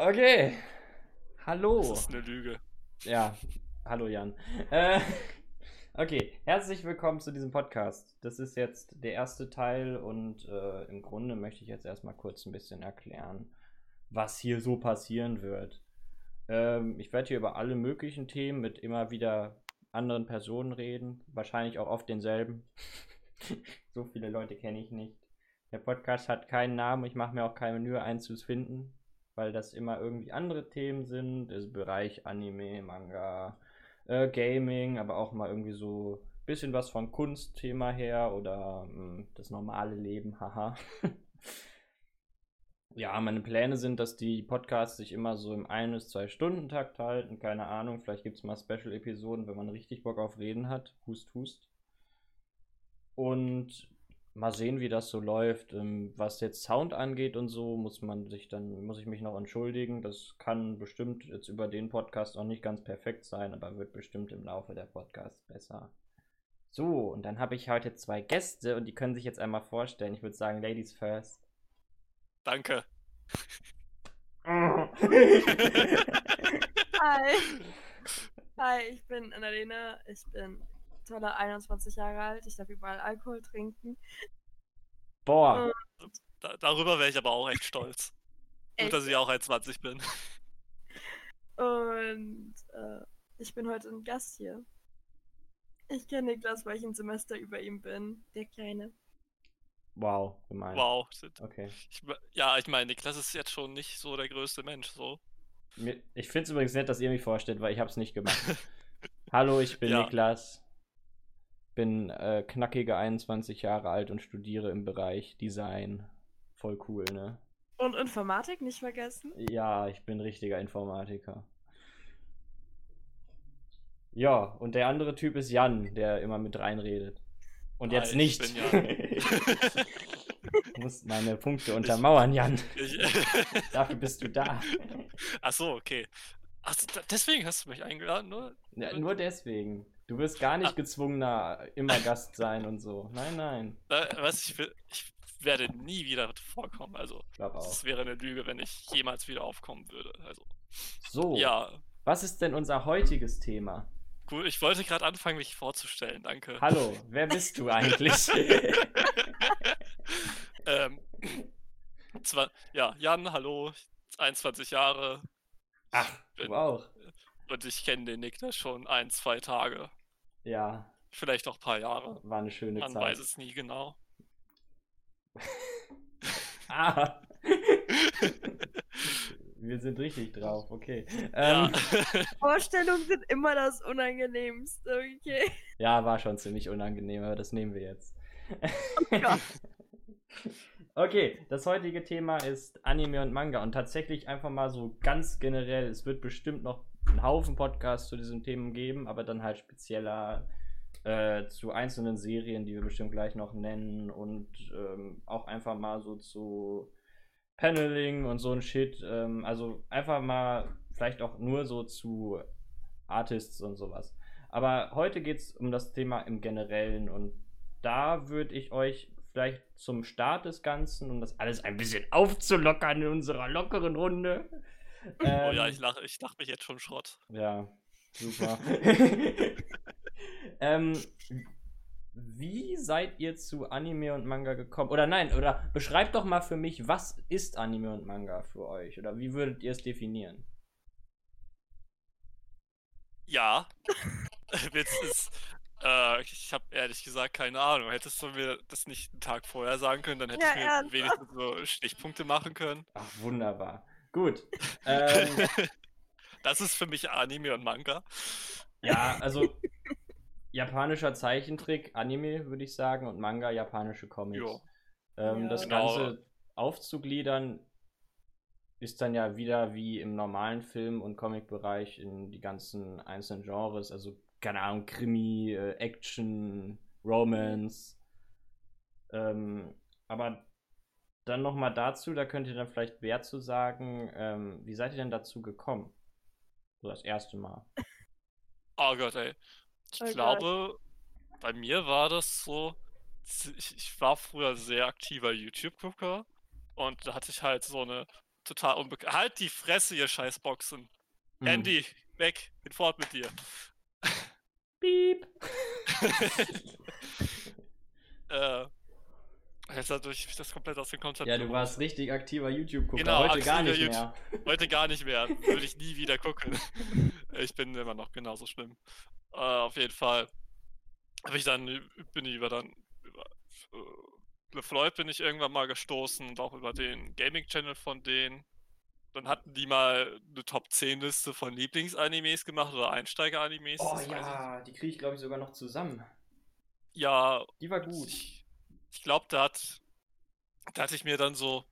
Okay. Hallo. Das ist eine Lüge. Ja, hallo Jan. Äh, okay, herzlich willkommen zu diesem Podcast. Das ist jetzt der erste Teil und äh, im Grunde möchte ich jetzt erstmal kurz ein bisschen erklären, was hier so passieren wird. Ähm, ich werde hier über alle möglichen Themen mit immer wieder anderen Personen reden, wahrscheinlich auch oft denselben. so viele Leute kenne ich nicht. Der Podcast hat keinen Namen, ich mache mir auch keine Mühe, einen zu finden weil das immer irgendwie andere Themen sind. Im Bereich Anime, Manga, äh, Gaming, aber auch mal irgendwie so ein bisschen was von Kunstthema her oder mh, hm, das normale Leben, haha. ja, meine Pläne sind, dass die Podcasts sich immer so im 1 bis 2 Stunden Takt halten. Keine Ahnung, vielleicht gibt es mal Special-Episoden, wenn man richtig Bock auf Reden hat. Hust, hust. Und mal sehen, wie das so läuft. Ähm, was jetzt Sound angeht und so, muss man sich dann, muss ich mich noch entschuldigen. Das kann bestimmt jetzt über den Podcast auch nicht ganz perfekt sein, aber wird bestimmt im Laufe der Podcasts besser. So, und dann habe ich heute zwei Gäste und die können sich jetzt einmal vorstellen. Ich würde sagen, Ladies first. Danke. Hi. Hi, ich bin Annalena. Ich bin tolle 21 Jahre alt. Ich darf überall Alkohol trinken. Boah. Da, darüber wäre ich aber auch echt stolz. Gut, dass ich auch 21 bin. Und äh, ich bin heute ein Gast hier. Ich kenne Niklas, weil ich ein Semester über ihm bin. Der Kleine. Wow, gemein. Wow. Okay. Ich, ja, ich meine, Niklas ist jetzt schon nicht so der größte Mensch, so. Ich finde es übrigens nett, dass ihr mich vorstellt, weil ich habe es nicht gemacht. Hallo, ich bin ja. Niklas bin äh, knackige 21 Jahre alt und studiere im Bereich Design. Voll cool, ne? Und Informatik nicht vergessen? Ja, ich bin richtiger Informatiker. Ja, und der andere Typ ist Jan, der immer mit reinredet. Und jetzt Hi, nicht. du musst meine Punkte untermauern, Jan. Ich, Dafür bist du da. Ach so, okay. Ach, deswegen hast du mich eingeladen, nur? Ja, nur deswegen. Du wirst gar nicht ah. gezwungener immer Gast sein und so. Nein, nein. was ich will, ich werde nie wieder vorkommen. Also, es wäre eine Lüge, wenn ich jemals wieder aufkommen würde. Also, so. Ja. Was ist denn unser heutiges Thema? Gut, ich wollte gerade anfangen, mich vorzustellen. Danke. Hallo, wer bist du eigentlich? ähm, zwar, ja, Jan, hallo, 21 Jahre. Ach, bin, du auch. Und ich kenne den Nick da schon ein, zwei Tage. Ja. Vielleicht auch ein paar Jahre. War eine schöne Man Zeit. Man weiß es nie genau. ah. Wir sind richtig drauf, okay. Ähm, ja. Vorstellungen sind immer das Unangenehmste, okay. Ja, war schon ziemlich unangenehm, aber das nehmen wir jetzt. Oh okay, das heutige Thema ist Anime und Manga und tatsächlich einfach mal so ganz generell. Es wird bestimmt noch einen Haufen Podcasts zu diesen Themen geben, aber dann halt spezieller äh, zu einzelnen Serien, die wir bestimmt gleich noch nennen und ähm, auch einfach mal so zu Paneling und so ein Shit. Ähm, also einfach mal vielleicht auch nur so zu Artists und sowas. Aber heute geht es um das Thema im Generellen und da würde ich euch vielleicht zum Start des Ganzen, um das alles ein bisschen aufzulockern in unserer lockeren Runde, ähm, oh ja, ich lache ich lach mich jetzt schon Schrott. Ja, super. ähm, wie seid ihr zu Anime und Manga gekommen? Oder nein, oder beschreibt doch mal für mich, was ist Anime und Manga für euch? Oder wie würdet ihr es definieren? Ja. Witz ist, äh, ich habe ehrlich gesagt keine Ahnung. Hättest du mir das nicht einen Tag vorher sagen können, dann hätte ja, ich mir ernsthaft? wenigstens so Stichpunkte machen können. Ach, wunderbar. Gut. Ähm, das ist für mich Anime und Manga. Ja, also japanischer Zeichentrick, Anime würde ich sagen, und Manga japanische Comics. Ähm, ja, das genau. Ganze aufzugliedern ist dann ja wieder wie im normalen Film- und Comic-Bereich in die ganzen einzelnen Genres, also keine Ahnung, Krimi, äh, Action, Romance. Ähm, aber dann nochmal dazu, da könnt ihr dann vielleicht wer zu sagen, ähm, wie seid ihr denn dazu gekommen? So das erste Mal. Oh Gott, ey. Ich oh glaube, Gott. bei mir war das so, ich, ich war früher sehr aktiver YouTube-Gucker und da hatte ich halt so eine total unbekannt. Halt die Fresse, ihr Scheißboxen. Mhm. Andy, weg, bin fort mit dir. Piep. äh, Jetzt hat durch das komplett aus dem Konzept. Ja, du warst richtig aktiver YouTube-Gucker. Genau, heute gar nicht mehr. Heute gar nicht mehr. Würde ich nie wieder gucken. ich bin immer noch genauso schlimm. Uh, auf jeden Fall. Habe ich dann, bin ich über dann, über uh, Floyd bin ich irgendwann mal gestoßen und auch über den Gaming-Channel von denen. Dann hatten die mal eine Top 10 Liste von Lieblingsanimes gemacht oder Einsteiger-Animes. Oh ja, die kriege ich glaube ich sogar noch zusammen. Ja. Die war gut. Ich, ich glaube, da hat, da hatte ich mir dann so,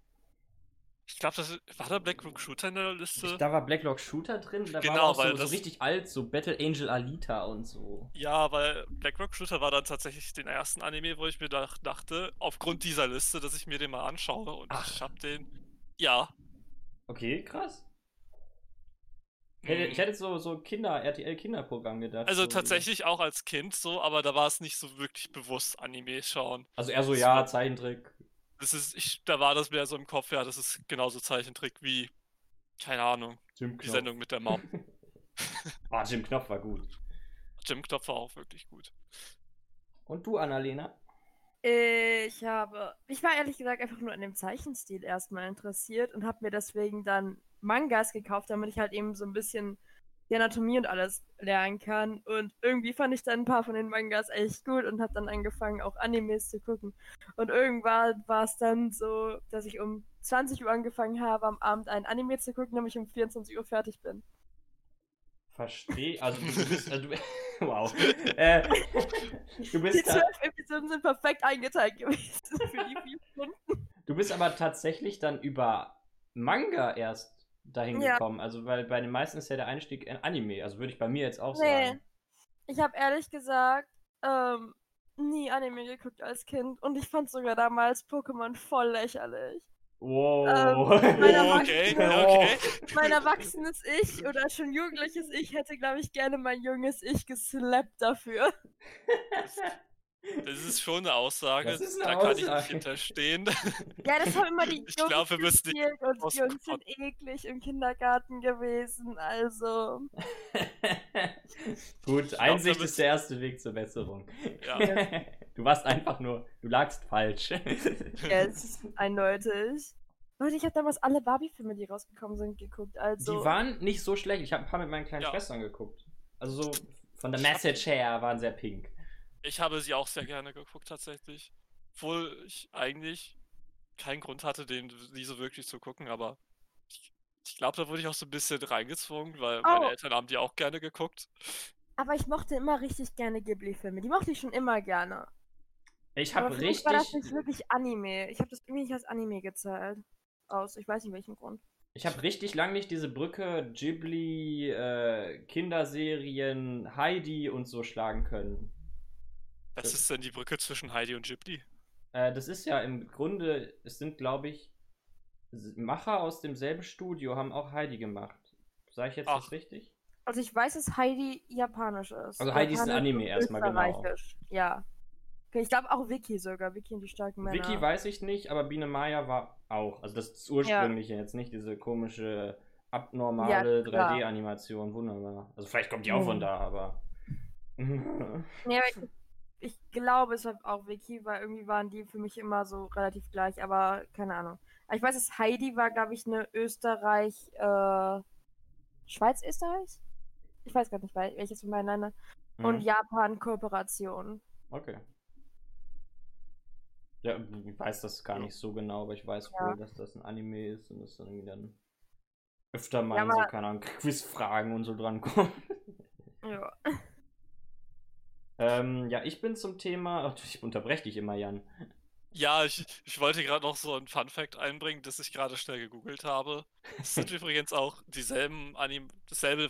ich glaube, das war da Blackrock Shooter in der Liste. Da war Blackrock Shooter drin. Da genau, war weil so, das so richtig alt, so Battle Angel Alita und so. Ja, weil Blackrock Shooter war dann tatsächlich den ersten Anime, wo ich mir dachte, aufgrund dieser Liste, dass ich mir den mal anschaue. Und Ach. ich hab den. Ja. Okay, krass. Ich hätte so, so Kinder, RTL-Kinderprogramm gedacht. Also so tatsächlich auch als Kind so, aber da war es nicht so wirklich bewusst Anime schauen. Also eher so, das ja, war, Zeichentrick. Das ist, ich, da war das mehr so im Kopf, ja, das ist genauso Zeichentrick wie, keine Ahnung, Jim die Sendung mit der Mom. ah, Jim Knopf war gut. Jim Knopf war auch wirklich gut. Und du, Annalena? Ich habe, ich war ehrlich gesagt einfach nur an dem Zeichenstil erstmal interessiert und habe mir deswegen dann Mangas gekauft, damit ich halt eben so ein bisschen die Anatomie und alles lernen kann. Und irgendwie fand ich dann ein paar von den Mangas echt gut und habe dann angefangen, auch Animes zu gucken. Und irgendwann war es dann so, dass ich um 20 Uhr angefangen habe, am Abend ein Anime zu gucken, damit ich um 24 Uhr fertig bin. Verstehe. Also du bist. Also, wow. Äh, du bist die zwölf Episoden sind perfekt eingeteilt gewesen für die vier Stunden. Du bist aber tatsächlich dann über Manga erst dahin ja. gekommen? Also, weil bei den meisten ist ja der Einstieg in Anime. Also würde ich bei mir jetzt auch nee. sagen. Ich habe ehrlich gesagt ähm, nie Anime geguckt als Kind und ich fand sogar damals Pokémon voll lächerlich. Wow. Ähm, mein, okay, okay. mein erwachsenes Ich oder schon jugendliches Ich hätte, glaube ich, gerne mein junges Ich geslappt dafür. Das ist schon eine Aussage. Das ist eine da Aussage. kann ich nicht hinterstehen. Ja, das haben immer die ich Jungs glaube, wir müssen nicht und die Jungs sind eklig im Kindergarten gewesen, also. Gut, ich Einsicht glaub, ist der erste Weg zur Besserung. Ja. Du warst einfach nur, du lagst falsch. Yes, eindeutig. Leute, ich habe damals alle Barbie-Filme, die rausgekommen sind, geguckt. Also... Die waren nicht so schlecht. Ich habe ein paar mit meinen kleinen ja. Schwestern geguckt. Also so von der Message her waren sehr pink. Ich habe sie auch sehr gerne geguckt, tatsächlich. Obwohl ich eigentlich keinen Grund hatte, den nie so wirklich zu gucken, aber ich, ich glaube, da wurde ich auch so ein bisschen reingezwungen, weil oh. meine Eltern haben die auch gerne geguckt. Aber ich mochte immer richtig gerne Ghibli-Filme. Die mochte ich schon immer gerne. Ich habe richtig. war das nicht wirklich Anime. Ich habe das irgendwie nicht als Anime gezählt. Aus. Ich weiß nicht welchen Grund. Ich habe richtig lang nicht diese Brücke Ghibli, äh, Kinderserien, Heidi und so schlagen können. Was ist denn die Brücke zwischen Heidi und Ghibli? Äh, das ist ja im Grunde, es sind, glaube ich, Macher aus demselben Studio haben auch Heidi gemacht. Sage ich jetzt Ach. das richtig? Also ich weiß, dass Heidi japanisch ist. Also Heidi ist ein Anime erstmal genau. Ja. Okay, ich glaube auch Wiki sogar, Wiki und die starken Männer. Wiki weiß ich nicht, aber Biene Maya war auch. Also das ist ursprüngliche, ja. jetzt nicht diese komische, abnormale ja, 3D-Animation. Wunderbar. Also vielleicht kommt die auch mhm. von da, aber. ja, ich glaube, es war auch Wiki, weil irgendwie waren die für mich immer so relativ gleich, aber keine Ahnung. Ich weiß, dass Heidi war, glaube ich, eine Österreich, äh, Schweiz-Österreich? Ich weiß gar nicht, welches von beiden Ländern. Mhm. Und Japan-Kooperation. Okay. Ja, ich weiß das gar nicht so genau, aber ich weiß ja. wohl, dass das ein Anime ist und dass dann irgendwie dann öfter mal ja, so, keine Ahnung, Quizfragen und so drankommen. Ja. Ähm, ja, ich bin zum Thema. Ach, ich unterbreche dich immer, Jan. Ja, ich, ich wollte gerade noch so ein Fun-Fact einbringen, das ich gerade schnell gegoogelt habe. Es sind übrigens auch dieselben Anim dasselbe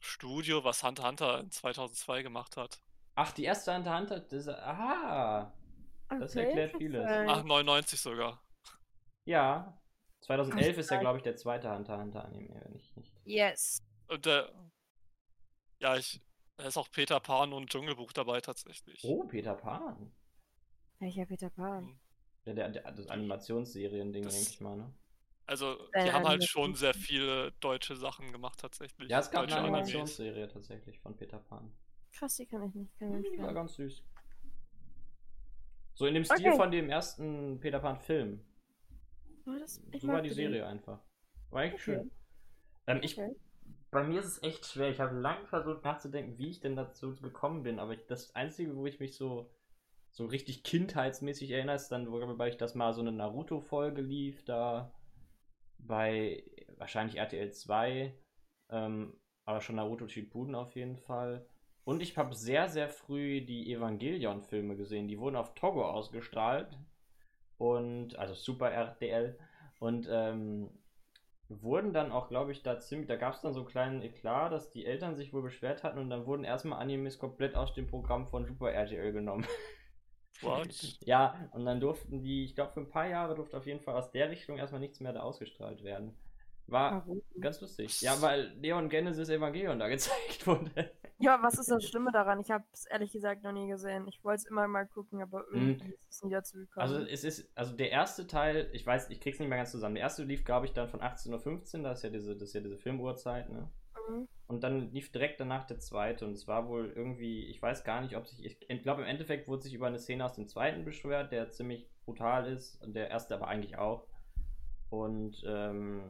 Studio, was Hunter Hunter in 2002 gemacht hat. Ach, die erste Hunter Hunter, das, aha, das okay, erklärt vieles. Ach, 99 sogar. Ja, 2011 ist ja, glaube ich, der zweite Hunter Hunter Anime, wenn ich nicht. Yes. Und der, ja, ich, da ist auch Peter Pan und Dschungelbuch dabei tatsächlich. Oh, Peter Pan. Welcher Peter Pan? Hm. Ja, der, der, das Animationsserien-Ding, denke ich mal, ne? Also, Äh, die haben halt schon sehr viele deutsche Sachen gemacht, tatsächlich. Ja, es gab deutsche eine Animes. Animationsserie tatsächlich von Peter Pan. Krass, die kann ich nicht. Kann ich nicht Die war ganz süß. So in dem Stil Okay. von dem ersten Peter Pan-Film. Oh, So war die den. Serie einfach. War echt Okay. schön. Ähm, ich, Okay. Bei mir ist es echt schwer. Ich habe lange versucht nachzudenken, wie ich denn dazu gekommen bin. Aber ich, das Einzige, wo ich mich so, so richtig kindheitsmäßig erinnere, ist dann, wobei ich das mal so eine Naruto-Folge lief, da bei wahrscheinlich RTL 2, ähm, aber schon Naruto Shippuden auf jeden Fall. Und ich habe sehr, sehr früh die Evangelion-Filme gesehen. Die wurden auf Togo ausgestrahlt. Und, also Super RTL. Und ähm, wurden dann auch, glaube ich, da ziemlich, da gab es dann so einen kleinen Eklat, dass die Eltern sich wohl beschwert hatten und dann wurden erstmal Animes komplett aus dem Programm von Super RTL genommen. What? Ja, und dann durften die, ich glaube, für ein paar Jahre durfte auf jeden Fall aus der Richtung erstmal nichts mehr da ausgestrahlt werden. War Warum? ganz lustig. Ja, weil Leon Genesis Evangelion da gezeigt wurde. Ja, was ist das Schlimme daran? Ich habe es ehrlich gesagt noch nie gesehen. Ich wollte es immer mal gucken, aber irgendwie ist es nie dazu gekommen. Also es ist, also der erste Teil, ich weiß, ich krieg's nicht mehr ganz zusammen. Der erste lief, glaube ich, dann von 18.15 Uhr, da ist ja diese, das ist ja diese Filmuhrzeit, ne? Mhm. Und dann lief direkt danach der zweite und es war wohl irgendwie, ich weiß gar nicht, ob sich, ich glaube im Endeffekt wurde sich über eine Szene aus dem zweiten beschwert, der ziemlich brutal ist und der erste aber eigentlich auch. Und ähm,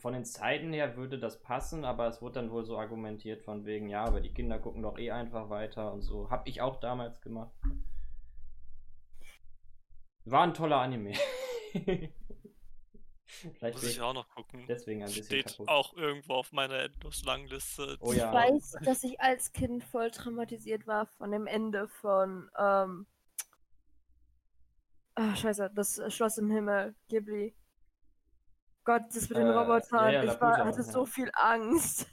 von den Zeiten her würde das passen, aber es wurde dann wohl so argumentiert von wegen, ja, aber die Kinder gucken doch eh einfach weiter und so. Hab ich auch damals gemacht. War ein toller Anime. Vielleicht Muss ich ich auch noch gucken. deswegen ein bisschen Steht kaputt. auch irgendwo auf meiner endlos langen Liste. Oh Ich ja. weiß, dass ich als Kind voll traumatisiert war von dem Ende von ähm, ah, scheiße, das Schloss im Himmel, Ghibli. Gott, das mit den Äh, Robotern. ja, ja, ich war, Laputa, hatte so ja. viel Angst.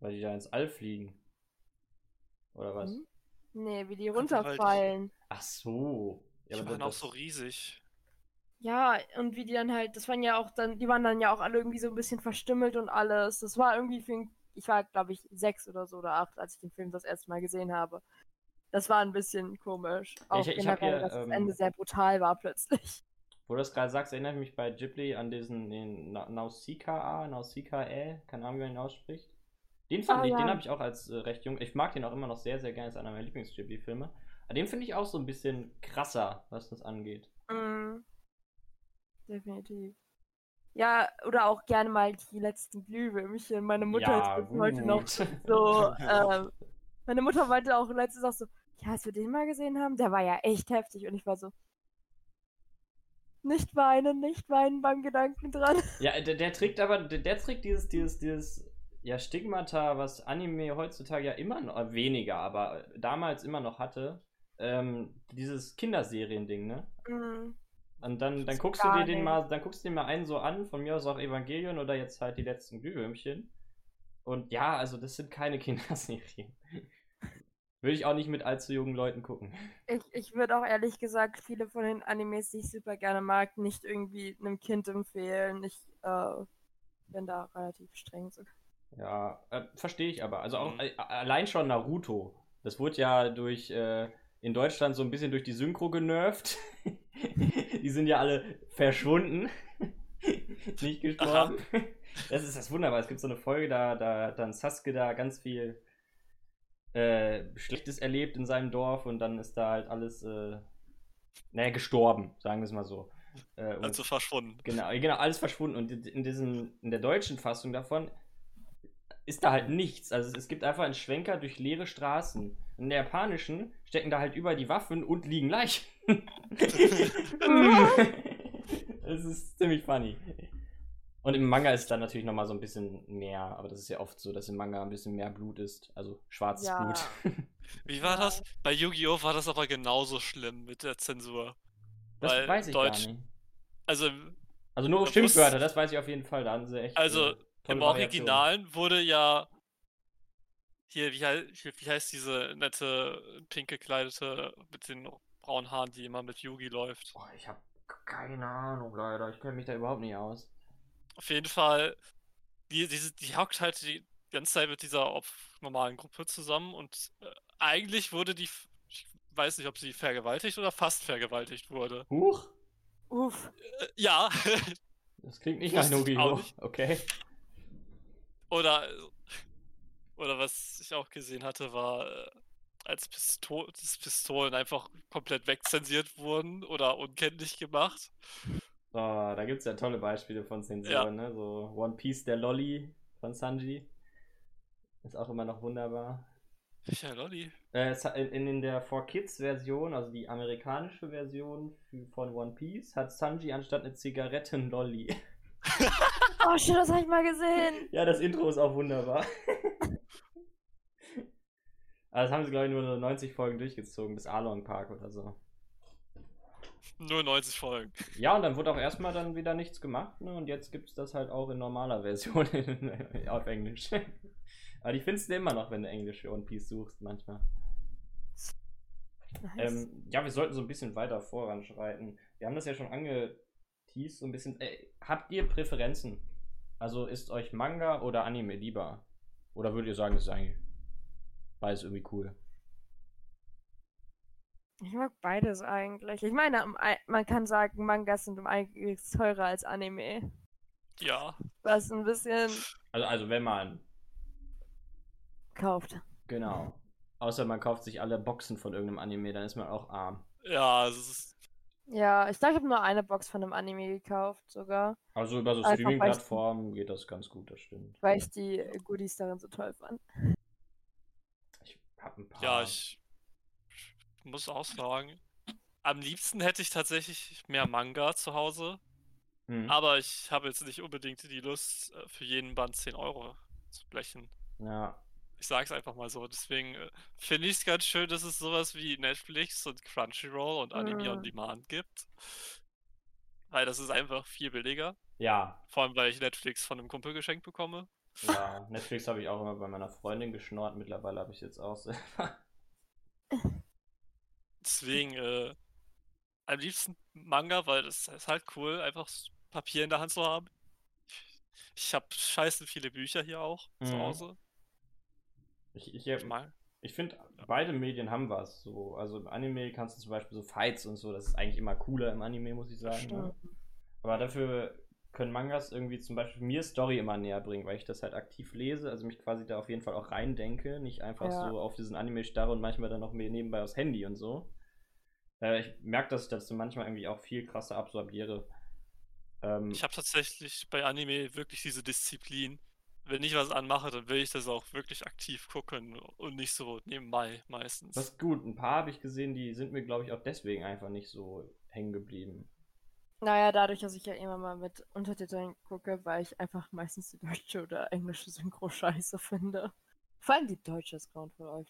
Weil die da ins All fliegen. Oder was? Hm? Nee, wie die halt- runterfallen. Ach so. Ja, die waren auch das- so riesig. Ja, und wie die dann halt, das waren ja auch dann, die waren dann ja auch alle irgendwie so ein bisschen verstümmelt und alles. Das war irgendwie für ein, ich war glaube ich sechs oder so oder acht, als ich den Film das erste Mal gesehen habe. Das war ein bisschen komisch. Auch ich- ich generell, hier, dass das ähm, Ende sehr brutal war plötzlich. Wo du das gerade sagst, erinnert mich bei Ghibli an diesen den Na- Nausicaa, Nausicaa, keine Ahnung, wie man ihn ausspricht. Den fand Ah, ich, den ja. habe ich auch als äh, recht jung. Ich mag den auch immer noch sehr, sehr gerne. Ist einer meiner Lieblings-Ghibli-Filme. Aber den finde ich auch so ein bisschen krasser, was das angeht. Mhm. Definitiv. Ja, oder auch gerne mal die letzten Glühwürmchen. Meine Mutter ja, ist heute noch so, ähm, meine Mutter meinte auch letztens auch so, ja, als wir den mal gesehen haben, der war ja echt heftig. Und ich war so, nicht weinen, nicht weinen beim Gedanken dran. Ja, der, der trägt aber, der, der trägt dieses, dieses, dieses, ja, Stigmata, was Anime heutzutage ja immer noch, äh, weniger, aber damals immer noch hatte. Ähm, dieses Kinderserien-Ding, ne? Mhm. Und dann, dann guckst du dir den nicht. mal, dann guckst du den mal einen so an, von mir aus auch Evangelion oder jetzt halt die letzten Glühwürmchen. Und ja, also das sind keine Kinderserien. Würde ich auch nicht mit allzu jungen Leuten gucken. Ich, ich würde auch ehrlich gesagt viele von den Animes, die ich super gerne mag, nicht irgendwie einem Kind empfehlen. Ich äh, bin da relativ streng sogar. Ja, äh, verstehe ich aber. Also auch Mhm. äh, allein schon Naruto. Das wurde ja durch äh, in Deutschland so ein bisschen durch die Synchro genervt. die sind ja alle verschwunden. Nicht gestorben. Das ist das wunderbar. Es gibt so eine Folge, da, da dann Sasuke da ganz viel äh, Schlechtes erlebt in seinem Dorf und dann ist da halt alles, äh, naja, gestorben, sagen wir es mal so. Äh, und- Also verschwunden. Genau, genau, alles verschwunden. Und in, diesen, in der deutschen Fassung davon ist da halt nichts. Also es, es gibt einfach einen Schwenker durch leere Straßen. In der japanischen stecken da halt über die Waffen und liegen Leichen. das ist ziemlich funny. Und im Manga ist dann natürlich nochmal so ein bisschen mehr, aber das ist ja oft so, dass im Manga ein bisschen mehr Blut ist. Also schwarzes Ja. Blut. Wie war das? Bei Yu-Gi-Oh! war das aber genauso schlimm mit der Zensur. Das Weil weiß ich Deutsch- gar nicht. Also, Also nur Schimpfwörter, das weiß ich auf jeden Fall. Da haben sie echt. Also, äh, im. Originalen wurde ja hier, wie, wie heißt diese nette pink gekleidete mit den braunen Haaren, die immer mit Yugi läuft. Boah, ich habe keine Ahnung, leider. Ich kenne mich da überhaupt nicht aus. Auf jeden Fall, die, diese, die hockt halt die ganze Zeit mit dieser normalen Gruppe zusammen und äh, eigentlich wurde die, ich weiß nicht, ob sie vergewaltigt oder fast vergewaltigt wurde. Huch? Uff. Äh, ja, Das klingt nicht nach nicht. Okay. Oder, oder was ich auch gesehen hatte, war, äh, als Pisto dass Pistolen einfach komplett wegzensiert wurden oder unkenntlich gemacht. So, da gibt es ja tolle Beispiele von Zensuren, ne? So One Piece, der Lolly von Sanji. Ist auch immer noch wunderbar. Welcher Lolli? Äh, in, in der 4Kids-Version, also die amerikanische Version von One Piece, hat Sanji anstatt eine Zigarette ein Lolly. Oh, shit, das habe ich mal gesehen. ja, das Intro ist auch wunderbar. Aber das haben sie, glaube ich, nur so 90 Folgen durchgezogen, bis Along Park oder so. Nur 90 Folgen. Ja, und dann wurde auch erstmal dann wieder nichts gemacht, ne? Und jetzt gibt es das halt auch in normaler Version in, auf Englisch. Aber die findest du immer noch, wenn du englische One Piece suchst, manchmal. Nice. Ähm, ja, wir sollten so ein bisschen weiter voranschreiten. Wir haben das ja schon angeteased, so ein bisschen. Äh, habt ihr Präferenzen? Also ist euch Manga oder Anime lieber? Oder würdet ihr sagen, das ist eigentlich beides irgendwie cool? Ich mag beides eigentlich. Ich meine, man kann sagen, Mangas sind um einiges teurer als Anime. Ja. Was ein bisschen Also, also wenn man, kauft. genau. Außer man kauft sich alle Boxen von irgendeinem Anime, dann ist man auch arm. Ja, es ist. Ja, ich glaube, ich habe nur eine Box von einem Anime gekauft, sogar. Also über so Streaming-Plattformen geht das ganz gut, das stimmt. Weil ich die Goodies darin so toll fand. Ich hab ein paar. Ja, ich muss auch sagen, am liebsten hätte ich tatsächlich mehr Manga zu Hause, Mhm. aber ich habe jetzt nicht unbedingt die Lust, äh, für jeden Band 10 Euro zu blechen. Ja. Ich sag's einfach mal so. Deswegen äh, finde ich es ganz schön, dass es sowas wie Netflix und Crunchyroll und Anime on Mhm. Demand gibt. Weil das ist einfach viel billiger. Ja, Vor allem, weil ich Netflix von einem Kumpel geschenkt bekomme. ja. Netflix habe ich auch immer bei meiner Freundin geschnort. Mittlerweile habe ich jetzt auch selber. Deswegen äh, am liebsten Manga, weil das ist halt cool, einfach Papier in der Hand zu haben. Ich habe scheiße viele Bücher hier auch zu Mhm. Hause. Ich, ich, ich, Mal. ich finde, beide Medien haben was. So. Also im Anime kannst du zum Beispiel so Fights und so, das ist eigentlich immer cooler im Anime, muss ich sagen. Ne? Aber dafür können Mangas irgendwie zum Beispiel mir Story immer näher bringen, weil ich das halt aktiv lese, also mich quasi da auf jeden Fall auch reindenke, nicht einfach Ja. so auf diesen Anime starre und manchmal dann noch mehr nebenbei aufs Handy und so. Äh, ich merke, dass ich das manchmal irgendwie auch viel krasser absorbiere. Ähm, Ich habe tatsächlich bei Anime wirklich diese Disziplin. Wenn ich was anmache, dann will ich das auch wirklich aktiv gucken und nicht so nebenbei meistens. das ist gut. Ein paar habe ich gesehen, die sind mir, glaube ich, auch deswegen einfach nicht so hängen geblieben. Naja, dadurch, dass ich ja immer mal mit Untertiteln gucke, weil ich einfach meistens die deutsche oder englische Synchro scheiße finde. Vor allem die deutsche ist grauenvoll.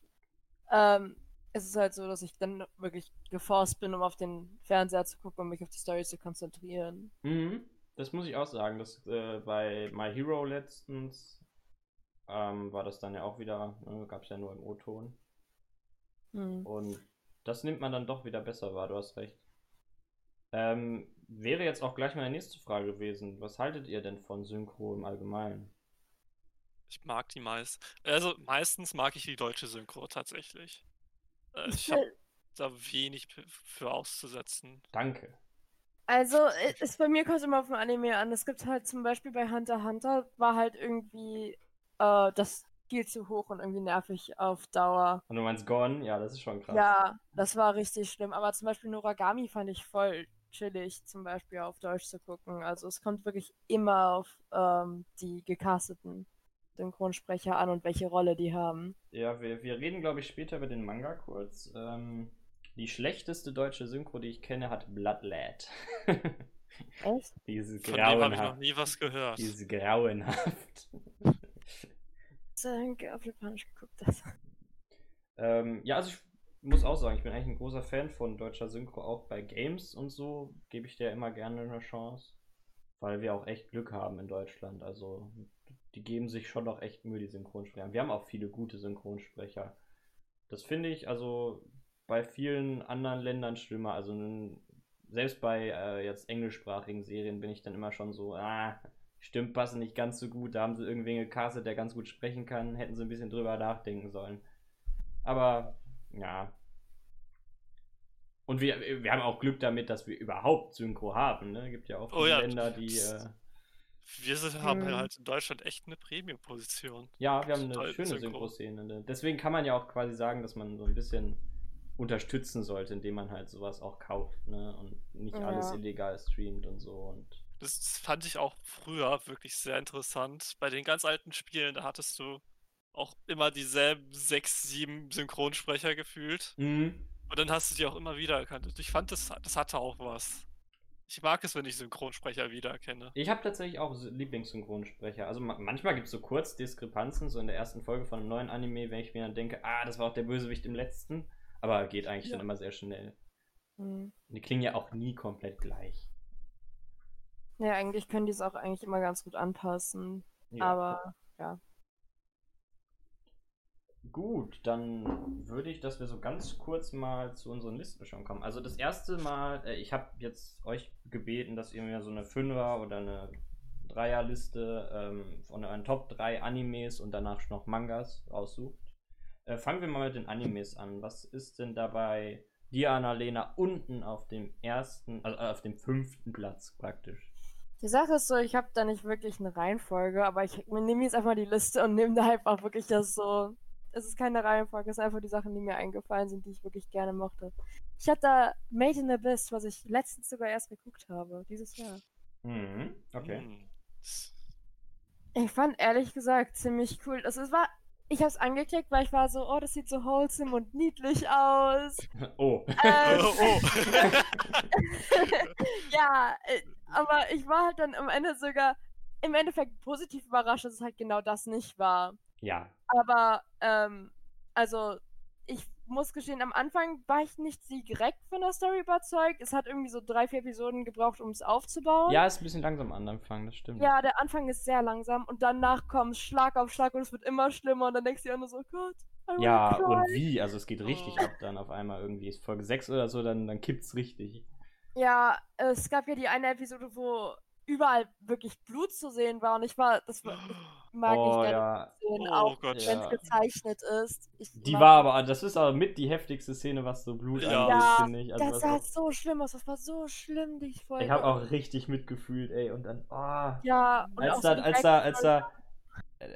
Ähm, es ist halt so, dass ich dann wirklich geforst bin, um auf den Fernseher zu gucken und mich auf die Story zu konzentrieren. Mhm. Das muss ich auch sagen. Das, äh, bei My Hero letztens ähm, war das dann ja auch wieder, ne, gab es ja nur im O-Ton. Hm. Und das nimmt man dann doch wieder besser wahr, du hast recht. Ähm, wäre jetzt auch gleich meine nächste Frage gewesen. Was haltet ihr denn von Synchro im Allgemeinen? Ich mag die meist. Also meistens mag ich die deutsche Synchro tatsächlich. Äh, Ich habe da wenig für auszusetzen. Danke. Also, ist bei mir kommt immer auf den Anime an. Es gibt halt zum Beispiel bei Hunter x Hunter war halt irgendwie äh, das viel zu hoch und irgendwie nervig auf Dauer. Und du meinst Gone? Ja, das ist schon krass. Ja, das war richtig schlimm. Aber zum Beispiel Noragami fand ich voll chillig, zum Beispiel auf Deutsch zu gucken. Also es kommt wirklich immer auf ähm, die gecasteten Synchronsprecher an und welche Rolle die haben. Ja, wir, wir reden, glaube ich, später über den Manga kurz. Ähm, die schlechteste deutsche Synchro, die ich kenne, hat Bloodlad. Echt? Diese Von dem habe ich noch grauenhaft. nie was gehört. Diese grauenhaft. Danke, auf Japanisch geguckt das. Ähm, ja, also ich muss auch sagen, ich bin eigentlich ein großer Fan von deutscher Synchro, auch bei Games und so gebe ich der immer gerne eine Chance, weil wir auch echt Glück haben in Deutschland. Also die geben sich schon noch echt Mühe, die Synchronsprecher. Wir haben auch viele gute Synchronsprecher. Das finde ich also bei vielen anderen Ländern schlimmer. Also selbst bei äh, jetzt englischsprachigen Serien bin ich dann immer schon so, ah, Stimmen passen nicht ganz so gut. Da haben sie irgendwen gecastet, der ganz gut sprechen kann. Hätten sie ein bisschen drüber nachdenken sollen. Aber ja. Und wir, wir haben auch Glück damit, dass wir überhaupt Synchro haben. Ne? Gibt ja auch Oh viele ja, Länder, die äh, Wir sind, haben Mhm. halt in Deutschland echt eine Premium-Position. Ja, wir haben eine schöne synchro. Synchro-Szene. ne? Deswegen kann man ja auch quasi sagen, dass man so ein bisschen unterstützen sollte, indem man halt sowas auch kauft, ne? Und nicht Ja. alles illegal streamt und so. Und Das fand ich auch früher wirklich sehr interessant. Bei den ganz alten Spielen, da hattest du auch immer dieselben sechs, sieben Synchronsprecher gefühlt. Mhm. Und dann hast du die auch immer wieder erkannt. Ich fand, das, das hatte auch was. Ich mag es, wenn ich Synchronsprecher wiedererkenne. Ich habe tatsächlich auch Lieblingssynchronsprecher. Also ma manchmal gibt es so kurz Diskrepanzen, so in der ersten Folge von einem neuen Anime, wenn ich mir dann denke, ah, das war auch der Bösewicht im letzten. Aber geht eigentlich Ja. dann immer sehr schnell. Hm. Und die klingen ja auch nie komplett gleich. Ja, eigentlich können die es auch eigentlich immer ganz gut anpassen. Ja. Aber Gut, dann würde ich, dass wir so ganz kurz mal zu unseren Listen schon kommen. Also das erste Mal, äh, ich habe jetzt euch gebeten, dass ihr mir so eine Fünfer- oder eine Dreierliste ähm, von euren Top 3 Animes und danach noch Mangas raussucht. Äh, fangen wir mal mit den Animes an. Was ist denn dabei Diana Lena unten auf dem ersten, also äh, auf dem fünften Platz praktisch? die Sache ist so, ich habe da nicht wirklich eine Reihenfolge, aber ich nehme jetzt einfach die Liste und nehme da einfach wirklich das so. Es ist keine Reihenfolge, es sind einfach die Sachen, die mir eingefallen sind, die ich wirklich gerne mochte. Ich hatte da Made in Abyss, was ich letztens sogar erst geguckt habe, dieses Jahr. Mhm, okay. Hm. Ich fand ehrlich gesagt ziemlich cool. Das ist, war, ich habe es angeklickt, weil ich war so, oh, das sieht so wholesome und niedlich aus. Oh. Ähm, Oh, oh. ja, äh, aber ich war halt dann am Ende sogar im Endeffekt positiv überrascht, dass es halt genau das nicht war. Ja. Aber, ähm, also, ich muss gestehen, am Anfang war ich nicht direkt von der Story überzeugt. Es hat irgendwie so drei, vier Episoden gebraucht, um es aufzubauen. Ja, ist ein bisschen langsam am Anfang, das stimmt. Ja, der Anfang ist sehr langsam und danach kommt Schlag auf Schlag und es wird immer schlimmer und dann denkst du dir nur so, Gott. I Ja, cry. und wie? Also es geht richtig Oh. ab dann auf einmal irgendwie. Ist Folge 6 oder so, dann, dann kippt's richtig. Ja, es gab ja die eine Episode, wo überall wirklich Blut zu sehen war und ich war, das war, mag oh nicht gerne ja. sehen, Oh auch wenn Ja. es gezeichnet ist. Ich Die war aber, das ist aber mit die heftigste Szene, was so Blut Ja. angeht, Ja, finde ich. Also Das sah auch- so schlimm aus, das war so schlimm, die Folge. ich habe auch richtig mitgefühlt, ey. Und dann, oh. Ja, und als auch da, so als da, als da,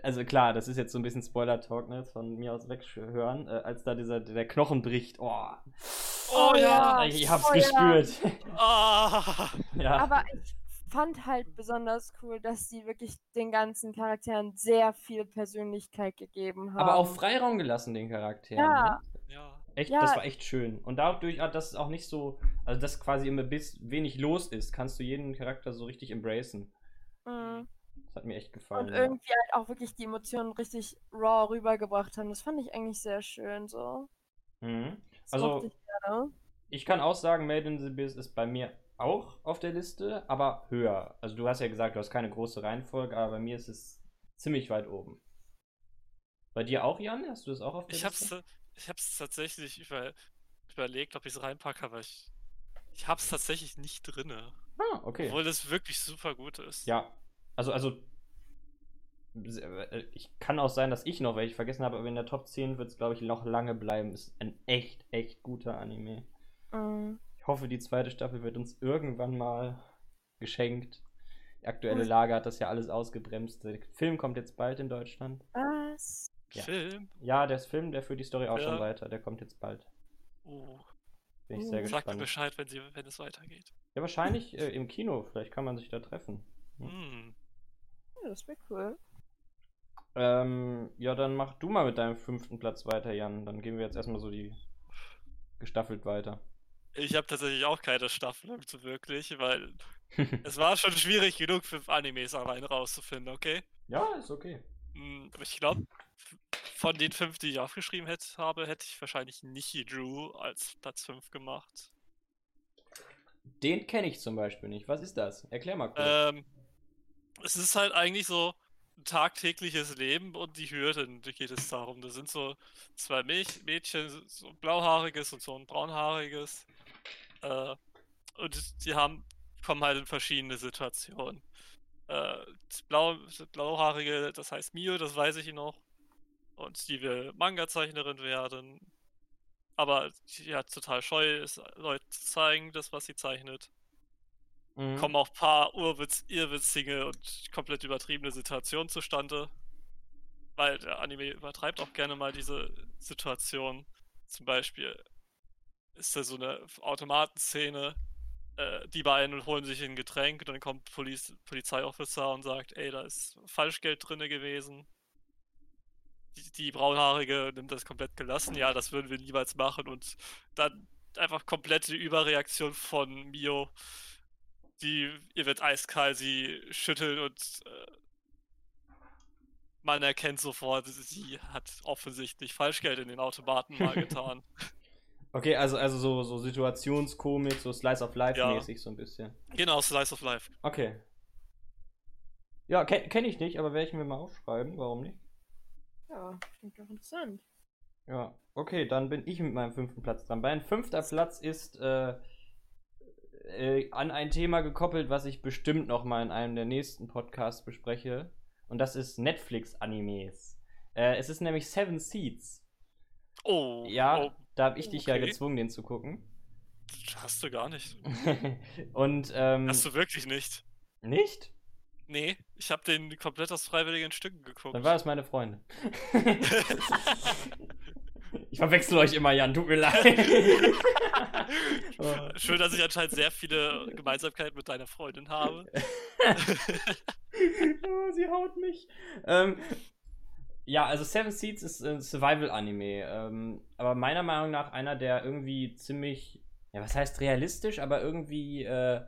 also klar, das ist jetzt so ein bisschen Spoiler-Talk, ne, jetzt von mir aus weghören, äh, als da dieser, der Knochen bricht, oh. Oh ja. Ich, ich hab's oh ja. gespürt. Ah. ja. Aber ich fand halt besonders cool, dass sie wirklich den ganzen Charakteren sehr viel Persönlichkeit gegeben haben. Aber auch Freiraum gelassen, den Charakteren. Ja. Ne? Ja. Echt, Ja. das war echt schön. Und dadurch, ah, dass es auch nicht so, also dass quasi immer bis wenig los ist, kannst du jeden Charakter so richtig embracen. Mhm. Das hat mir echt gefallen. Und ja. irgendwie halt auch wirklich die Emotionen richtig raw rübergebracht haben. Das fand ich eigentlich sehr schön so. Mhm. Das Also- ich gerne. Ich kann auch sagen, Made in the Abyss ist bei mir auch auf der Liste, aber höher. Also du hast ja gesagt, du hast keine große Reihenfolge, aber bei mir ist es ziemlich weit oben. Bei dir auch, Jan? Hast du das auch auf der Ich hab's, Liste? äh, ich hab's tatsächlich über, überlegt, ob ich es reinpacke, aber ich, ich hab's tatsächlich nicht drinne. Ah, okay. Obwohl es wirklich super gut ist. Ja, also, also äh, ich kann auch sein, dass ich noch welche vergessen habe, aber in der Top 10 wird es, glaube ich, noch lange bleiben. Ist ein echt, echt guter Anime. Mhm. Ich hoffe, die zweite Staffel wird uns irgendwann mal geschenkt. Die aktuelle Hm. Lage hat das ja alles ausgebremst. Der Film kommt jetzt bald in Deutschland. Was? Ja. Film? Ja, der Film, der führt die Story auch Ja. schon weiter. Der kommt jetzt bald. Uh, Bin ich Uh. sehr sag mir gespannt. Bescheid, wenn, sie, wenn es weitergeht. Ja, wahrscheinlich äh, im Kino. Vielleicht kann man sich da treffen. Hm. Ja, das wäre cool. Ähm, ja, dann mach du mal mit deinem fünften Platz weiter, Jan. Dann gehen wir jetzt erstmal so die gestaffelt weiter. Ich habe tatsächlich auch keine Staffelung so wirklich, weil es war schon schwierig genug, fünf Animes allein rauszufinden, okay? ja, ist okay. Hm, Aber ich glaube, von den fünf, die ich aufgeschrieben hätte, habe, hätte ich wahrscheinlich Nichi Drew als Platz 5 gemacht. Den kenne ich zum Beispiel nicht. Was ist das? Erklär mal kurz. Ähm, es ist halt eigentlich so ein tagtägliches Leben und die Hürden, da geht es darum. Das sind so zwei Mäd Mädchen, so ein blauhaariges und so ein braunhaariges. Äh, und die haben, kommen halt in verschiedene Situationen. Äh, das, Blau, das blauhaarige, das heißt Mio, das weiß ich noch. Und die will Manga-Zeichnerin werden. Aber die hat total scheu, ist Leute zu zeigen, das, was sie zeichnet. mhm. kommen auch ein paar urwitz irrwitzige und komplett übertriebene Situationen zustande. Weil der Anime übertreibt auch gerne mal diese Situation. Zum Beispiel ist da so eine Automatenszene, äh, die beiden holen sich ein Getränk und dann kommt Poliz Polizeiofficer und sagt, ey, da ist Falschgeld drinne gewesen. Die, die Braunhaarige nimmt das komplett gelassen, ja, das würden wir niemals machen und dann einfach komplette Überreaktion von Mio. Die, ihr wird eiskalt, sie schütteln und äh, man erkennt sofort, sie hat offensichtlich Falschgeld in den Automaten mal getan. Okay, also, also so, so Situationskomik, so Slice of Life-mäßig ja. so ein bisschen. Genau, Slice of Life. Okay. Ja, kenne kenn ich nicht, aber werde ich mir mal aufschreiben. Warum nicht? Ja, klingt doch interessant. Ja, okay, dann bin ich mit meinem fünften Platz dran. Mein fünfter Platz ist äh, äh, an ein Thema gekoppelt, was ich bestimmt noch mal in einem der nächsten Podcasts bespreche. Und das ist Netflix-Animes. Äh, es ist nämlich Seven Seeds. Oh. Ja, oh, da habe ich dich okay. ja gezwungen, den zu gucken. Hast du gar nicht. Und, ähm, Hast du wirklich nicht? Nicht? Nee, ich habe den komplett aus freiwilligen Stücken geguckt. Dann war es meine Freundin. ich verwechsel euch immer, Jan, tut mir leid. Schön, dass ich anscheinend sehr viele Gemeinsamkeiten mit deiner Freundin habe. oh, sie haut mich. Ähm, ja, also Seven Seeds ist ein Survival-Anime. Ähm, aber meiner Meinung nach einer, der irgendwie ziemlich, ja, was heißt realistisch, aber irgendwie, äh,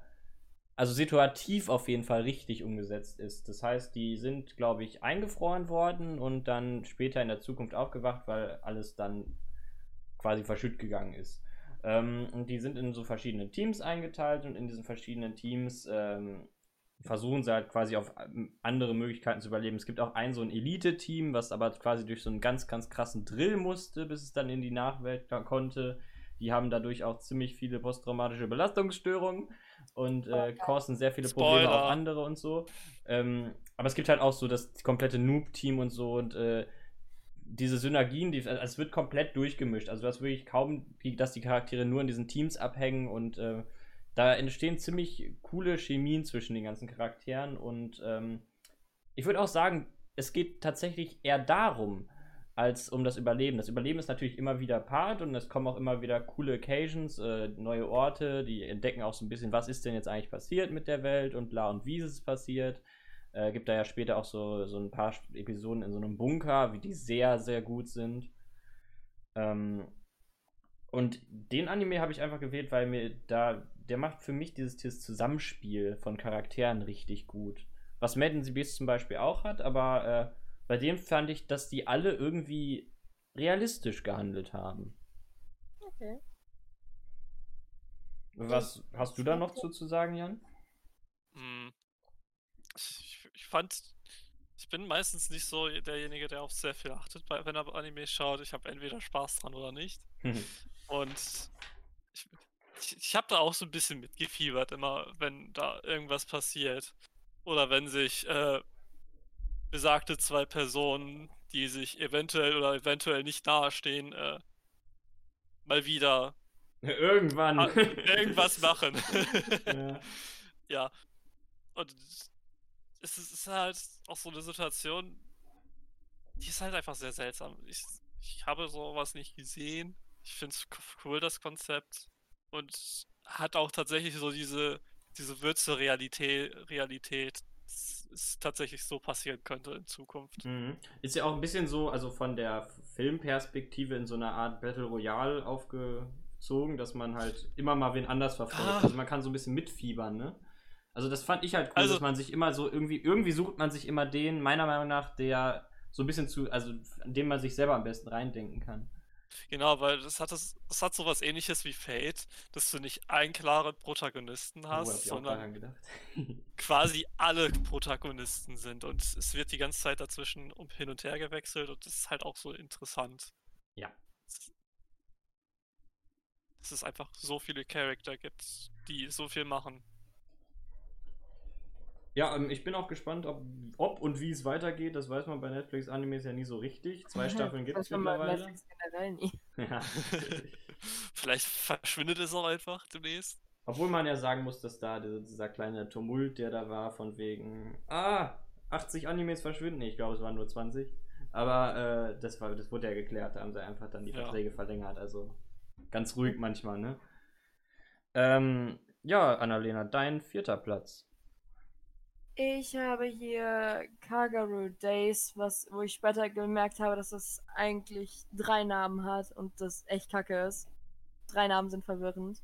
also situativ auf jeden Fall richtig umgesetzt ist. Das heißt, die sind, glaube ich, eingefroren worden und dann später in der Zukunft aufgewacht, weil alles dann quasi verschütt gegangen ist. Ähm, und die sind in so verschiedene Teams eingeteilt und in diesen verschiedenen Teams ähm, versuchen sie halt quasi auf ähm, andere Möglichkeiten zu überleben. Es gibt auch ein so ein Elite-Team, was aber quasi durch so einen ganz, ganz krassen Drill musste, bis es dann in die Nachwelt konnte. Die haben dadurch auch ziemlich viele posttraumatische Belastungsstörungen und äh, kosten sehr viele Spoiler. Probleme auf andere und so. Ähm, aber es gibt halt auch so das komplette Noob-Team und so und äh, diese Synergien, die, also es wird komplett durchgemischt. Also du hast wirklich kaum, dass die Charaktere nur in diesen Teams abhängen und äh, da entstehen ziemlich coole Chemien zwischen den ganzen Charakteren und ähm, ich würde auch sagen, es geht tatsächlich eher darum, als um das Überleben. Das Überleben ist natürlich immer wieder Part und es kommen auch immer wieder coole Occasions, äh, neue Orte, die entdecken auch so ein bisschen, was ist denn jetzt eigentlich passiert mit der Welt und bla und wie ist es passiert. Äh, gibt da ja später auch so, so ein paar Episoden in so einem Bunker, wie die sehr, sehr gut sind. Ähm, und den Anime habe ich einfach gewählt, weil mir da der macht für mich dieses, dieses Zusammenspiel von Charakteren richtig gut. Was Madden CBs zum Beispiel auch hat, aber äh, bei dem fand ich, dass die alle irgendwie realistisch gehandelt haben. Okay. Was hast du da noch zu, zu sagen, Jan? Hm. Ich, ich fand, ich bin meistens nicht so derjenige, der auf sehr viel achtet, wenn er Anime schaut. Ich habe entweder Spaß dran oder nicht. Und ich, ich, ich habe da auch so ein bisschen mitgefiebert, immer wenn da irgendwas passiert. Oder wenn sich äh, besagte zwei Personen, die sich eventuell oder eventuell nicht nahestehen, äh, mal wieder irgendwann irgendwas machen. ja. ja. Und es ist halt auch so eine Situation, die ist halt einfach sehr seltsam. Ich, ich habe sowas nicht gesehen. Ich finde es cool, das Konzept und hat auch tatsächlich so diese, diese Würze Realität, Realität, es tatsächlich so passieren könnte in Zukunft. Mhm. Ist ja auch ein bisschen so, also von der Filmperspektive in so einer Art Battle Royale aufgezogen, dass man halt immer mal wen anders verfolgt. Ah. Also man kann so ein bisschen mitfiebern, ne? Also das fand ich halt cool, also, dass man sich immer so irgendwie, irgendwie sucht man sich immer den, meiner Meinung nach, der so ein bisschen zu, also an dem man sich selber am besten reindenken kann. Genau, weil das hat das, das hat sowas ähnliches wie Fate, dass du nicht einen klaren Protagonisten oh, hast, oh, sondern quasi alle Protagonisten sind und es wird die ganze Zeit dazwischen um hin und her gewechselt und das ist halt auch so interessant. Ja. Dass es einfach so viele Charakter gibt, die so viel machen. Ja, ähm, ich bin auch gespannt, ob, ob und wie es weitergeht. Das weiß man bei Netflix-Animes ja nie so richtig. Zwei Staffeln gibt es mittlerweile. Netflix generell nie. Ja. Vielleicht verschwindet es auch einfach demnächst. Obwohl man ja sagen muss, dass da dieser, dieser kleine Tumult, der da war, von wegen, ah, 80 Animes verschwinden. Ich glaube, es waren nur 20. Aber äh, das, war, das wurde ja geklärt. Da haben sie einfach dann die Ja. Verträge verlängert. Also ganz ruhig manchmal, ne? Ähm, ja, Annalena, dein vierter Platz. Ich habe hier Kagaru Days, was, wo ich später gemerkt habe, dass es eigentlich drei Namen hat und das echt kacke ist. Drei Namen sind verwirrend.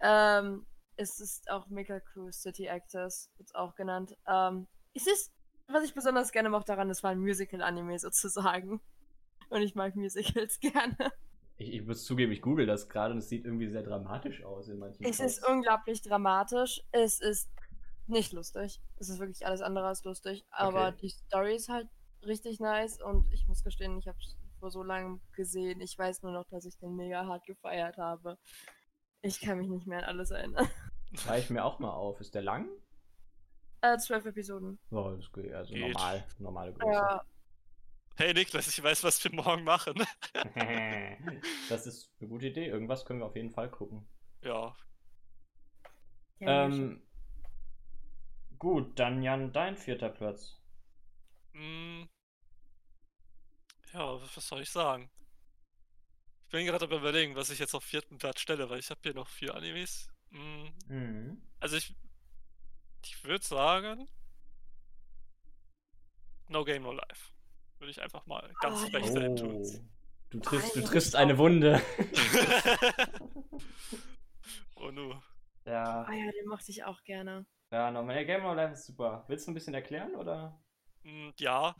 Ähm, es ist auch Mega Cruise City Actors, wird auch genannt. Ähm, es ist, was ich besonders gerne mochte daran, es war ein Musical-Anime sozusagen. Und ich mag Musicals gerne. Ich, ich muss zugeben, ich google das gerade und es sieht irgendwie sehr dramatisch aus in manchen Es ist Shows. unglaublich dramatisch. Es ist nicht lustig. Es ist wirklich alles andere als lustig. Aber Okay. die Story ist halt richtig nice und ich muss gestehen, ich habe es vor so langem gesehen. Ich weiß nur noch, dass ich den mega hart gefeiert habe. Ich kann mich nicht mehr an alles erinnern. Schreibe ich mir auch mal auf. Ist der lang? Äh, zwölf Episoden. Oh, das geht. Also Geht. normal, normale Größe. Ja, Hey Niklas, ich weiß, was wir morgen machen. das ist eine gute Idee. Irgendwas können wir auf jeden Fall gucken. ja, ja, Ähm, gut, dann Jan, dein vierter Platz. mm, ja, was soll ich sagen? Ich bin gerade am überlegen, was ich jetzt auf vierten Platz stelle, weil ich habe hier noch vier Animes. Mm, Mhm. Also ich, ich würde sagen, No Game No Life. Würde ich einfach mal ganz Oh, frech ja. dahin Oh, tun. du triffst, du triffst eine. Wunde. oh nu. ja, Ah ja, den mochte ich auch gerne. Ja, nochmal. Ja, Game of Life ist super. Willst du ein bisschen erklären oder? Mm, Ja,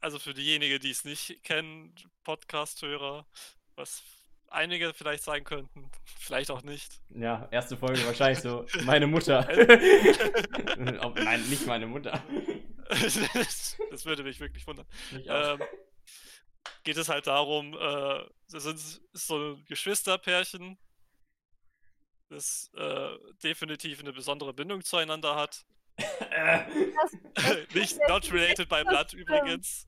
also für diejenigen, die es nicht kennen, Podcast-Hörer, was einige vielleicht sein könnten, vielleicht auch nicht. Ja, erste Folge wahrscheinlich so. Meine Mutter. Ob, nein, nicht meine Mutter. das würde mich wirklich wundern. Mich. Ähm, geht es halt darum, äh, das sind so ein Geschwisterpärchen, das äh, definitiv eine besondere Bindung zueinander hat. Äh, Nicht not related by blood übrigens.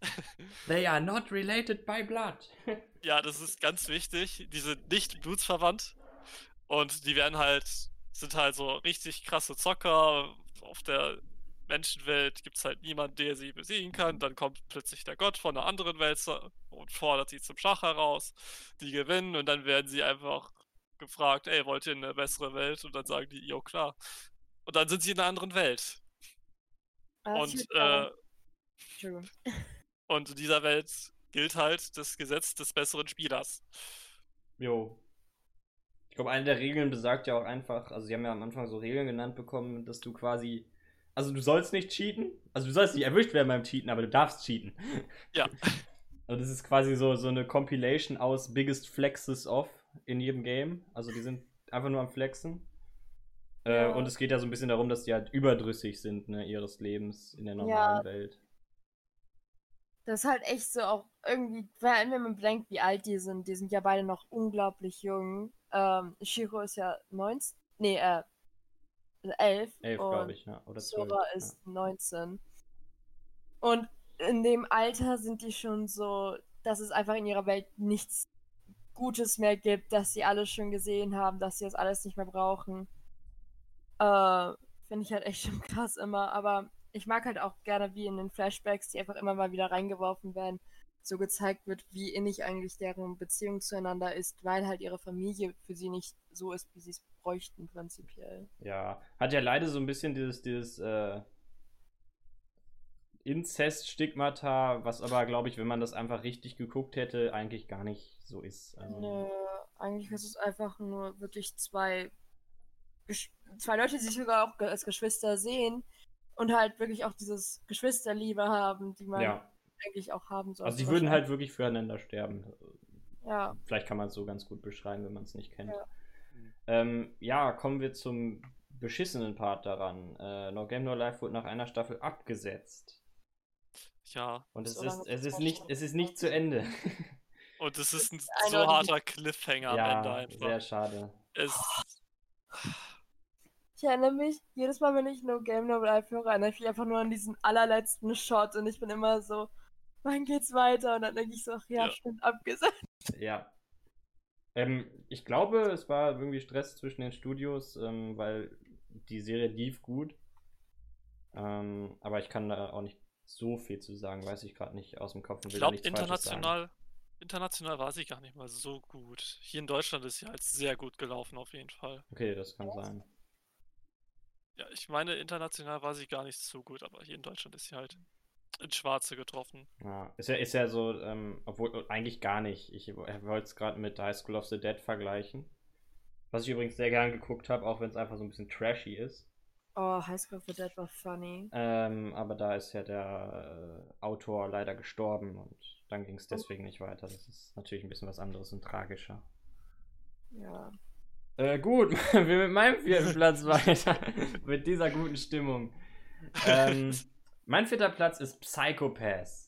They are not related by blood. Ja, das ist ganz wichtig. Die sind nicht blutsverwandt. Und die werden halt, sind halt so richtig krasse Zocker. Auf der Menschenwelt gibt es halt niemanden, der sie besiegen kann. Dann kommt plötzlich der Gott von einer anderen Welt und fordert sie zum Schach heraus. Die gewinnen und dann werden sie einfach gefragt, ey, wollt ihr in eine bessere Welt? Und dann sagen die, jo, klar. Und dann sind sie in einer anderen Welt. Ah, Und, äh, und in dieser Welt gilt halt das Gesetz des besseren Spielers. Jo. Ich glaube, eine der Regeln besagt ja auch einfach, also sie haben ja am Anfang so Regeln genannt bekommen, dass du quasi, also du sollst nicht cheaten, also du sollst nicht erwischt werden beim Cheaten, aber du darfst cheaten. Ja. Und das ist quasi so, so eine Compilation aus Biggest Flexes of in jedem Game. Also die sind einfach nur am Flexen. Äh, Ja. und es geht ja so ein bisschen darum, dass die halt überdrüssig sind, ne, ihres Lebens in der normalen Welt. Das ist halt echt so auch irgendwie, vor allem wenn man bedenkt, wie alt die sind. Die sind ja beide noch unglaublich jung. Ähm, Shiro ist ja 19, nee, äh, 11. Elf, und glaube ich, ja. Oder zwölf. Sora ist 19. Und in dem Alter sind die schon so, dass es einfach in ihrer Welt nichts Gutes mehr gibt, dass sie alles schon gesehen haben, dass sie das alles nicht mehr brauchen. Äh, Finde ich halt echt schon krass immer. Aber ich mag halt auch gerne, wie in den Flashbacks, die einfach immer mal wieder reingeworfen werden, so gezeigt wird, wie innig eigentlich deren Beziehung zueinander ist, weil halt ihre Familie für sie nicht so ist, wie sie es bräuchten, prinzipiell. Ja, hat ja leider so ein bisschen dieses, dieses äh, Inzest-Stigmata, was aber, glaube ich, wenn man das einfach richtig geguckt hätte, eigentlich gar nicht so ist. Also, Nö, eigentlich ist es einfach nur wirklich zwei, zwei Leute, die sich sogar auch als Geschwister sehen und halt wirklich auch dieses Geschwisterliebe haben, die man ja, eigentlich auch haben sollte. also die würden halt wirklich füreinander sterben. Ja, Vielleicht kann man es so ganz gut beschreiben, wenn man es nicht kennt. Ja. Ähm, ja, kommen wir zum beschissenen Part daran. Äh, No Game No Life wurde nach einer Staffel abgesetzt. Ja, Und es So ist, es ist nicht, es ist nicht zu Ende. und es ist ein so harter Cliffhanger am Ende ja, einfach. sehr schade. Es, ich erinnere mich, jedes Mal, wenn ich No Game No Life höre, erinnere ich mich einfach nur an diesen allerletzten Shot und ich bin immer so, wann geht's weiter? Und dann denke ich so, ach ja, Ja. stimmt, abgesetzt. Ja. Ähm, ich glaube, es war irgendwie Stress zwischen den Studios, ähm, weil die Serie lief gut. Ähm, aber ich kann da auch nicht so viel zu sagen, weiß ich gerade nicht aus dem Kopf. Und Ich glaube, international, international war sie gar nicht mal so gut. Hier in Deutschland ist sie halt sehr gut gelaufen, auf jeden Fall. Okay, das kann sein. Ja, ich meine, international war sie gar nicht so gut, aber hier in Deutschland ist sie halt ins Schwarze getroffen. Ja, ist ja, ist ja so, ähm, obwohl eigentlich gar nicht. Ich wollte es gerade mit High School of the Dead vergleichen. Was ich übrigens sehr gern geguckt habe, auch wenn es einfach so ein bisschen trashy ist. Oh, High School the Dead war funny. Ähm, aber da ist ja der äh, Autor leider gestorben und dann ging es deswegen nicht weiter. Das ist natürlich ein bisschen was anderes und tragischer. Ja. Äh, gut, wir mit meinem vierten Platz weiter. mit dieser guten Stimmung. Ähm, mein vierter Platz ist Psychopath.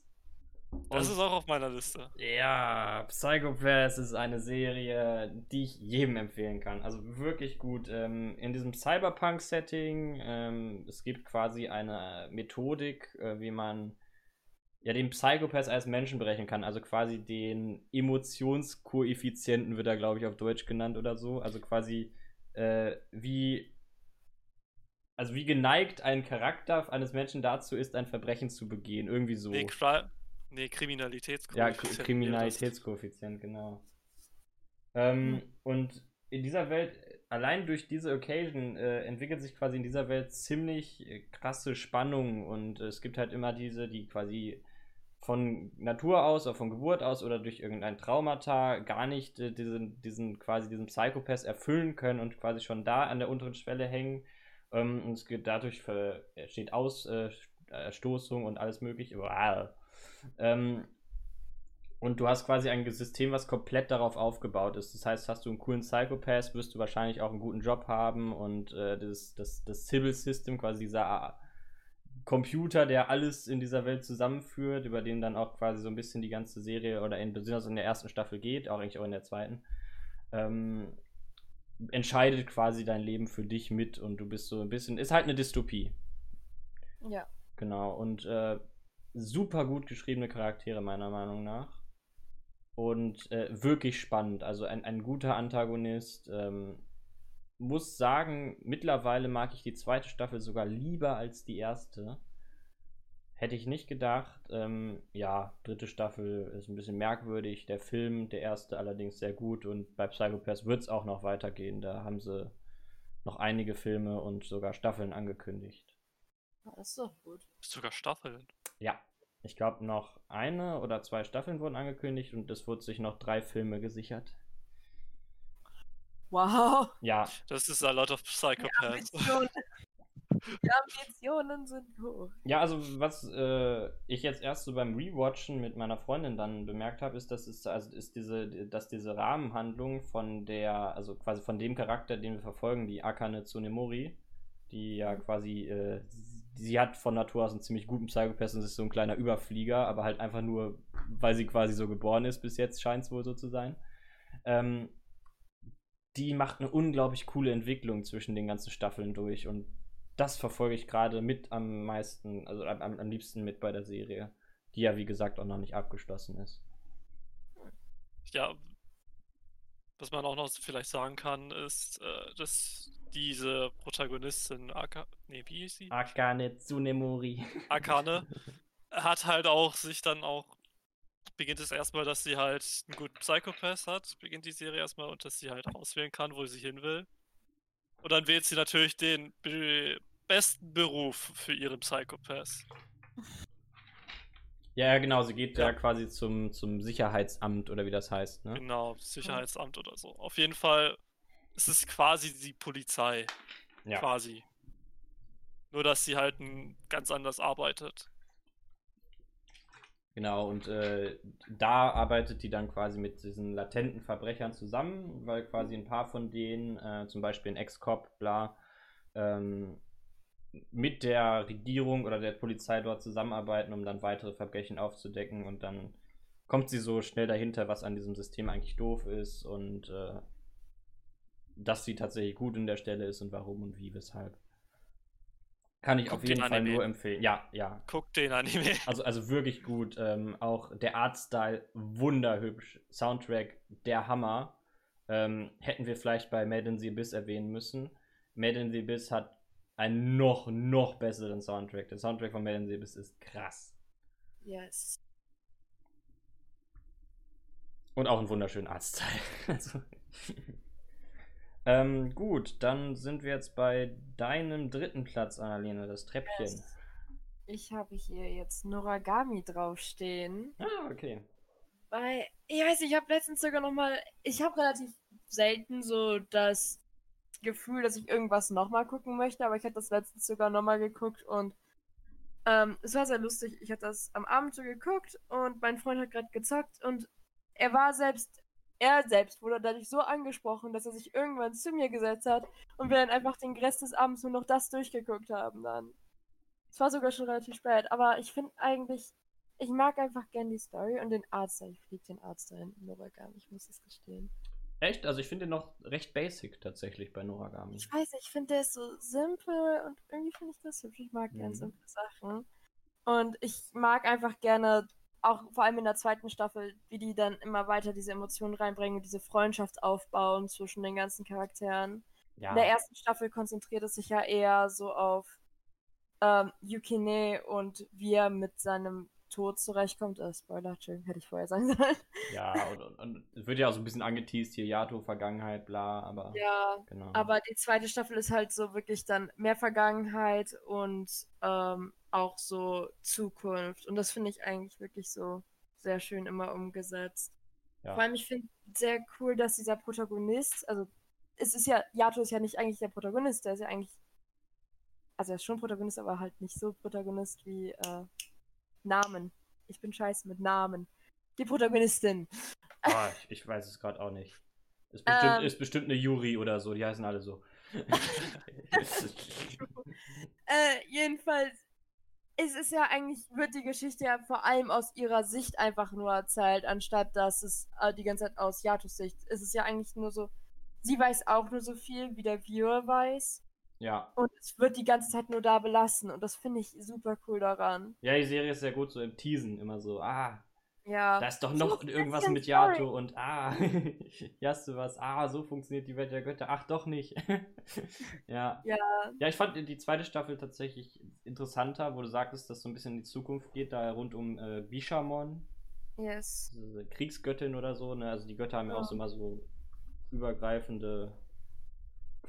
Das Und- ist auch auf meiner Liste. Ja, Psychopath ist eine Serie, die ich jedem empfehlen kann. Also wirklich gut. Ähm, in diesem Cyberpunk-Setting, ähm, es gibt quasi eine Methodik, äh, wie man ja den Psychopath als Menschen berechnen kann. Also quasi den Emotionskoeffizienten wird er, glaube ich, auf Deutsch genannt oder so. Also quasi äh, wie also wie geneigt ein Charakter eines Menschen dazu ist, ein Verbrechen zu begehen. Irgendwie so. Nee, Cri nee Ja, Kriminalitätskoeffizient. Das. Kriminalitätskoeffizient, genau. Ähm, Und in dieser Welt, allein durch diese Occasion, äh, entwickelt sich quasi in dieser Welt ziemlich äh, krasse Spannung und es gibt halt immer diese, die quasi von Natur aus oder von Geburt aus oder durch irgendein Traumata gar nicht äh, diesen, diesen quasi diesen Psychopath erfüllen können und quasi schon da an der unteren Schwelle hängen. Ähm, und es geht dadurch ver- entsteht Aus, äh, und alles mögliche. Wow. Ähm, und du hast quasi ein System, was komplett darauf aufgebaut ist. Das heißt, hast du einen coolen Psychopath, wirst du wahrscheinlich auch einen guten Job haben und äh, das, das, das Civil System, quasi dieser ah, Computer, der alles in dieser Welt zusammenführt, über den dann auch quasi so ein bisschen die ganze Serie oder in, besonders in der ersten Staffel geht, auch eigentlich auch in der zweiten, ähm, entscheidet quasi dein Leben für dich mit und du bist so ein bisschen, ist halt eine Dystopie. Ja. Genau, und äh, super gut geschriebene Charaktere, meiner Meinung nach. Und äh, wirklich spannend. Also ein, ein guter Antagonist. Ähm, muss sagen, mittlerweile mag ich die zweite Staffel sogar lieber als die erste. Hätte ich nicht gedacht. Ähm, ja, dritte Staffel ist ein bisschen merkwürdig. Der Film, der erste allerdings sehr gut. Und bei Psychopaths wird es auch noch weitergehen. Da haben sie noch einige Filme und sogar Staffeln angekündigt. Das ist doch gut. Sogar Staffeln. Ja, ich glaube noch eine oder zwei Staffeln wurden angekündigt und es wurden sich noch drei Filme gesichert. Wow. Ja, Das ist a lot of Psychopaths. Ambitionen. Die Ambitionen sind hoch. ja, also was äh, ich jetzt erst so beim Rewatchen mit meiner Freundin dann bemerkt habe, ist, dass es also ist diese, dass diese Rahmenhandlung von der, also quasi von dem Charakter, den wir verfolgen, die Akane Tsunemori, die ja quasi, äh, sie hat von Natur aus einen ziemlich guten Psychopath und ist so ein kleiner Überflieger, aber halt einfach nur, weil sie quasi so geboren ist bis jetzt, scheint es wohl so zu sein. Ähm, die macht eine unglaublich coole Entwicklung zwischen den ganzen Staffeln durch und das verfolge ich gerade mit am meisten, also am, am liebsten mit bei der Serie, die ja wie gesagt auch noch nicht abgeschlossen ist. Ja, was man auch noch vielleicht sagen kann, ist, äh, dass diese Protagonistin, Aka, nee, wie hieß sie? Akane Tsunemori. Akane, hat halt auch sich dann auch, beginnt es erstmal, dass sie halt einen guten Psychopath hat, beginnt die Serie erstmal und dass sie halt auswählen kann, wo sie hin will. Und dann wählt sie natürlich den be besten Beruf für ihren Psychopath. Ja, ja, genau, sie geht ja, Ja. quasi zum, zum Sicherheitsamt oder wie das heißt, ne? Genau, Sicherheitsamt oder so. Auf jeden Fall ist es quasi die Polizei. Ja. Quasi. Nur, dass sie halt ganz anders arbeitet. Genau, und äh, da arbeitet die dann quasi mit diesen latenten Verbrechern zusammen, weil quasi ein paar von denen, äh, zum Beispiel ein Ex-Cop, bla, ähm, mit der Regierung oder der Polizei dort zusammenarbeiten, um dann weitere Verbrechen aufzudecken und dann kommt sie so schnell dahinter, was an diesem System eigentlich doof ist und äh, dass sie tatsächlich gut in der Stelle ist und warum und wie, weshalb. Kann ich Guck auf den jeden Fall Anime. nur empfehlen. Ja, ja, Guck den Anime. also, also wirklich gut. Ähm, auch der Artstyle wunderhübsch. Soundtrack der Hammer. ähm, hätten wir vielleicht bei Made in the Abyss erwähnen müssen. Made in the Abyss hat einen noch, noch besseren Soundtrack. Der Soundtrack von Made in Abyss ist krass. Yes. Und auch einen wunderschönen Arztteil. also, ähm, gut, dann sind wir jetzt bei deinem dritten Platz, Annalena, das Treppchen. Yes. Ich habe hier jetzt Noragami draufstehen. Ah, okay. Weil, ich weiß, ich habe letztens sogar nochmal, ich habe relativ selten so das Gefühl, dass ich irgendwas nochmal gucken möchte, aber ich hatte das letztens sogar nochmal geguckt und ähm, es war sehr lustig. Ich hatte das am Abend so geguckt und mein Freund hat gerade gezockt und er war selbst, er selbst wurde dadurch so angesprochen, dass er sich irgendwann zu mir gesetzt hat und wir dann einfach den Rest des Abends nur noch das durchgeguckt haben dann. Es war sogar schon relativ spät, aber ich finde eigentlich, ich mag einfach gern die Story und den Artstyle. Ich fliege den Artstyle in Noragami, ich muss es gestehen. Echt? Also ich finde den noch recht basic tatsächlich bei Noragami. Ich weiß ich finde der ist so simpel und irgendwie finde ich das hübsch. Ich mag Mhm. gern simple Sachen. Und ich mag einfach gerne, auch vor allem in der zweiten Staffel, wie die dann immer weiter diese Emotionen reinbringen und diese Freundschaft aufbauen zwischen den ganzen Charakteren. Ja. In der ersten Staffel konzentriert es sich ja eher so auf ähm, Yukine und wie er mit seinem Tod zurechtkommt. Äh, Spoiler, Entschuldigung, hätte ich vorher sagen sollen. Ja, und, und, und es wird ja auch so ein bisschen angeteased hier, Yato, Vergangenheit, bla, aber ja, genau. aber die zweite Staffel ist halt so wirklich dann mehr Vergangenheit und ähm, auch so Zukunft. Und das finde ich eigentlich wirklich so sehr schön immer umgesetzt. ja. Vor allem, ich finde sehr cool, dass dieser Protagonist, also es ist ja, Yato ist ja nicht eigentlich der Protagonist, der ist ja eigentlich, also er ist schon Protagonist, aber halt nicht so Protagonist wie äh, Namen. Ich bin scheiße mit Namen. Die Protagonistin. Ah, ich, ich weiß es gerade auch nicht. Ist bestimmt, Ähm. ist bestimmt eine Yuri oder so, die heißen alle so. Äh, jedenfalls, es ist ja eigentlich, wird die Geschichte ja vor allem aus ihrer Sicht einfach nur erzählt, anstatt dass es äh, die ganze Zeit aus Yatos Sicht. Es ist ja eigentlich nur so, sie weiß auch nur so viel, wie der Viewer weiß. Ja. Und es wird die ganze Zeit nur da belassen. Und das finde ich super cool daran. Ja, die Serie ist sehr gut so im Teasen, immer so, ah, Ja. da ist doch So noch ein irgendwas mit. Yato und ah, hier hast du was, ah, so funktioniert die Welt der Götter, ach doch nicht. ja. Ja. Ja, ich fand die zweite Staffel tatsächlich interessanter, wo du sagtest, dass so ein bisschen in die Zukunft geht, da rund um äh, Bishamon, Yes. Kriegsgöttin oder so, ne? Also die Götter haben ja, Ja. auch so immer so übergreifende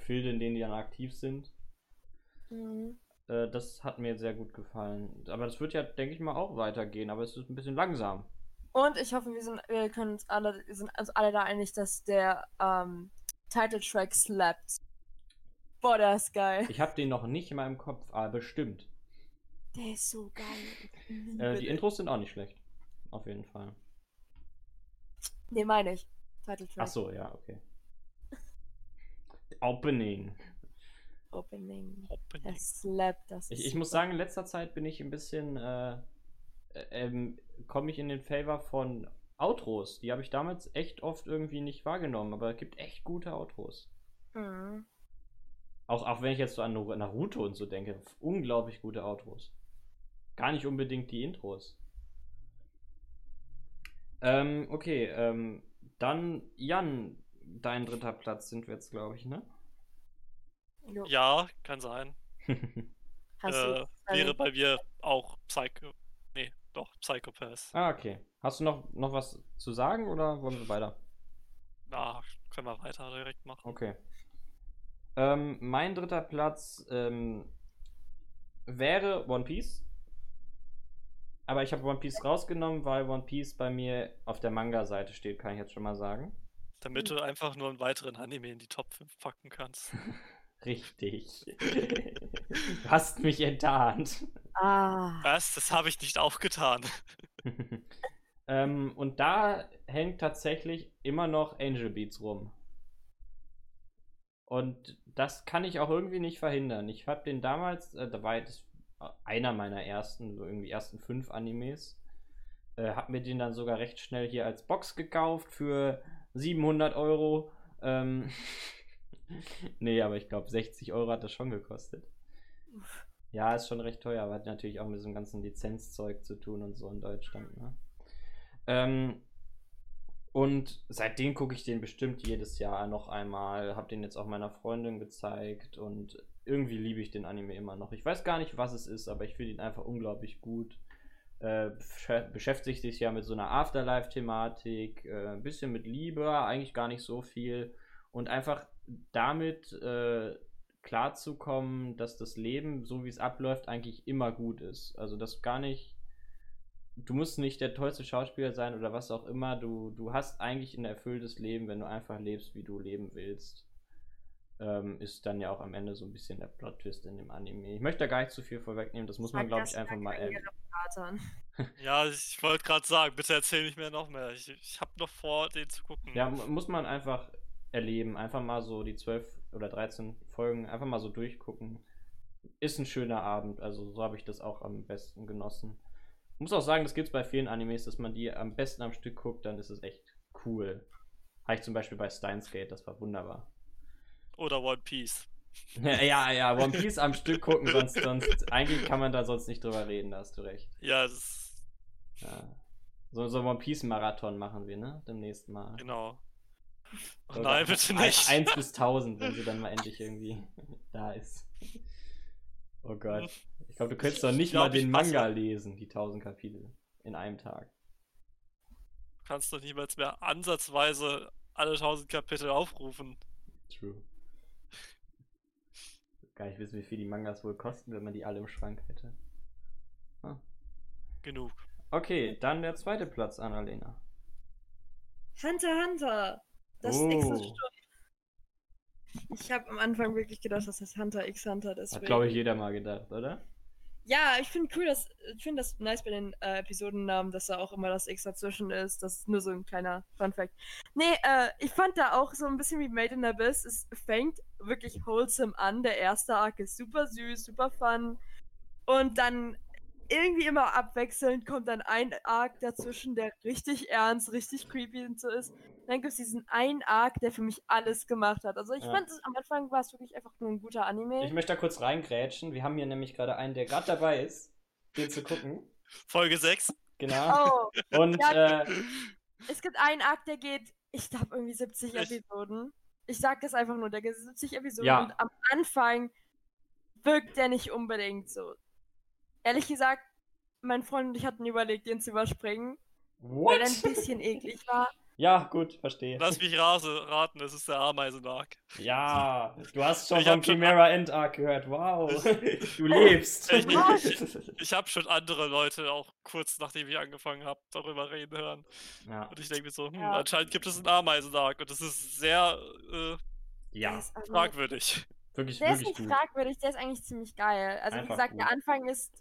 Gefilde, in denen die dann aktiv sind. Mhm. Äh, das hat mir sehr gut gefallen. Aber das wird ja, denke ich mal, auch weitergehen, aber es ist ein bisschen langsam. Und ich hoffe, wir, sind, wir können uns alle, wir sind uns alle da einig, dass der ähm, Title-Track slappt. Boah, der ist geil. Ich habe den noch nicht in meinem Kopf, aber bestimmt. Der ist so geil. Äh, die. Intros sind auch nicht schlecht. Auf jeden Fall. Nee, meine ich. Title Track. Ach so, ja, okay. Opening. Opening. Opening. Der slappt, das Ich, ich muss sagen, in letzter Zeit bin ich ein bisschen, äh, äh, ähm, komme ich in den Favor von Outros. Die habe ich damals echt oft irgendwie nicht wahrgenommen, aber es gibt echt gute Outros. Mhm. Auch, auch wenn ich jetzt so an Nar- Naruto und so denke, unglaublich gute Outros. Gar nicht unbedingt die Intros. Ähm, okay, ähm, dann Jan, dein dritter Platz sind wir jetzt, glaube ich, ne? Jo. Ja, kann sein. Hast äh, du wäre bei mir auch Psycho. Nee, doch, Psychopath. ah, okay. Hast du noch, noch was zu sagen oder wollen wir weiter? Na, können wir weiter direkt machen. Okay. Ähm, mein dritter Platz ähm, wäre One Piece. Aber ich habe One Piece rausgenommen, weil One Piece bei mir auf der Manga-Seite steht, kann ich jetzt schon mal sagen. Damit du einfach nur einen weiteren Anime in die Top 5 packen kannst. Richtig. du hast mich enttarnt. Ah. Was? Das habe ich nicht aufgetan. ähm, und da hängt tatsächlich immer noch Angel Beats rum. Und das kann ich auch irgendwie nicht verhindern. Ich habe den damals, äh, da war das einer meiner ersten, so irgendwie ersten fünf Animes. Äh, hab mir den dann sogar recht schnell hier als Box gekauft für 700 Euro. Ähm, nee, aber ich glaube 60 Euro hat das schon gekostet. Ja, ist schon recht teuer, aber hat natürlich auch mit diesem ganzen Lizenzzeug zu tun und so in Deutschland. Ne? Ähm, Und seitdem gucke ich den bestimmt jedes Jahr noch einmal. Hab den jetzt auch meiner Freundin gezeigt und irgendwie liebe ich den Anime immer noch. Ich weiß gar nicht, was es ist, aber ich finde ihn einfach unglaublich gut. Äh, beschäftigt sich ja mit so einer Afterlife-Thematik, äh, ein bisschen mit Liebe, eigentlich gar nicht so viel. Und einfach damit äh, klarzukommen, dass das Leben, so wie es abläuft, eigentlich immer gut ist. Also das gar nicht. Du musst nicht der tollste Schauspieler sein oder was auch immer. Du, du hast eigentlich ein erfülltes Leben, wenn du einfach lebst, wie du leben willst ähm, ist dann ja auch am Ende so ein bisschen der Plot-Twist in dem Anime. Ich möchte da gar nicht zu viel vorwegnehmen, das muss man, glaube ich, einfach mal erleben. ja, ich wollte gerade sagen, bitte erzähl nicht mehr noch mehr. Ich, ich habe noch vor, den zu gucken. Ja, muss man einfach erleben. Einfach mal so die 12 oder 13 Folgen einfach mal so durchgucken. Ist ein schöner Abend, also so habe ich das auch am besten genossen. Ich muss auch sagen, das gibt es bei vielen Animes, dass man die am besten am Stück guckt, dann ist es echt cool. Habe ich zum Beispiel bei Steins Gate, das war wunderbar. Oder One Piece. ja, ja, One Piece am Stück gucken, sonst, sonst, eigentlich kann man da sonst nicht drüber reden, da hast du recht. Ja, das. Ja. So, so One Piece Marathon machen wir, ne? Demnächst mal. Genau. Oh, nein, bitte nicht. 1 bis 1000, wenn sie dann mal endlich irgendwie da ist. Oh Gott. Ich glaube, du könntest doch nicht glaub, mal den Manga lesen, die 1000 Kapitel, in einem Tag. Du kannst doch niemals mehr ansatzweise alle 1000 Kapitel aufrufen. True gar nicht wissen, wie viel die Mangas wohl kosten, wenn man die alle im Schrank hätte. Ah. Genug. Okay, dann der zweite Platz, Annalena. Hunter Hunter. Das oh. ist extra Ich habe am Anfang wirklich gedacht, dass das Hunter x Hunter ist. Hat, glaube ich, jeder mal gedacht, oder? Ja, ich finde cool, dass ich finde das nice bei den äh, Episodennamen, dass da auch immer das X dazwischen ist. Das ist nur so ein kleiner Fun Fact. Nee, äh, ich fand da auch so ein bisschen wie Made in Abyss. Es fängt wirklich wholesome an. Der erste Arc ist super süß, super fun. Und dann irgendwie immer abwechselnd kommt dann ein Arc dazwischen, der richtig ernst, richtig creepy und so ist. Dann gibt es diesen einen Arc, der für mich alles gemacht hat. Also ich ja. fand, am Anfang war es wirklich einfach nur ein guter Anime. Ich möchte da kurz reingrätschen. Wir haben hier nämlich gerade einen, der gerade dabei ist, den zu gucken. Folge 6. Genau. Oh. Und ja, äh, es gibt einen Arc, der geht, ich glaube, irgendwie 70 ich... Episoden. Ich sag das einfach nur, der geht 70 Episoden ja. und am Anfang wirkt der nicht unbedingt so Ehrlich gesagt, mein Freund und ich hatten überlegt, den zu überspringen. What? Weil er ein bisschen eklig war. Ja, gut, verstehe. Lass mich rase, raten, es ist der Ameisen-Arc. Ja, du hast schon ich vom Chimera End Arc gehört. Wow, du lebst. Ich, ich, ich habe schon andere Leute auch kurz nachdem ich angefangen habe, darüber reden hören. Ja. Und ich denke mir so, hm, ja. anscheinend gibt es einen Ameisen-Arc und das ist sehr äh, ja. fragwürdig. Wirklich, der wirklich ist nicht gut. fragwürdig, der ist eigentlich ziemlich geil. Also Einfach wie gesagt, gut. der Anfang ist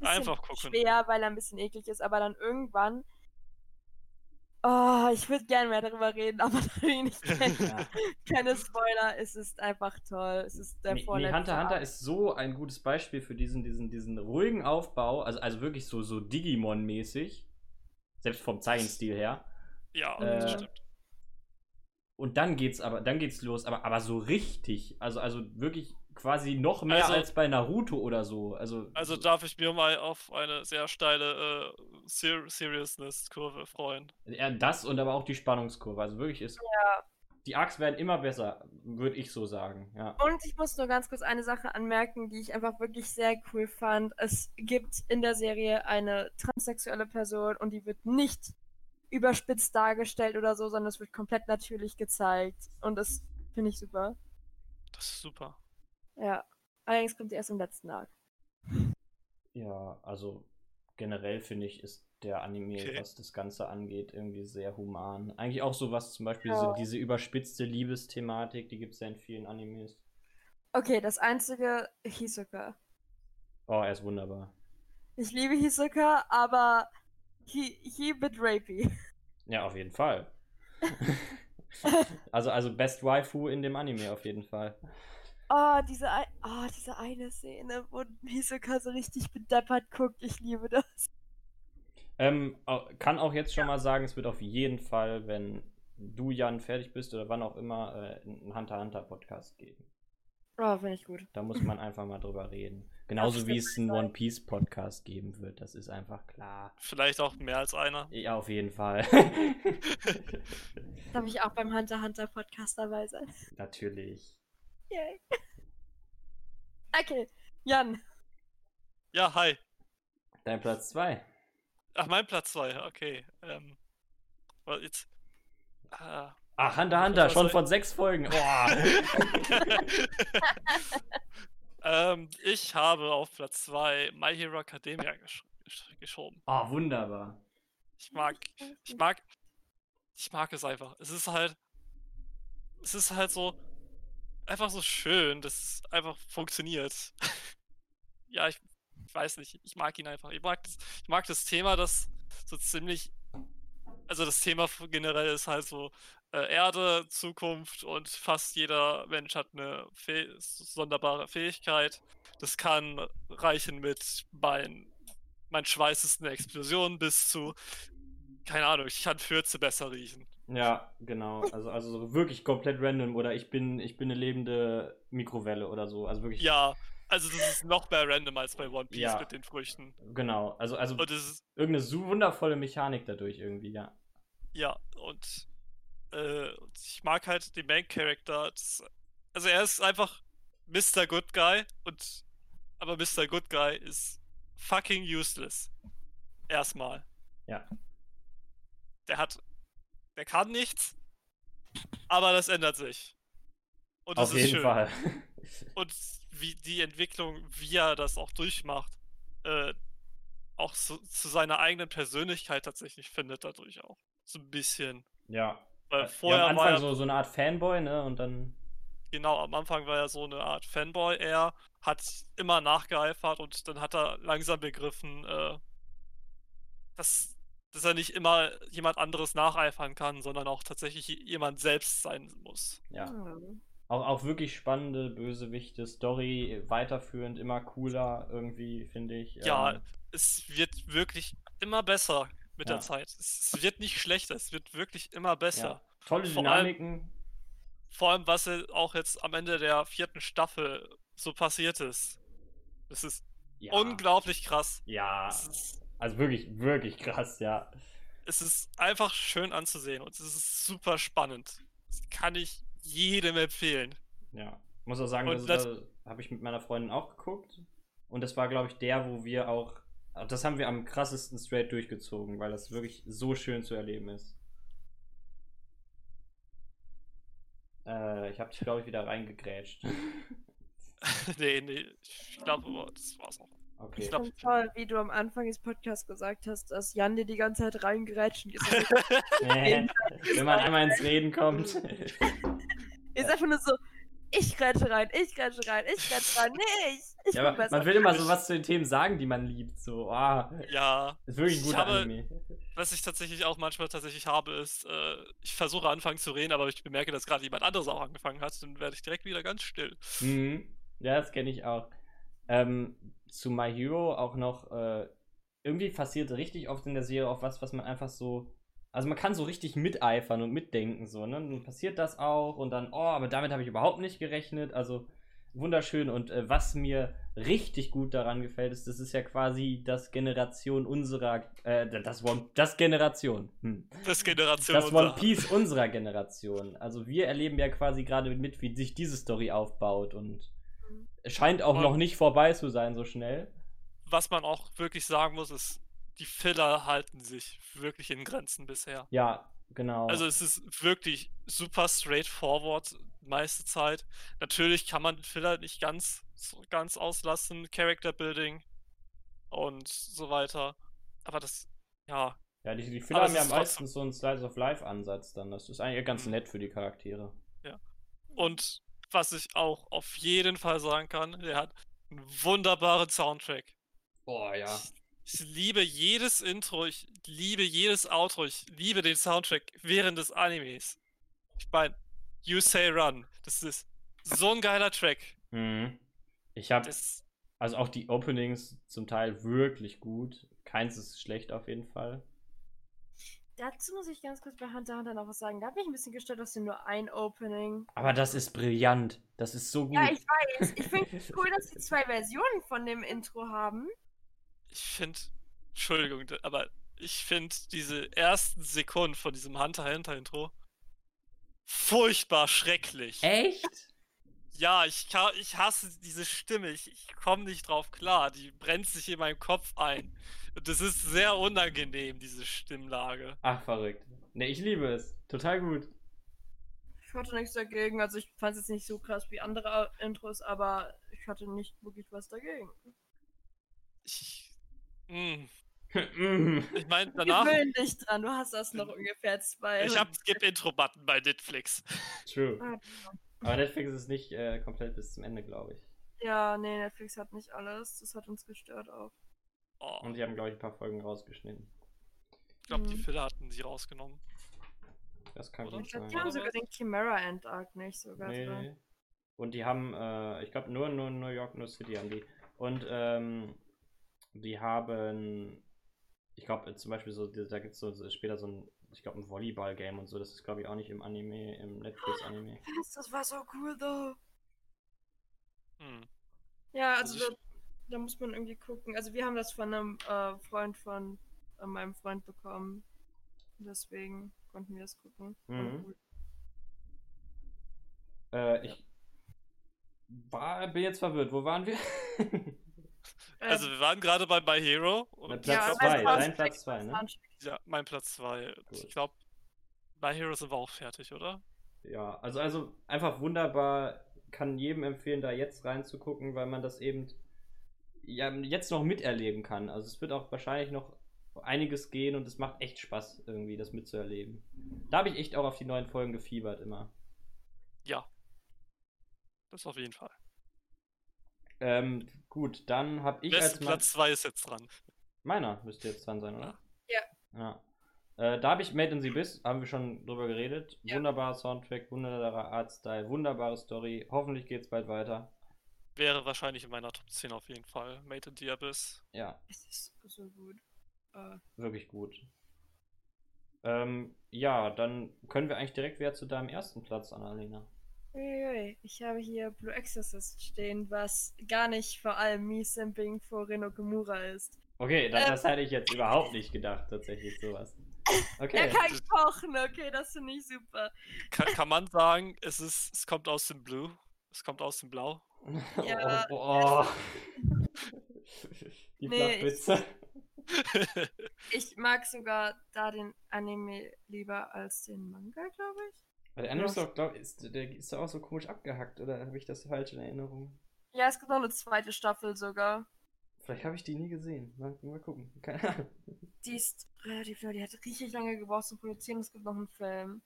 Einfach gucken. schwer, weil er ein bisschen eklig ist, aber dann irgendwann. Oh, ich würde gerne mehr darüber reden, aber da ich nicht kenne. ja. Keine Spoiler, es ist einfach toll. Es ist der nee, nee, Hunter Hunter ist so ein gutes Beispiel für diesen, diesen, diesen ruhigen Aufbau, also, also wirklich so, so Digimon-mäßig. Selbst vom Zeichenstil her. Ja, äh, das stimmt. Und dann geht's aber, dann geht's los, aber, aber so richtig. Also, also wirklich quasi noch mehr also, als bei Naruto oder so. Also, also darf ich mir mal auf eine sehr steile äh, Ser Seriousness-Kurve freuen. Ja, das und aber auch die Spannungskurve. Also wirklich ist. Ja. Die Arcs werden immer besser, würde ich so sagen. Ja. Und ich muss nur ganz kurz eine Sache anmerken, die ich einfach wirklich sehr cool fand. Es gibt in der Serie eine transsexuelle Person und die wird nicht überspitzt dargestellt oder so, sondern es wird komplett natürlich gezeigt. Und das finde ich super. Das ist super. Ja. Allerdings kommt die erst im letzten Arc. Ja, also generell finde ich, ist der Anime, okay. was das Ganze angeht, irgendwie sehr human. Eigentlich auch so was, zum Beispiel ja. so diese überspitzte Liebesthematik, die gibt es ja in vielen Animes. Okay, das einzige Hisoka. Oh, er ist wunderbar. Ich liebe Hisoka, aber he, he bit rapey. Ja, auf jeden Fall. also, also Best Waifu in dem Anime auf jeden Fall. Oh, diese, oh, diese eine Szene, wo Hisoka so richtig bedeppert guckt. Ich liebe das. Ähm, kann auch jetzt schon mal sagen, es wird auf jeden Fall, wenn du, Jan, fertig bist oder wann auch immer, äh, einen Hunter Hunter Podcast geben. Oh, finde ich gut. Da muss man einfach mal drüber reden. Genauso wie es einen. One Piece Podcast geben wird, das ist einfach klar. Vielleicht auch mehr als einer. Ja, auf jeden Fall. Darf ich auch beim Hunter Hunter Podcast dabei sein? Natürlich. Yay. Okay, Jan. Ja, hi. Dein Platz 2. Ach, mein Platz 2, okay. Ähm, was jetzt. Ah. Ach, Hunter Hunter, schon von sechs Folgen. Oh. ähm, ich habe auf Platz 2 My Hero Academia gesch gesch geschoben. oh, wunderbar. Ich mag, ich mag, ich mag es einfach. Es ist halt, es ist halt so, einfach so schön, dass es einfach funktioniert. ja, ich, ich weiß nicht, ich mag ihn einfach. Ich mag das, ich mag das Thema, das so ziemlich, also das Thema generell ist halt so äh, Erde, Zukunft und fast jeder Mensch hat eine Fäh sonderbare Fähigkeit. Das kann reichen mit meinen, meinen schweißesten Explosionen bis zu, keine Ahnung, ich kann Fürze besser riechen. Ja, genau. Also, also so wirklich komplett random oder ich bin, ich bin eine lebende Mikrowelle oder so. Also wirklich. Ja, also das ist noch mehr random als bei One Piece Ja. mit den Früchten. Genau. Also, also Und es ist, irgendeine so wundervolle Mechanik dadurch irgendwie, ja. ja, und, äh, ich mag halt den Main Character. Das, also er ist einfach Mr. Good Guy und aber Mr. Good Guy ist fucking useless. Erstmal. Ja. Der hat, der kann nichts, aber das ändert sich. Und das Auf ist jeden schön. Fall. und wie die Entwicklung, wie er das auch durchmacht, äh, auch zu, zu seiner eigenen Persönlichkeit tatsächlich findet dadurch auch. So ein bisschen. ja. Weil ja, vorher am war Anfang er, so, so eine Art Fanboy, ne? Und dann. genau, am Anfang war er so eine Art Fanboy, er hat immer nachgeeifert und dann hat er langsam begriffen, äh, dass, dass er nicht immer jemand anderes nacheifern kann, sondern auch tatsächlich jemand selbst sein muss. Ja. Auch, auch wirklich spannende, bösewichte Story, weiterführend, immer cooler irgendwie, finde ich. Ja, Ähm, es wird wirklich immer besser mit Ja. der Zeit. Es, es wird nicht schlechter, es wird wirklich immer besser. ja. Tolle Vor allem- Dynamiken. Vor allem, was auch jetzt am Ende der vierten Staffel so passiert ist. Das ist Ja. unglaublich krass. Ja. Es ist, Also wirklich, wirklich krass, ja. es ist einfach schön anzusehen und es ist super spannend. Das kann ich jedem empfehlen. Ja. Muss auch sagen, Und das, das- das habe ich mit meiner Freundin auch geguckt. Und das war, glaube ich, der, wo wir auch. Das haben wir am krassesten straight durchgezogen, weil das wirklich so schön zu erleben ist. Äh, ich habe dich, glaube ich, wieder reingegrätscht. nee, nee, ich glaube, das war's auch. Okay. Ich finde toll, wie du am Anfang des Podcasts gesagt hast, dass Jan dir die ganze Zeit reingrätscht und ihr Nee, wenn man einmal ins Reden kommt. ist einfach nur so, ich grätsche rein, ich grätsche rein, ich grätsche rein, nee, ich, ich ja, bin aber besser. man will immer so was zu den Themen sagen, die man liebt. So, ah, Ja, ist wirklich ein guter habe- Anime. was ich tatsächlich auch manchmal tatsächlich habe, ist, äh, ich versuche anfangen zu reden, aber ich bemerke, dass gerade jemand anderes auch angefangen hat, dann werde ich direkt wieder ganz still. Mhm. Ja, das kenne ich auch. Ähm, zu My Hero auch noch, äh, irgendwie passiert richtig oft in der Serie auch was, was man einfach so. Also man kann so richtig miteifern und mitdenken, so, ne? Dann passiert das auch und dann, oh, aber damit habe ich überhaupt nicht gerechnet. Also wunderschön. Und äh, was mir richtig gut daran gefällt, ist, das ist ja quasi das Generation unserer, äh, das One, das Generation. Hm. Das Generation. Das One Piece unserer Generation. Also wir erleben ja quasi gerade mit, wie sich diese Story aufbaut und scheint auch Und- noch nicht vorbei zu sein so schnell. Was man auch wirklich sagen muss, ist, die Filler halten sich wirklich in Grenzen bisher. Ja, genau. Also es ist wirklich super straightforward meiste Zeit. Natürlich kann man den Filler nicht ganz, ganz auslassen, Character Building und so weiter. Aber das, ja, ja, die, die Filler haben ja ist am meisten so einen Slice of Life Ansatz dann. Das ist eigentlich ganz Mhm. nett für die Charaktere. Und was ich auch auf jeden Fall sagen kann, der hat einen wunderbaren Soundtrack. Oh ja. Ich liebe jedes Intro, ich liebe jedes Outro, ich liebe den Soundtrack während des Animes. Ich meine, You Say Run, das ist so ein geiler Track. Mhm. Ich habe also auch die Openings zum Teil wirklich gut. Keins ist schlecht auf jeden Fall. Dazu muss ich ganz kurz bei Hunter Hunter noch was sagen. Da habe ich ein bisschen gestört, dass sie nur ein Opening. Aber das ist brillant. Das ist so gut. Ja, ich weiß. Ich finde es cool, dass sie zwei Versionen von dem Intro haben. Ich finde, Entschuldigung, aber ich finde diese ersten Sekunden von diesem Hunter Hunter Intro furchtbar schrecklich. Echt? Ja, ich, ka- ich hasse diese Stimme. Ich, ich komme nicht drauf klar. Die brennt sich in meinem Kopf ein. Und das ist sehr unangenehm, diese Stimmlage. Ach, verrückt. Ne, ich liebe es. Total gut. Ich hatte nichts dagegen. Also ich fand es jetzt nicht so krass wie andere Intros, aber ich hatte nicht wirklich was dagegen. Ich, mm. Mm. ich meine, danach. Gewöhn dich dran, du hast das noch ungefähr zwei. Ich habe Skip-Intro-Button bei Netflix. True. Ah, Aber Netflix ist nicht äh, komplett bis zum Ende, glaube ich. Ja, nee, Netflix hat nicht alles. Das hat uns gestört auch. Oh, Und die haben, glaube ich, ein paar Folgen rausgeschnitten. ich glaube, die Mhm. Filler hatten sie rausgenommen. Das kann Oder? gut Ich glaube, sein. die haben sogar den Chimera End Arc nicht sogar drin. Nee. Und die haben, äh, ich glaube, nur, nur New York, nur City haben die. Und ähm, die haben, ich glaube, zum Beispiel so, da gibt es so, so später so ein, ich glaube, ein Volleyball-Game und so. Das ist, glaube ich, auch nicht im Anime, im Netflix-Anime. Das war so cool, though. Hm. Ja, also, Also ich- da, muss man irgendwie gucken. Also wir haben das von einem äh, Freund von äh, meinem Freund bekommen. Deswegen konnten wir das gucken. Mhm. Äh, ich war, bin jetzt verwirrt. Wo waren wir? Also, wir waren gerade bei My Hero. Und Platz ich ja, dein ein Platz zwei, ne? Soundtrack. Ja, mein Platz 2. Gut. Ich glaube, My Hero sind wir auch fertig, oder? Ja, also, also einfach wunderbar. Kann jedem empfehlen, da jetzt reinzugucken, weil man das eben ja, jetzt noch miterleben kann. Also es wird auch wahrscheinlich noch einiges gehen und es macht echt Spaß, irgendwie das mitzuerleben. Da habe ich echt auch auf die neuen Folgen gefiebert immer. Ja. Das auf jeden Fall. Ähm, gut, dann habe ich Best als mein- Platz 2 ist jetzt dran. Meiner müsste jetzt dran sein, oder? Ja. Ja. Äh, da habe ich Made in the Abyss, haben wir schon drüber geredet. Ja. Wunderbarer Soundtrack, wunderbarer Artstyle, wunderbare Story. Hoffentlich geht's bald weiter. Wäre wahrscheinlich in meiner Top 10 auf jeden Fall. Made in the Abyss. Ja, Es ist so gut. Äh, wirklich gut. Ähm, ja, dann können wir eigentlich direkt wieder zu deinem ersten Platz, Annalena. Uiui, ich habe hier Blue Exorcist stehen, was gar nicht vor allem Me-Simping vor Reno Komura ist. Okay, das, Ähm. das hätte ich jetzt überhaupt nicht gedacht, tatsächlich sowas. Er Okay. kann kochen, okay, das finde ich super. Kann, kann man sagen, es, ist, es kommt aus dem Blue. Es kommt aus dem Blau. Ja. Oh, oh. Die Nee, Flachwitze. Ich mag sogar da den Anime lieber als den Manga, glaube ich. Aber Der andere ist doch, glaub, ist, der ist doch auch so komisch abgehackt, oder habe ich das falsch in Erinnerung? Ja, es gibt noch eine zweite Staffel sogar. Vielleicht habe ich die nie gesehen. Mal, mal gucken. Keine Ahnung. Die ist relativ neu, die hat richtig lange gebraucht zu produzieren. Es gibt noch einen Film.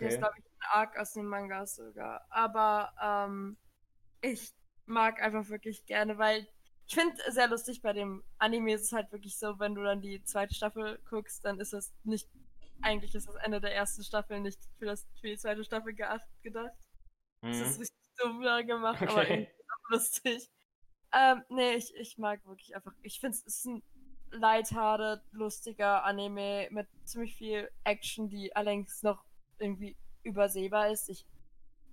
Der ist, Okay. glaube ich, ein Arc aus den Mangas sogar. Aber ähm, ich mag einfach wirklich gerne, weil ich finde sehr lustig bei dem Anime ist es halt wirklich so, wenn du dann die zweite Staffel guckst, dann ist es nicht, eigentlich ist das Ende der ersten Staffel nicht für, das, für die zweite Staffel geacht, gedacht. Das ist Mhm. richtig dumm da gemacht, aber Okay. irgendwie auch lustig. Ähm, nee, ich, ich mag wirklich einfach, ich finde es ist ein lighthearted, lustiger Anime mit ziemlich viel Action, die allerdings noch irgendwie übersehbar ist. Ich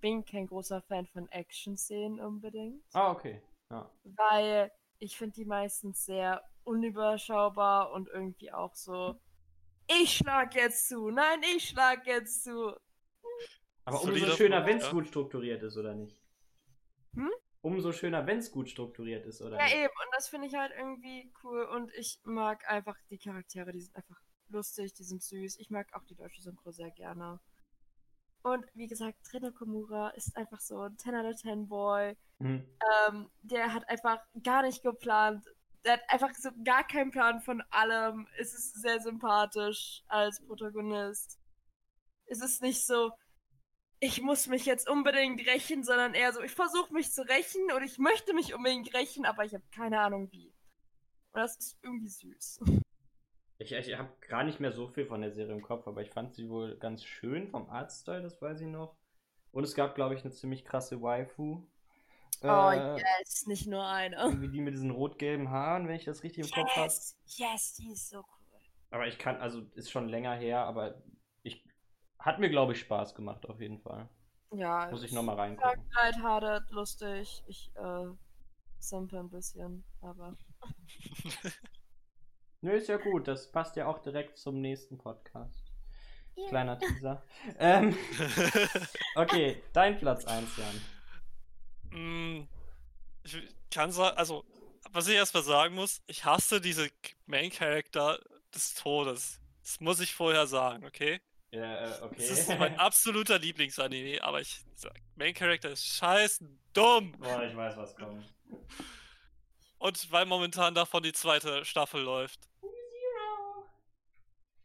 bin kein großer Fan von Action-Szenen unbedingt, Ah, okay. Ja. weil ich finde die meistens sehr unüberschaubar und irgendwie auch so, ich schlag jetzt zu, nein, ich schlag jetzt zu. Aber Solider umso schöner, wenn es ja. gut strukturiert ist, oder nicht? Hm? Umso schöner, wenn es gut strukturiert ist, oder Ja, nicht? eben, und das finde ich halt irgendwie cool und ich mag einfach die Charaktere, die sind einfach lustig, die sind süß. Ich mag auch die deutsche Synchro sehr gerne. Und wie gesagt, Reno Komura ist einfach so ein 10 out of 10 Boy. Mhm. Ähm, der hat einfach gar nicht geplant. Der hat einfach so gar keinen Plan von allem. Es ist sehr sympathisch als Protagonist. Es ist nicht so, ich muss mich jetzt unbedingt rächen, sondern eher so, ich versuche mich zu rächen und ich möchte mich unbedingt rächen, aber ich habe keine Ahnung wie. Und das ist irgendwie süß. Ich, ich habe gar nicht mehr so viel von der Serie im Kopf, aber ich fand sie wohl ganz schön vom Artstyle, das weiß ich noch. Und es gab, glaube ich, eine ziemlich krasse Waifu. Oh Äh, yes, nicht nur eine. Irgendwie die mit diesen rot-gelben Haaren, wenn ich das richtig im Kopf habe. Yes, yes, die ist so cool. Aber ich kann, also ist schon länger her, aber ich hat mir, glaube ich, Spaß gemacht auf jeden Fall. Ja. Muss ich nochmal reingucken. Lighthearted, lustig. Ich äh, simpe ein bisschen, aber. Nö, ist ja gut. Das passt ja auch direkt zum nächsten Podcast. Ja. Kleiner Teaser. ähm, okay, dein Platz 1, Jan. Mm, ich kann sagen, also, was ich erstmal sagen muss, ich hasse diese Main Character des Todes. Das muss ich vorher sagen, okay? Ja, äh, okay. Das ist mein absoluter Lieblingsanime, aber ich sag, Main Character ist scheiß dumm. Boah, ich weiß, was kommt. Und weil momentan davon die zweite Staffel läuft.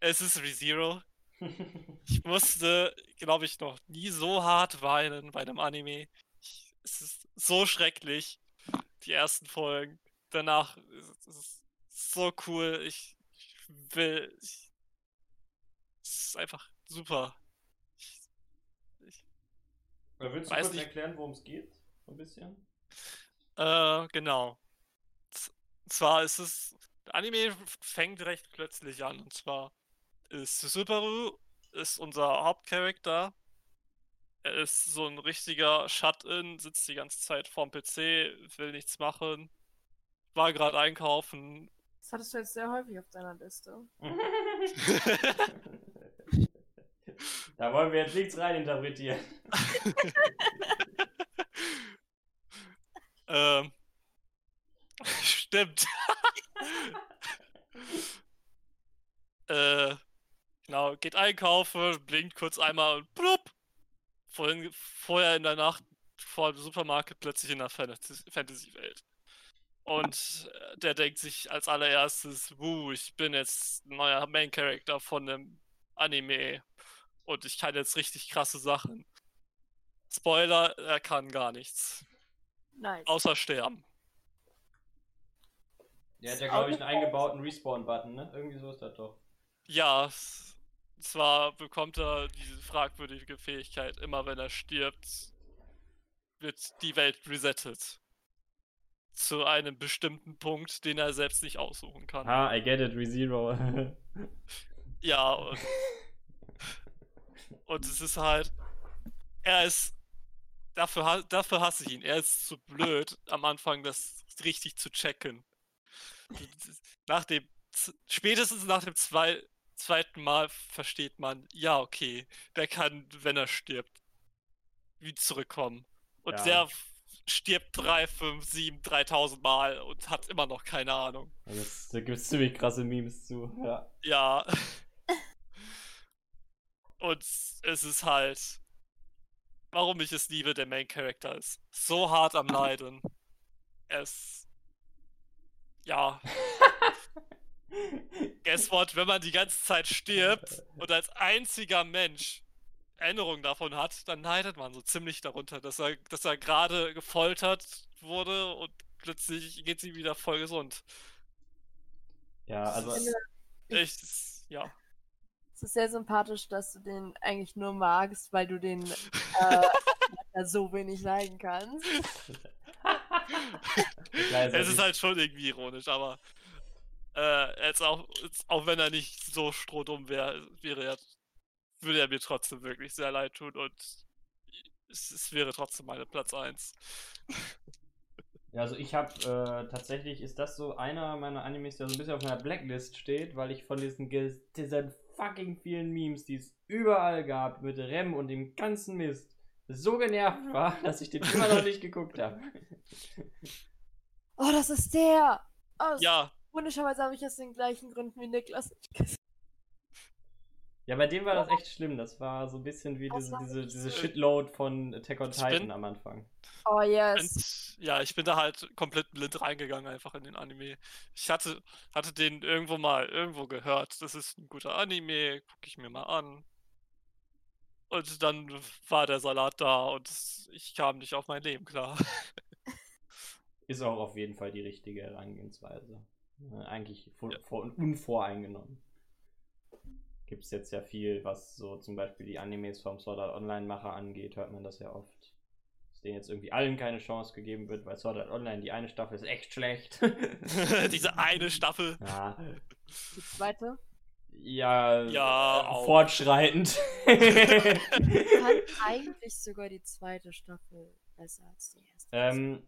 Es ist ReZero. Ich musste, glaube ich, noch nie so hart weinen bei einem Anime. Ich, es ist so schrecklich, die ersten Folgen. Danach ist es so cool. Ich, ich will. Ich, es ist einfach super. Ich, ich, Willst du Weiß kurz nicht. erklären, worum es geht? So ein bisschen? äh, genau. Z- Zwar ist es. Der Anime fängt recht plötzlich an. Und zwar ist Subaru ist unser Hauptcharakter. Er ist so ein richtiger Shut-in, sitzt die ganze Zeit vorm PC, will nichts machen. War gerade einkaufen. Das hattest du jetzt sehr häufig auf deiner Liste. da wollen wir jetzt nichts reininterpretieren. ähm. Stimmt. äh, genau, geht einkaufen, blinkt kurz einmal und blub. Vorhin, vorher in der Nacht vor dem Supermarkt plötzlich in der Fantasy- Fantasy-Welt. Und äh, der denkt sich als allererstes, wuh, ich bin jetzt ein neuer Main-Character von einem Anime und ich kann jetzt richtig krasse Sachen. Spoiler, er kann gar nichts. Nice. Außer sterben. Der hat ja, glaube ich, einen eingebauten Respawn-Button, ne? Irgendwie so ist das doch. Ja, zwar bekommt er diese fragwürdige Fähigkeit, immer wenn er stirbt, wird die Welt resettet. Zu einem bestimmten Punkt, den er selbst nicht aussuchen kann. Ah, I get it, ReZero. Ja, und, und es ist halt. Er ist. Dafür, dafür hasse ich ihn. Er ist zu blöd, am Anfang das richtig zu checken. Nach dem. Spätestens nach dem zwei, zweiten Mal versteht man, ja, okay, der kann, wenn er stirbt, wie zurückkommen. Und Ja. der stirbt 3, 5, 7, 3000 Mal und hat immer noch keine Ahnung. Also das, da gibt es ziemlich krasse Memes zu. Ja. Ja. Und es ist halt, warum ich es liebe, der Main Character ist. So hart am Leiden. Es. Ja, guess what, wenn man die ganze Zeit stirbt und als einziger Mensch Erinnerung davon hat, dann leidet man so ziemlich darunter, dass er, dass er gerade gefoltert wurde und plötzlich geht sie wieder voll gesund. ja, also. Es- ja. Es ist sehr sympathisch, dass du den eigentlich nur magst, weil du den äh, so wenig leiden kannst. Es ist halt schon irgendwie ironisch, aber äh, jetzt auch, jetzt, auch wenn er nicht so strohdumm wär, wäre, er, würde er mir trotzdem wirklich sehr leid tun und es, es wäre trotzdem meine Platz 1. Ja, also ich habe äh, tatsächlich ist das so einer meiner Animes, der so ein bisschen auf meiner Blacklist steht, weil ich von diesen, diesen fucking vielen Memes, die es überall gab, mit Rem und dem ganzen Mist, so genervt war, dass ich den immer noch nicht geguckt habe. Oh, das ist der! Oh, Ja, Wunderschönerweise habe ich aus den gleichen Gründen wie Niklas nicht gesehen. Ja, bei dem war das echt schlimm. Das war so ein bisschen wie diese, diese, diese. Shitload von Attack on Ich bin- Titan am Anfang. Oh, yes. und, ja, ich bin da halt komplett blind reingegangen einfach in den Anime. Ich hatte, hatte den irgendwo mal irgendwo gehört. Das ist ein guter Anime, gucke ich mir mal an. Und dann war der Salat da und ich kam nicht auf mein Leben klar. Ist auch auf jeden Fall die richtige Herangehensweise. Äh, Eigentlich vor, Ja. vor, unvoreingenommen. Gibt es jetzt ja viel, was so zum Beispiel die Animes vom Sword Art Online-Macher angeht, hört man das ja oft. Dass denen jetzt irgendwie allen keine Chance gegeben wird, weil Sword Art Online, die eine Staffel ist echt schlecht. Diese eine Staffel. ja, Die zweite? Ja, Ja, äh, auch. fortschreitend. Ich fand eigentlich sogar die zweite Staffel besser als die erste. ähm,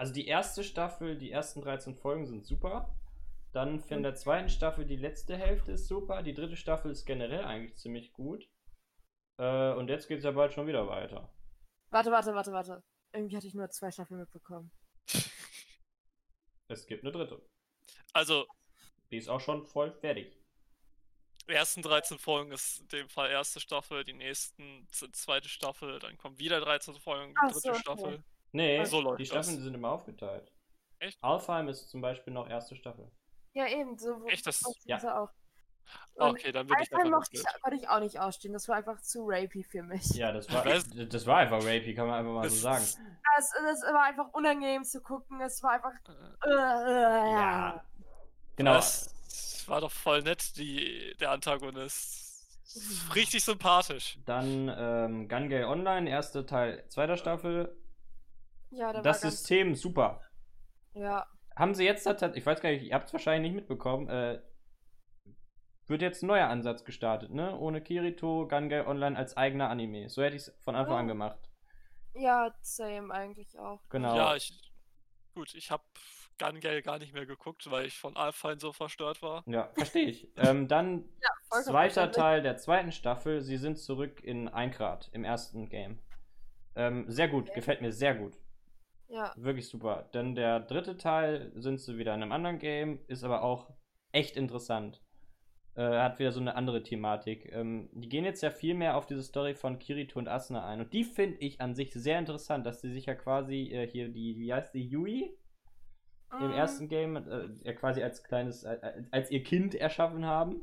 also die erste Staffel, die ersten 13 Folgen sind super. Dann von der zweiten Staffel die letzte Hälfte ist super. Die dritte Staffel ist generell eigentlich ziemlich gut. Äh, und jetzt geht es ja bald schon wieder weiter. Warte, warte, warte, warte. Irgendwie hatte ich nur zwei Staffeln mitbekommen. Es gibt eine dritte. Also, Die ist auch schon voll fertig. die ersten 13 Folgen ist in dem Fall erste Staffel, die nächsten zweite Staffel, dann kommen wieder 13 Folgen, Ach dritte so, okay. Staffel. Nee, So läuft die das. Staffeln die sind immer aufgeteilt. Echt? Alfheim ist zum Beispiel noch erste Staffel. Ja, eben, so. Echt, das- Ja. auch. Und Okay, dann bin ich davon mochte ich, konnte ich auch nicht ausstehen. Das war einfach zu rapey für mich. Ja, das war, Was? das war einfach rapey, kann man einfach mal so Das- sagen. Es, es war einfach unangenehm zu gucken. Es war einfach. Äh, Äh, äh, Ja. Genau. Das war doch voll nett, die, der Antagonist. Richtig sympathisch. Dann ähm, Gun Gale Online, erster Teil, zweiter Staffel. Ja, der Das war ganz, System, super. Ja, Haben sie jetzt tatsächlich, ich weiß gar nicht, ihr habt es wahrscheinlich nicht mitbekommen, äh, wird jetzt ein neuer Ansatz gestartet, ne? Ohne Kirito, Gun Gale Online als eigener Anime. So hätte ich es von Anfang Oh. an gemacht. ja, same eigentlich auch. Genau. Ja, ich. Gut, ich habe Gun Gale gar nicht mehr geguckt, weil ich von Alpine so verstört war. Ja, verstehe ich. ähm, dann vollkommen zweiter. Teil der zweiten Staffel. Sie sind zurück in Eingrad im ersten Game. Ähm, sehr gut, Okay. gefällt mir sehr gut. Ja, Wirklich super. Dann der dritte Teil sind sie wieder in einem anderen Game, ist aber auch echt interessant. Äh, hat wieder so eine andere Thematik. Ähm, die gehen jetzt ja viel mehr auf diese Story von Kirito und Asuna ein. Und die finde ich an sich sehr interessant, dass sie sich ja quasi äh, hier die, wie heißt die, Yui im Mm, ersten Game äh, ja quasi als kleines, äh, als ihr Kind erschaffen haben.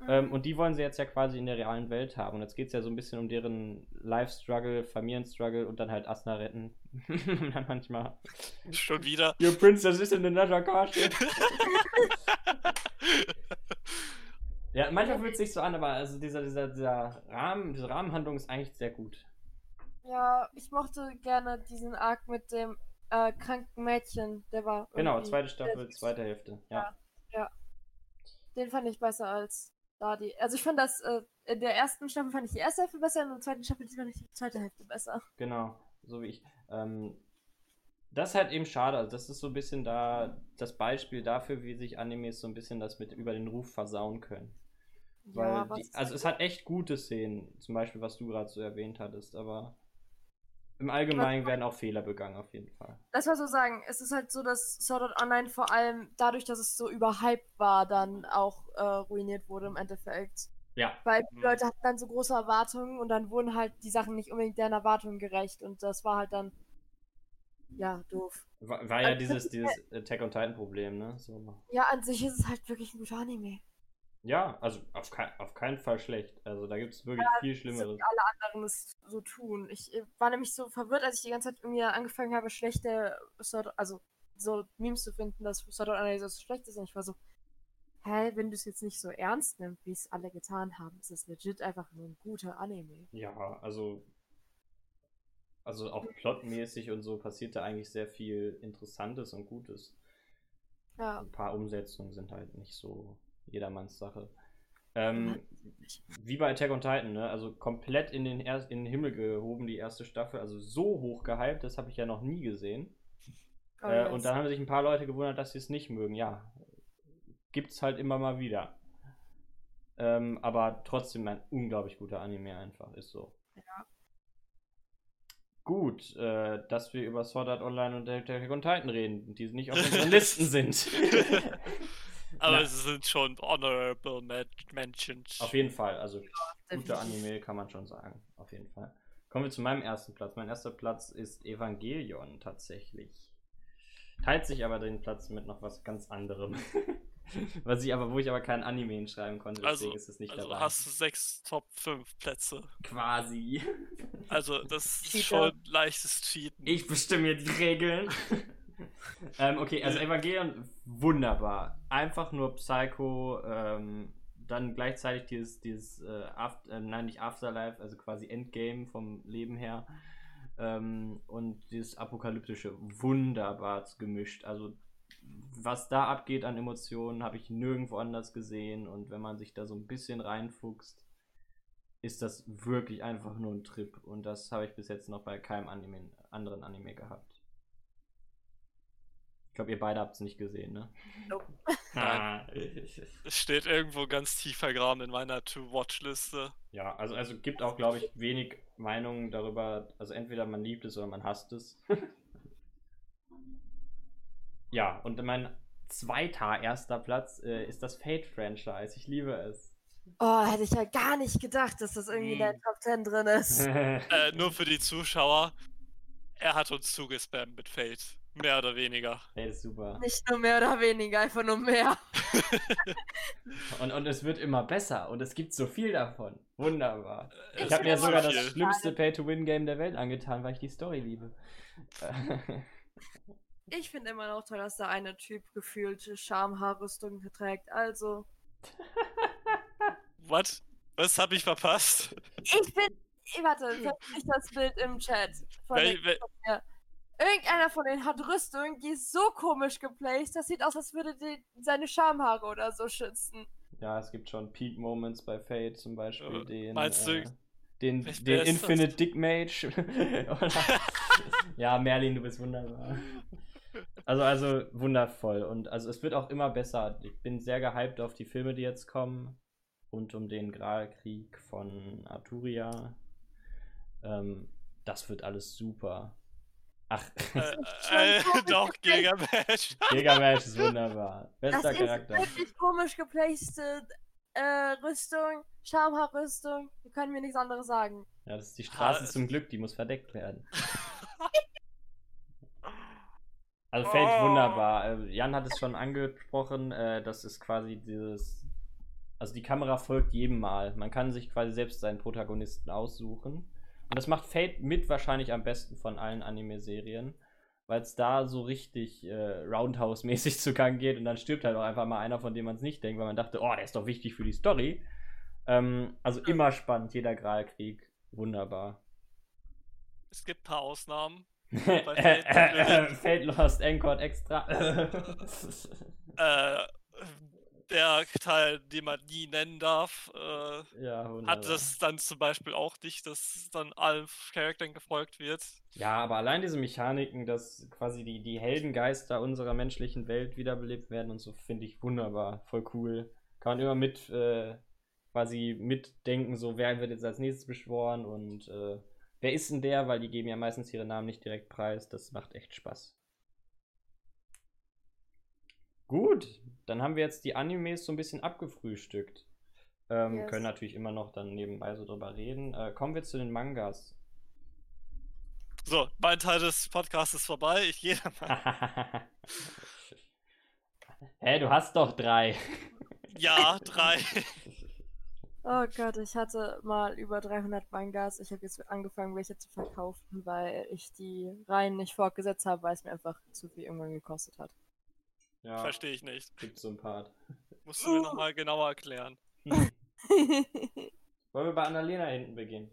Mm. Ähm, und die wollen sie jetzt ja quasi in der realen Welt haben. Und jetzt geht es ja so ein bisschen um deren Life-Struggle, Familienstruggle und dann halt Asna retten. dann manchmal. Schon wieder. Your princess is in another castle. ja, manchmal fühlt es sich so an, aber also dieser, dieser, dieser Rahmen, diese Rahmenhandlung ist eigentlich sehr gut. Ja, ich mochte gerne diesen Arc mit dem äh, kranken Mädchen. Der war. Genau, zweite Staffel, zweite Hälfte. Ja. Den fand ich besser als da die. Also ich fand das, äh, in der ersten Staffel fand ich die erste Hälfte besser, in der zweiten Staffel fand ich die zweite Hälfte besser. Genau, so wie ich. Ähm, das ist halt eben schade. Also, das ist so ein bisschen da das Beispiel dafür, wie sich Animes so ein bisschen das mit über den Ruf versauen können. Weil ja, die, also halt es hat echt gute Szenen, zum Beispiel, was du gerade so erwähnt hattest, aber im Allgemeinen werden auch Fehler begangen, auf jeden Fall. Das war so sagen, es ist halt so, dass Sword Art Online vor allem dadurch, dass es so überhyped war, dann auch äh, ruiniert wurde im Endeffekt. Ja, Weil die Mhm. Leute hatten dann so große Erwartungen und dann wurden halt die Sachen nicht unbedingt deren Erwartungen gerecht und das war halt dann ja doof. war, war ja Also, dieses, dieses Attack on Titan Problem, ne? So. Ja, an sich ist es halt wirklich ein guter Anime. Ja, also auf, kei auf keinen Fall schlecht. Also da gibt es wirklich viel So Schlimmeres. alle anderen es so tun. Ich war nämlich so verwirrt, als ich die ganze Zeit irgendwie angefangen habe, schlechte Sword, also so Memes zu finden, dass Sword Art Online so schlecht ist und ich war so, hä, wenn du es jetzt nicht so ernst nimmst, wie es alle getan haben, ist es legit einfach nur ein guter Anime. Ja, also. Also auch plotmäßig und so passiert da eigentlich sehr viel Interessantes und Gutes. Ja, Ein paar Umsetzungen sind halt nicht so jedermanns Sache. Ähm, wie bei Attack on Titan, ne? Also komplett in den, er in den Himmel gehoben, die erste Staffel. Also so hoch gehypt, das habe ich ja noch nie gesehen. Oh, äh, und dann haben sich ein paar Leute gewundert, dass sie es nicht mögen. Ja, gibt's halt immer mal wieder. Ähm, aber trotzdem ein unglaublich guter Anime einfach, ist so. Ja. Gut, äh, dass wir über Sword Art Online und Attack on Titan reden, die nicht auf unseren Listen sind. Aber Na. es sind schon honorable men mentions. auf jeden Fall, also guter. Anime kann man schon sagen, auf jeden Fall. Kommen wir zu meinem ersten Platz. Mein erster Platz ist Evangelion tatsächlich. Teilt sich aber den Platz mit noch was ganz anderem. was ich aber, wo ich aber kein Anime hinschreiben konnte, deswegen Also, ist es nicht also dabei. hast du sechs Top 5 Plätze. Quasi. Also das ist Cheater. schon leichtes Cheaten. Ich bestimme hier die Regeln. ähm, okay, also Evangelion, wunderbar. Einfach nur Psycho, ähm, dann gleichzeitig dieses, dieses äh, Aft äh, nein, nicht Afterlife, also quasi Endgame vom Leben her. Ähm, und dieses apokalyptische, wunderbar gemischt. Also was da abgeht an Emotionen, habe ich nirgendwo anders gesehen. Und wenn man sich da so ein bisschen reinfuchst, ist das wirklich einfach nur ein Trip. Und das habe ich bis jetzt noch bei keinem Anime, anderen Anime gehabt. Ich glaube, ihr beide habt es nicht gesehen, ne? Nope. Ah. Es steht irgendwo ganz tief vergraben in meiner To-Watch-Liste. ja, also, also gibt auch, glaube ich, wenig Meinungen darüber. Also entweder man liebt es oder man hasst es. ja, und mein zweiter erster Platz äh, ist das Fate-Franchise. Ich liebe es. Oh, hätte ich ja gar nicht gedacht, dass das irgendwie in der Mm. Top 10 drin ist. Äh, nur für die Zuschauer. Er hat uns zugespammt mit Fate. Mehr oder weniger. Hey, das ist super. Nicht nur mehr oder weniger, einfach nur mehr. Und, und es wird immer besser und es gibt so viel davon. Wunderbar. Es Ich habe mir sogar so das viel. schlimmste Pay-to-Win-Game der Welt angetan, weil ich die Story liebe. Ich finde immer noch toll, dass der eine Typ gefühlte Schamhaarrüstung trägt. Also, What? Was habe ich verpasst? ich bin. Warte, ich das Bild im Chat. Von Wel, wel, Irgendeiner von denen hat Rüstung, die ist so komisch geplaced. Das sieht aus, als würde die seine Schamhaare oder so schützen. ja, es gibt schon Peak Moments bei Fate, zum Beispiel Äh, den. meinst du, äh, den, wer- den wer ist das? Infinite Dick Mage. Ja, Merlin, du bist wunderbar. Also, also wundervoll. Und also es wird auch immer besser. Ich bin sehr gehypt auf die Filme, die jetzt kommen. Rund um den Gralkrieg von Arturia. Ähm, das wird alles super. Ach, äh, äh, doch, geplaced. Gigamatch. Gilgamesh ist wunderbar. Das Bester ist Charakter. wirklich komisch geplacete äh, Rüstung, Schamhaarrüstung. Wir können mir nichts anderes sagen. Ja, das ist die Straße Ah, zum Glück, die muss verdeckt werden. Also fällt Oh. wunderbar. Äh, Jan hat es schon angesprochen, äh, das ist quasi dieses. Also die Kamera folgt jedem Mal. Man kann sich quasi selbst seinen Protagonisten aussuchen. Und das macht Fate mit wahrscheinlich am besten von allen Anime-Serien, weil es da so richtig äh, Roundhouse-mäßig zugang geht und dann stirbt halt auch einfach mal einer, von dem man es nicht denkt, weil man dachte, oh, der ist doch wichtig für die Story. Ähm, also immer spannend, jeder Gralkrieg. Wunderbar. Es gibt ein paar Ausnahmen. Fate. Lost Anchored extra. Äh, der Teil, den man nie nennen darf, äh, ja, hat das dann zum Beispiel auch nicht, dass dann allen Charakteren gefolgt wird. Ja, aber allein diese Mechaniken, dass quasi die, die Heldengeister unserer menschlichen Welt wiederbelebt werden und so, finde ich wunderbar. Voll cool. Kann man immer mit, äh, quasi mitdenken, so wer wird jetzt als nächstes beschworen und äh, wer ist denn der, weil die geben ja meistens ihre Namen nicht direkt preis. Das macht echt Spaß. Gut, dann haben wir jetzt die Animes so ein bisschen abgefrühstückt. Ähm, Yes. Können natürlich immer noch dann nebenbei so drüber reden. Äh, kommen wir zu den Mangas. So, mein Teil des Podcasts ist vorbei. Ich gehe dann mal. Hä, du hast doch drei. Ja, drei. Oh Gott, ich hatte mal über 300 Mangas. Ich habe jetzt angefangen, welche zu verkaufen, weil ich die Reihen nicht fortgesetzt habe, weil es mir einfach zu viel irgendwann gekostet hat. Ja, Verstehe ich nicht. gibt so ein Part. Musst du mir nochmal genauer erklären. Wollen wir bei Annalena hinten beginnen?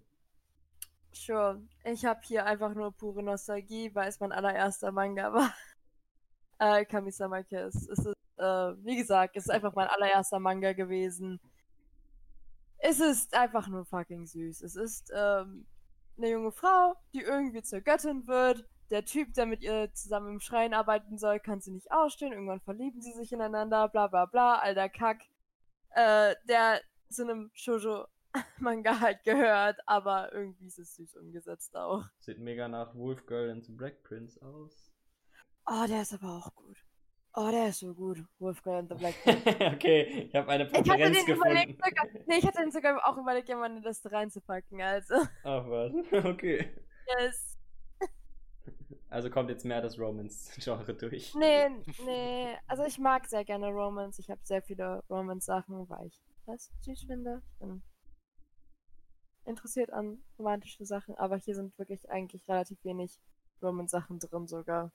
Sure. Ich habe hier einfach nur pure Nostalgie, weil es mein allererster Manga war. Äh, Kamisama Kiss. Es ist, äh, wie gesagt, es ist einfach mein allererster Manga gewesen. Es ist einfach nur fucking süß. Es ist ähm, eine junge Frau, die irgendwie zur Göttin wird. Der Typ, der mit ihr zusammen im Schrein arbeiten soll, kann sie nicht ausstehen. Irgendwann verlieben sie sich ineinander, bla bla bla, all der Kack. Äh, der zu einem Shoujo-Manga halt gehört, aber irgendwie ist es süß umgesetzt auch. Sieht mega nach Wolf Girl and the Black Prince aus. Oh, der ist aber auch gut. Oh, der ist so gut. Wolfgang and the Black. okay, ich habe eine Ich hatte Präferenz den gefunden. überlegt sogar, nee, ich hatte den sogar auch überlegt, ja, meine Liste reinzupacken, also. Ach was, okay. Yes. Also kommt jetzt mehr das Romance-Genre durch. Nee, nee, also ich mag sehr gerne Romance. Ich habe sehr viele Romance-Sachen, weil ich das süß finde. Ich bin interessiert an romantische Sachen, aber hier sind wirklich eigentlich relativ wenig Romance-Sachen drin sogar.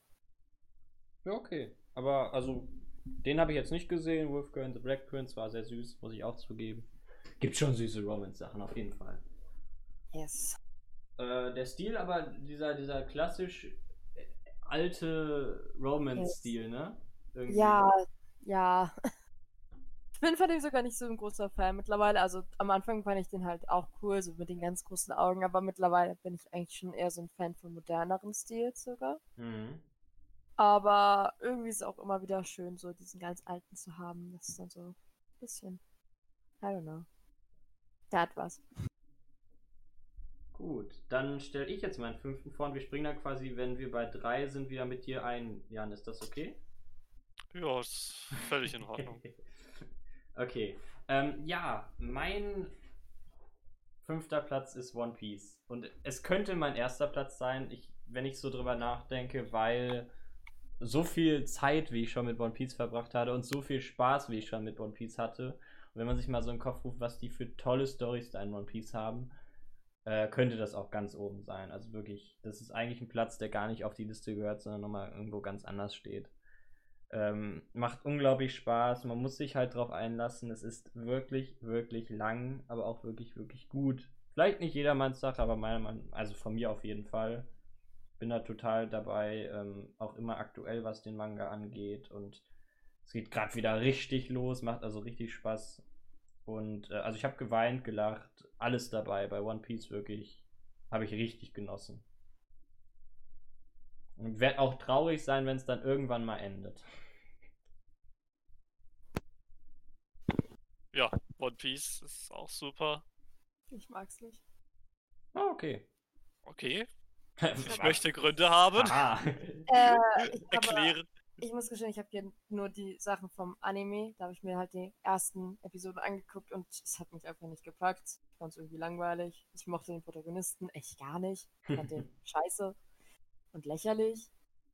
Ja, okay. Aber also, den habe ich jetzt nicht gesehen. Wolf Girl and the Black Prince war sehr süß, muss ich auch zugeben. Gibt schon süße Romance-Sachen, auf jeden Fall. Yes. Äh, der Stil, aber dieser, dieser klassisch alte Romance-Stil, ne? irgendwie. Ja, ja. Ich bin von dem sogar nicht so ein großer Fan mittlerweile. Also am Anfang fand ich den halt auch cool, so mit den ganz großen Augen, aber mittlerweile bin ich eigentlich schon eher so ein Fan von moderneren Stils sogar. Mhm. Aber irgendwie ist es auch immer wieder schön, so diesen ganz alten zu haben. Das ist dann so ein bisschen. I don't know. Der hat was. Gut, dann stelle ich jetzt meinen fünften vor und wir springen dann quasi, wenn wir bei drei sind, wieder mit dir ein. Jan, ist das okay? Ja, ist völlig in Ordnung. okay. Ähm, ja, mein fünfter Platz ist One Piece. Und es könnte mein erster Platz sein, ich, wenn ich so drüber nachdenke, weil so viel Zeit, wie ich schon mit One Piece verbracht hatte und so viel Spaß, wie ich schon mit One Piece hatte. Und wenn man sich mal so in den Kopf ruft, was die für tolle Storys da in One Piece haben, äh, könnte das auch ganz oben sein. Also wirklich, das ist eigentlich ein Platz, der gar nicht auf die Liste gehört, sondern nochmal irgendwo ganz anders steht. Ähm, macht unglaublich Spaß, man muss sich halt drauf einlassen. Es ist wirklich, wirklich lang, aber auch wirklich, wirklich gut. Vielleicht nicht jedermanns Sache, aber meiner Meinung, also von mir auf jeden Fall. Bin da total dabei, ähm, auch immer aktuell, was den Manga angeht. Und es geht gerade wieder richtig los, macht also richtig Spaß. Und äh, also ich habe geweint, gelacht, alles dabei. Bei One Piece wirklich habe ich richtig genossen. Und werde auch traurig sein, wenn es dann irgendwann mal endet. Ja, One Piece ist auch super. Ich mag's nicht. Ah, okay. Okay. Ich möchte Gründe haben. Ah. Äh, ich, Erklären. Ich muss gestehen, ich habe hier nur die Sachen vom Anime. Da habe ich mir halt die ersten Episoden angeguckt und es hat mich einfach nicht gepackt. Ich fand es irgendwie langweilig. Ich mochte den Protagonisten echt gar nicht. Ich fand den scheiße und lächerlich.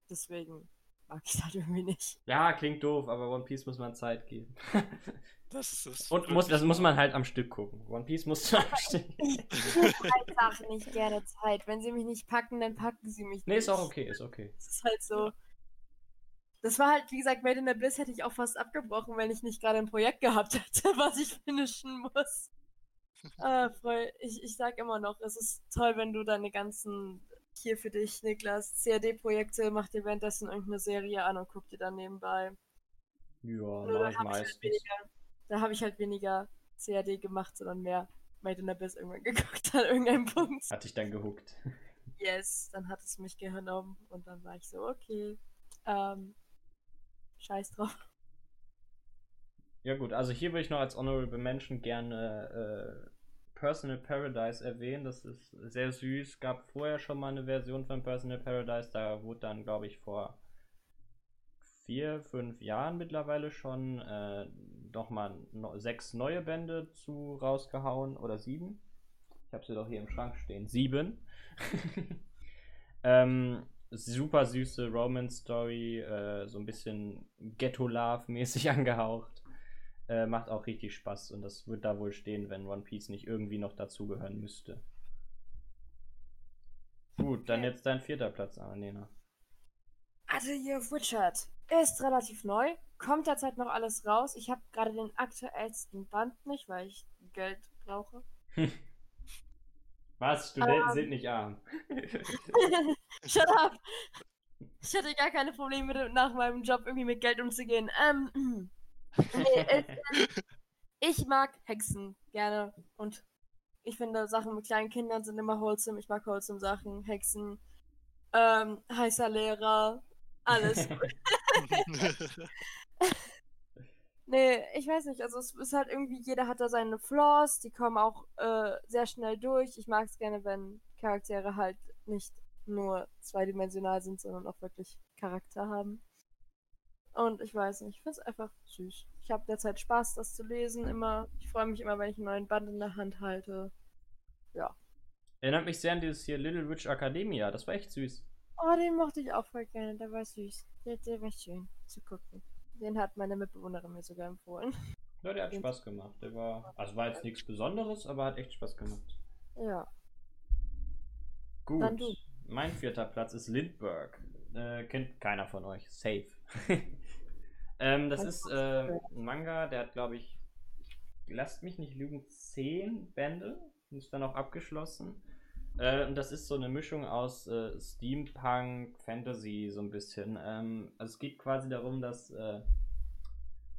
Deswegen mag ich das halt irgendwie nicht. Ja, klingt doof, aber One Piece muss man Zeit geben. Das ist es. Und muss, das muss man halt am Stück gucken. One Piece muss du am Stück. Ich einfach nicht gerne Zeit. Wenn sie mich nicht packen, dann packen sie mich Nee, nicht. ist auch okay, ist okay. Das ist halt so. Das war halt, wie gesagt, Made in the Bliss hätte ich auch fast abgebrochen, wenn ich nicht gerade ein Projekt gehabt hätte, was ich finishen muss. Ah, voll. Ich, ich sag immer noch, es ist toll, wenn du deine ganzen, hier für dich, Niklas, CAD-Projekte, mach dir währenddessen irgendeine Serie an und guck dir dann nebenbei. Ja, Nur da ich hab ich halt weniger, da habe ich halt weniger CAD gemacht, sondern mehr Made in the Abyss irgendwann geguckt an irgendeinem Punkt. Hat dich dann gehuckt. Yes, dann hat es mich genommen und dann war ich so, okay, ähm, scheiß drauf. Ja gut, also hier würde ich noch als Honorable Mention gerne äh, Personal Paradise erwähnen. Das ist sehr süß. Gab vorher schon mal eine Version von Personal Paradise. Da wurde dann, glaube ich, vor vier, fünf Jahren mittlerweile schon äh, nochmal no sechs neue Bände zu rausgehauen. Oder sieben. Ich habe sie doch hier im Schrank stehen. Sieben. ähm, super süße Romance-Story. Äh, so ein bisschen Ghetto-Love-mäßig angehaucht. Äh, macht auch richtig Spaß und das wird da wohl stehen, wenn One Piece nicht irgendwie noch dazugehören müsste. Gut, dann jetzt dein vierter Platz, Annalena. Also hier Richard ist relativ neu, kommt derzeit noch alles raus. Ich habe gerade den aktuellsten Band nicht, weil ich Geld brauche. Was? Studenten Ähm. sind nicht arm. Shut up! Ich hatte gar keine Probleme nach meinem Job irgendwie mit Geld umzugehen. Ähm, nee, es, ich mag Hexen gerne und ich finde Sachen mit kleinen Kindern sind immer wholesome. Ich mag wholesome Sachen, Hexen, ähm, heißer Lehrer, alles. Nee, ich weiß nicht. Also es ist halt irgendwie, jeder hat da seine Flaws, die kommen auch äh, sehr schnell durch. Ich mag es gerne, wenn Charaktere halt nicht nur zweidimensional sind, sondern auch wirklich Charakter haben. Und ich weiß nicht, ich finde es einfach süß. Ich habe derzeit Spaß, das zu lesen. Immer, ich freue mich immer, wenn ich einen neuen Band in der Hand halte. Ja. Erinnert mich sehr an dieses hier Little Witch Academia. Das war echt süß. Oh, den mochte ich auch voll gerne. Der war süß. Der, der war schön zu gucken. Den hat meine Mitbewohnerin mir sogar empfohlen. Ja, der hat Spaß gemacht. Der war, also war jetzt nichts Besonderes, aber hat echt Spaß gemacht. Ja. Gut. Mein vierter Platz ist Lindbergh. Äh, kennt keiner von euch. Safe. ähm, das ist äh, ein Manga, der hat, glaube ich, lasst mich nicht lügen, zehn Bände. Ist dann auch abgeschlossen. Äh, und das ist so eine Mischung aus äh, Steampunk, Fantasy, so ein bisschen. Ähm, also es geht quasi darum, dass äh,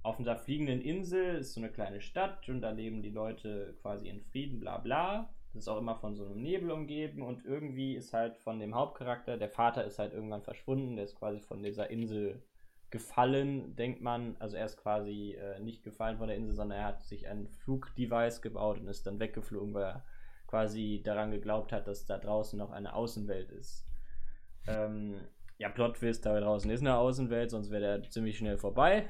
auf einer fliegenden Insel ist so eine kleine Stadt und da leben die Leute quasi in Frieden, bla bla. Das ist auch immer von so einem Nebel umgeben und irgendwie ist halt von dem Hauptcharakter, der Vater ist halt irgendwann verschwunden, der ist quasi von dieser Insel gefallen, denkt man. Also er ist quasi äh, nicht gefallen von der Insel, sondern er hat sich ein Flugdevice gebaut und ist dann weggeflogen, weil er quasi daran geglaubt hat, dass da draußen noch eine Außenwelt ist. Ähm, ja, Plot-Twist, da draußen ist eine Außenwelt, sonst wäre der ziemlich schnell vorbei.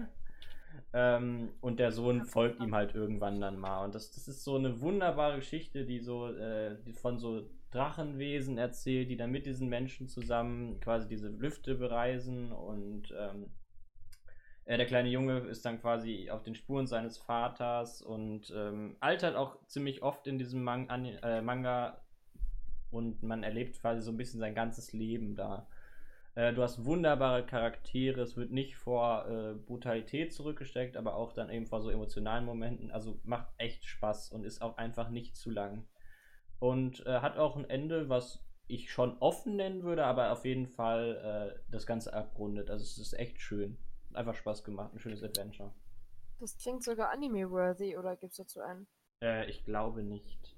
Ähm, und der Sohn folgt ihm halt irgendwann dann mal. Und das, das ist so eine wunderbare Geschichte, die so äh, die von so Drachenwesen erzählt, die dann mit diesen Menschen zusammen quasi diese Lüfte bereisen. Und ähm, äh, der kleine Junge ist dann quasi auf den Spuren seines Vaters und ähm, altert auch ziemlich oft in diesem Man äh, Manga. Und man erlebt quasi so ein bisschen sein ganzes Leben da. Äh, du hast wunderbare Charaktere, es wird nicht vor äh, Brutalität zurückgesteckt, aber auch dann eben vor so emotionalen Momenten. Also macht echt Spaß und ist auch einfach nicht zu lang. Und äh, hat auch ein Ende, was ich schon offen nennen würde, aber auf jeden Fall äh, das Ganze abrundet. Also es ist echt schön. Einfach Spaß gemacht, ein schönes Adventure. Das klingt sogar anime-worthy, oder gibt es dazu einen? Äh, ich glaube nicht.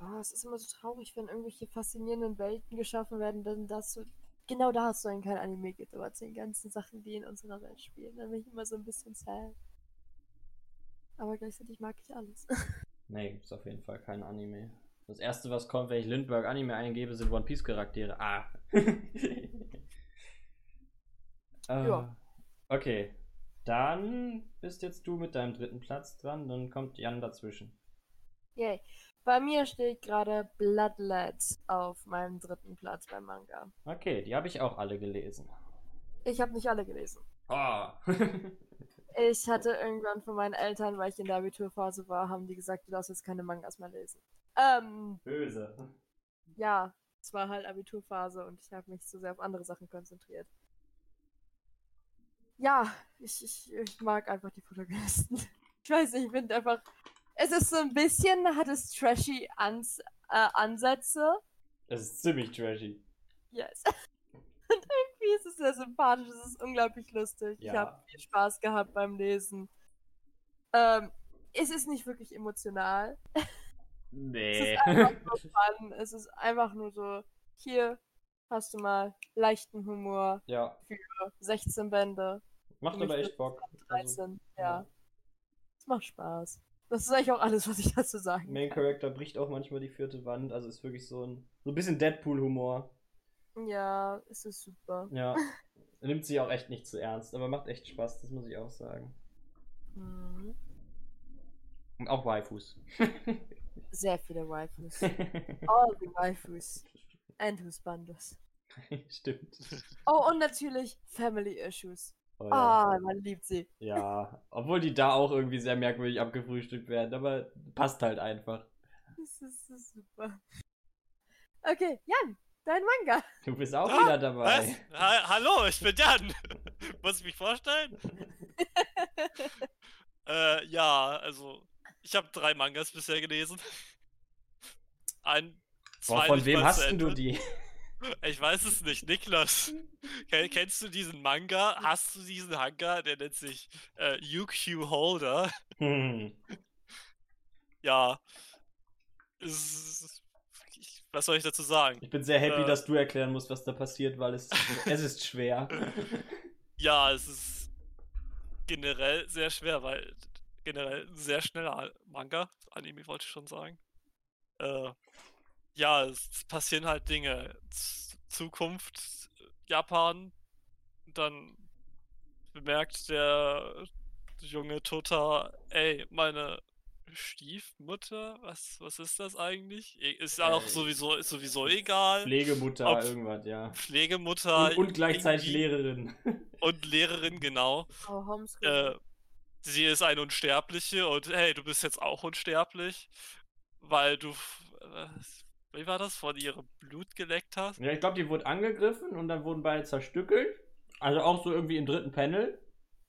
Oh, es ist immer so traurig, wenn irgendwelche faszinierenden Welten geschaffen werden, dann das so genau da hast du dann kein Anime gibt, aber zu den ganzen Sachen, die in unserer Welt spielen. Dann bin ich immer so ein bisschen sad. Aber gleichzeitig mag ich alles. nee, gibt es auf jeden Fall kein Anime. Das erste, was kommt, wenn ich Lindbergh Anime eingebe, sind One Piece Charaktere. Ah. uh, ja. Okay. Dann bist jetzt du mit deinem dritten Platz dran, dann kommt Jan dazwischen. Yay. Bei mir steht gerade Bloodlets auf meinem dritten Platz beim Manga. Okay, die habe ich auch alle gelesen. Ich habe nicht alle gelesen. Oh. ich hatte irgendwann von meinen Eltern, weil ich in der Abiturphase war, haben die gesagt, du darfst jetzt keine Mangas mehr lesen. Ähm, Böse. Ja, es war halt Abiturphase und ich habe mich zu sehr auf andere Sachen konzentriert. Ja, ich, ich, ich mag einfach die Protagonisten. Ich weiß nicht, ich finde einfach, es ist so ein bisschen, hat es trashy Ans äh, Ansätze. Es ist ziemlich trashy. Yes. Und irgendwie ist es sehr sympathisch, es ist unglaublich lustig. Ja. Ich habe viel Spaß gehabt beim Lesen. Ähm, es ist nicht wirklich emotional. Nee. es ist einfach nur fun. Es ist einfach nur so, hier hast du mal leichten Humor ja. für 16 Bände. Macht aber echt Bock. 13, also, ja. Es macht Spaß. Das ist eigentlich auch alles, was ich dazu sagen Main Character bricht auch manchmal die vierte Wand, also ist wirklich so ein, so ein bisschen Deadpool-Humor. Ja, es ist super. Ja. Er nimmt sich auch echt nicht zu ernst, aber macht echt Spaß, das muss ich auch sagen. Mhm. Und auch Waifus. Sehr viele Waifus. All the Waifus. And Husbandos. Stimmt. Oh, und natürlich Family Issues. Oh, ja. Ah, man liebt sie. Ja, obwohl die da auch irgendwie sehr merkwürdig abgefrühstückt werden, aber passt halt einfach. Das ist, das ist super. Okay, Jan, dein Manga. Du bist auch ah, wieder dabei. Ha Hallo, ich bin Jan. Muss ich mich vorstellen? äh, ja, also ich habe drei Mangas bisher gelesen. Ein, zwei Boah, von wem hast du die? Ich weiß es nicht. Niklas, kennst du diesen Manga? Hast du diesen Manga? Der nennt sich äh, UQ Holder. Hm. Ja. Ich, was soll ich dazu sagen? Ich bin sehr happy, äh, dass du erklären musst, was da passiert, weil es, es ist schwer. Ja, es ist generell sehr schwer, weil generell sehr schneller Manga. Anime wollte ich schon sagen. Äh, ja, es passieren halt Dinge. Z Zukunft, Japan, dann bemerkt der junge Tota, ey, meine Stiefmutter, was, was ist das eigentlich? Ist auch äh, sowieso, ist sowieso egal. Pflegemutter, Ob irgendwas, ja. Pflegemutter. Und, und gleichzeitig Lehrerin. Und Lehrerin, genau. Oh, äh, sie ist eine Unsterbliche und hey, du bist jetzt auch unsterblich, weil du äh, wie war das, von ihrem Blut geleckt hast? Ja, ich glaube, die wurde angegriffen und dann wurden beide zerstückelt. Also auch so irgendwie im dritten Panel.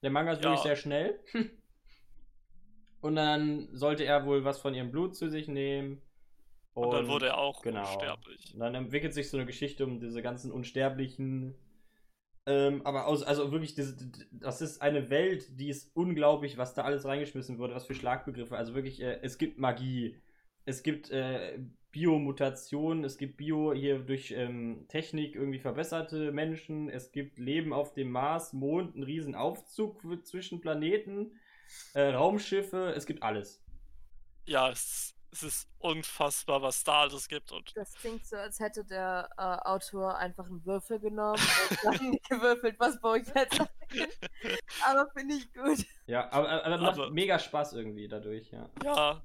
Der Manga ist ja. wirklich sehr schnell. und dann sollte er wohl was von ihrem Blut zu sich nehmen. Und, dann wurde er auch genau. unsterblich. Und dann entwickelt sich so eine Geschichte um diese ganzen Unsterblichen. Ähm, aber aus, also wirklich, das, das ist eine Welt, die ist unglaublich, was da alles reingeschmissen wurde, was für Schlagbegriffe. Also wirklich, äh, es gibt Magie, es gibt äh, Biomutation, es gibt Bio hier durch ähm, Technik irgendwie verbesserte Menschen, es gibt Leben auf dem Mars, Mond, einen riesen Aufzug zwischen Planeten, äh, Raumschiffe, es gibt alles. Ja, es, es, ist unfassbar, was da alles gibt. Und das klingt so, als hätte der äh, Autor einfach einen Würfel genommen und dann gewürfelt, was baue ich jetzt Aber finde ich gut. Ja, aber, aber, aber macht mega Spaß irgendwie dadurch, ja. Ja,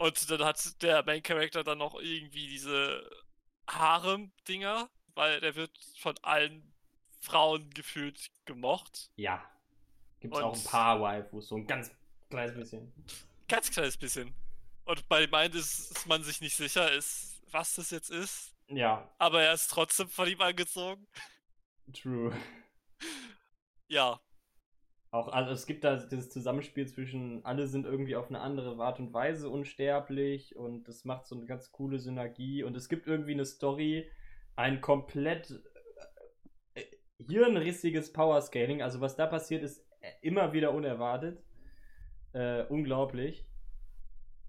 und dann hat der Main Character dann noch irgendwie diese Harem-Dinger, weil der wird von allen Frauen gefühlt gemocht. Ja. Gibt es auch ein paar Waifus, so ein ganz kleines bisschen. Ganz kleines bisschen. Und bei meint ist, ist man sich nicht sicher, ist, was das jetzt ist. Ja. Aber er ist trotzdem von ihm angezogen. True. Ja. Auch, also es gibt da dieses Zusammenspiel zwischen, alle sind irgendwie auf eine andere Art und Weise unsterblich und das macht so eine ganz coole Synergie und es gibt irgendwie eine Story, ein komplett äh, hirnrissiges Powerscaling. Also was da passiert, ist immer wieder unerwartet. Äh, unglaublich.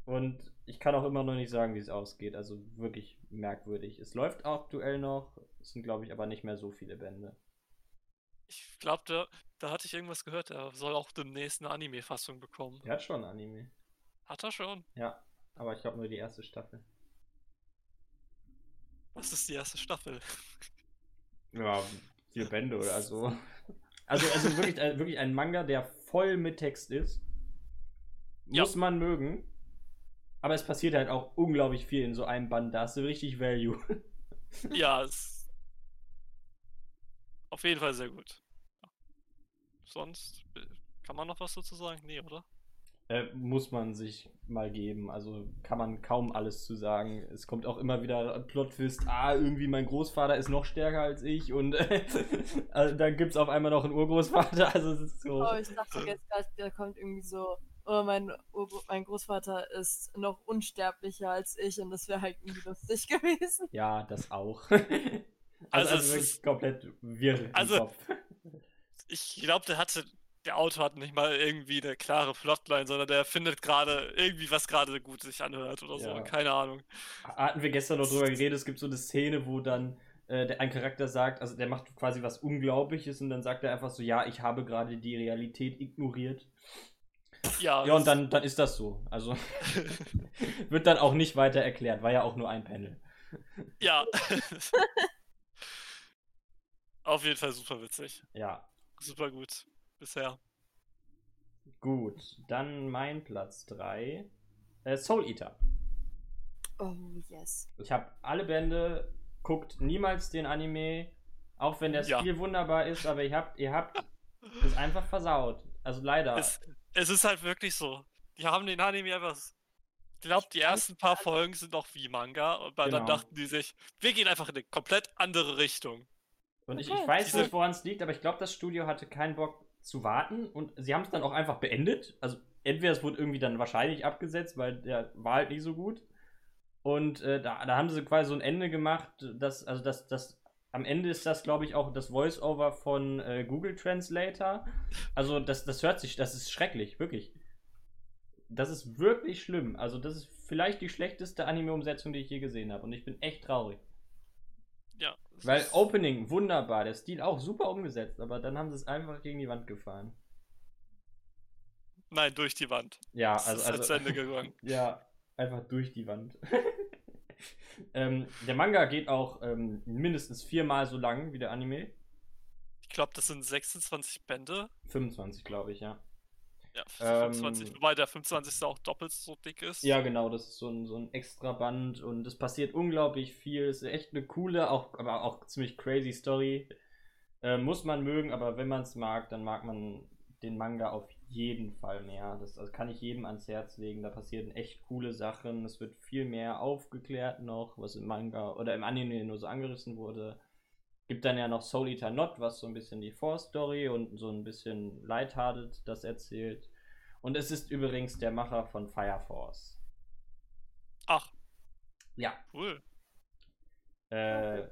Und ich kann auch immer noch nicht sagen, wie es ausgeht. Also wirklich merkwürdig. Es läuft aktuell noch, es sind glaube ich aber nicht mehr so viele Bände. Ich glaube, da, da hatte ich irgendwas gehört, er soll auch demnächst eine Anime-Fassung bekommen. Er hat schon Anime. Hat er schon? Ja, aber ich glaube nur die erste Staffel. Was ist die erste Staffel? Ja, vier Bände oder so. Also, also wirklich, äh, wirklich ein Manga, der voll mit Text ist. Muss ja. man mögen. Aber es passiert halt auch unglaublich viel in so einem Band. Da hast du richtig Value. ja, es auf jeden Fall sehr gut. Sonst äh, kann man noch was dazu sagen? Nee, oder? Äh, muss man sich mal geben. Also kann man kaum alles zu sagen. Es kommt auch immer wieder Plotfist, ah, irgendwie mein Großvater ist noch stärker als ich und äh, also, dann gibt es auf einmal noch einen Urgroßvater. Also es ist so. Oh, ich dachte jetzt gerade, da kommt irgendwie so, oh, mein, mein Großvater ist noch unsterblicher als ich und das wäre halt irgendwie lustig gewesen. Ja, das auch. Also, also, also wirklich komplett wirr also, Kopf. Ich glaube, der hatte, der Autor hat nicht mal irgendwie eine klare Plotline, sondern der findet gerade irgendwie, was gerade gut sich anhört oder ja. so. Keine Ahnung. Hatten wir gestern noch drüber geredet, es gibt so eine Szene, wo dann äh, der, ein Charakter sagt, also der macht quasi was Unglaubliches und dann sagt er einfach so, ja, ich habe gerade die Realität ignoriert. Ja, ja und dann, dann ist das so. Also wird dann auch nicht weiter erklärt, war ja auch nur ein Panel. Ja. Auf jeden Fall super witzig. Ja. Super gut. Bisher. Gut, dann mein Platz 3. Äh, Soul Eater. Oh, yes. Ich habe alle Bände, guckt niemals den Anime, auch wenn der ja. Stil wunderbar ist, aber ihr habt, ihr habt es einfach versaut. Also leider. Es, es ist halt wirklich so. Die haben den Anime einfach ich glaube, die ersten paar Folgen sind noch wie Manga, aber genau. dann dachten die sich, wir gehen einfach in eine komplett andere Richtung. Und ich, ich weiß nicht, woran es liegt, aber ich glaube, das Studio hatte keinen Bock zu warten und sie haben es dann auch einfach beendet. Also entweder es wurde irgendwie dann wahrscheinlich abgesetzt, weil der war halt nicht so gut. Und äh, da, da haben sie quasi so ein Ende gemacht, dass, also das, das, am Ende ist das, glaube ich, auch das Voice-Over von äh, Google Translator. Also das, das hört sich, das ist schrecklich, wirklich. Das ist wirklich schlimm. Also das ist vielleicht die schlechteste Anime-Umsetzung, die ich je gesehen habe. Und ich bin echt traurig. Ja. Weil Opening wunderbar, der Stil auch super umgesetzt, aber dann haben sie es einfach gegen die Wand gefahren. Nein, durch die Wand. Ja, also. Das ist also, Ende gegangen. ja, einfach durch die Wand. ähm, der Manga geht auch ähm, mindestens viermal so lang wie der Anime. Ich glaube, das sind 26 Bände. 25, glaube ich, ja. Ja, 25, ähm, wobei der 25. auch doppelt so dick ist. Ja, genau, das ist so ein, so ein extra Band und es passiert unglaublich viel. Es ist echt eine coole, auch, aber auch ziemlich crazy Story. Äh, muss man mögen, aber wenn man es mag, dann mag man den Manga auf jeden Fall mehr. Das, das kann ich jedem ans Herz legen. Da passieren echt coole Sachen. Es wird viel mehr aufgeklärt noch, was im Manga oder im Anime nur so angerissen wurde. Gibt dann ja noch Soul Eater Not, was so ein bisschen die Vorstory und so ein bisschen lighthearted das erzählt. Und es ist übrigens der Macher von Fire Force. Ach. Ja. Cool. Äh,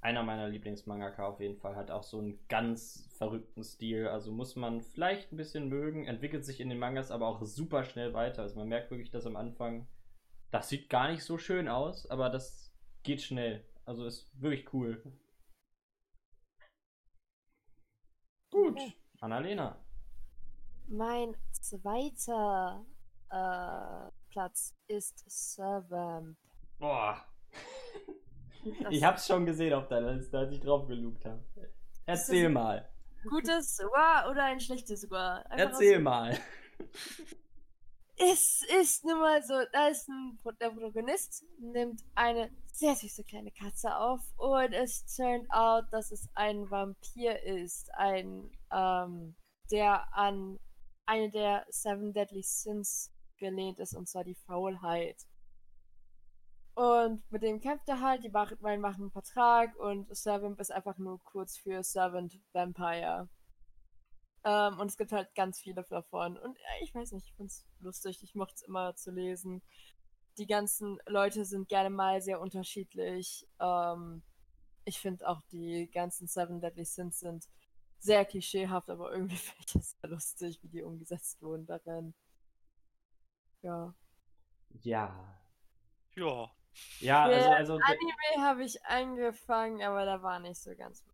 einer meiner Lieblingsmangaka auf jeden Fall hat auch so einen ganz verrückten Stil. Also muss man vielleicht ein bisschen mögen, entwickelt sich in den Mangas aber auch super schnell weiter. Also man merkt wirklich, dass am Anfang, das sieht gar nicht so schön aus, aber das geht schnell. Also ist wirklich cool. Gut, Annalena. Mein zweiter äh, Platz ist Servamp. Boah. Ich hab's schon gesehen auf deiner Liste, als ich drauf gelugt habe. Erzähl mal. Gutes Wa oder ein schlechtes? Einfach Erzähl mal. Es ist nun mal so, da ist ein, der Protagonist, nimmt eine sehr süße kleine Katze auf und es turned out, dass es ein Vampir ist. Ein, ähm, der an eine der Seven Deadly Sins gelehnt ist, und zwar die Faulheit. Und mit dem kämpft er halt, die beiden machen einen Vertrag und Servant ist einfach nur kurz für Servant Vampire. Ähm, und es gibt halt ganz viele davon. Und äh, ich weiß nicht, ich find's lustig. Ich mochte es immer zu lesen. Die ganzen Leute sind gerne mal sehr unterschiedlich. Ähm, ich finde auch die ganzen Seven Deadly Sins sind sehr klischeehaft, aber irgendwie finde ich das sehr lustig, wie die umgesetzt wurden darin. Ja. Ja. Ja. Ja, also, also Anime habe ich angefangen, aber da war nicht so ganz.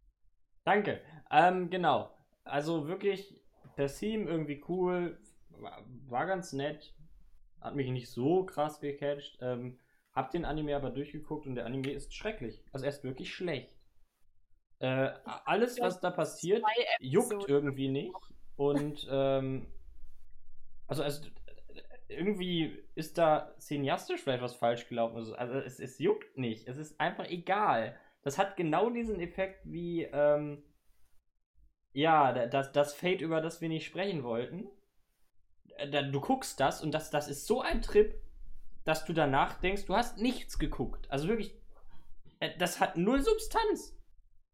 danke. Ähm, genau. Also wirklich, das Theme irgendwie cool, war, war ganz nett, hat mich nicht so krass gecatcht. Ähm, hab den Anime aber durchgeguckt und der Anime ist schrecklich. Also er ist wirklich schlecht. Äh, alles, was da passiert, juckt irgendwie nicht. Und ähm, also, also irgendwie ist da cineastisch vielleicht was falsch gelaufen. Also, also es, es juckt nicht. Es ist einfach egal. Das hat genau diesen Effekt wie ähm, ja, da- das, das Fate, über das wir nicht sprechen wollten. Äh, Du guckst das und das, das ist so ein Trip, dass du danach denkst, du hast nichts geguckt. Also wirklich, äh, das hat null Substanz.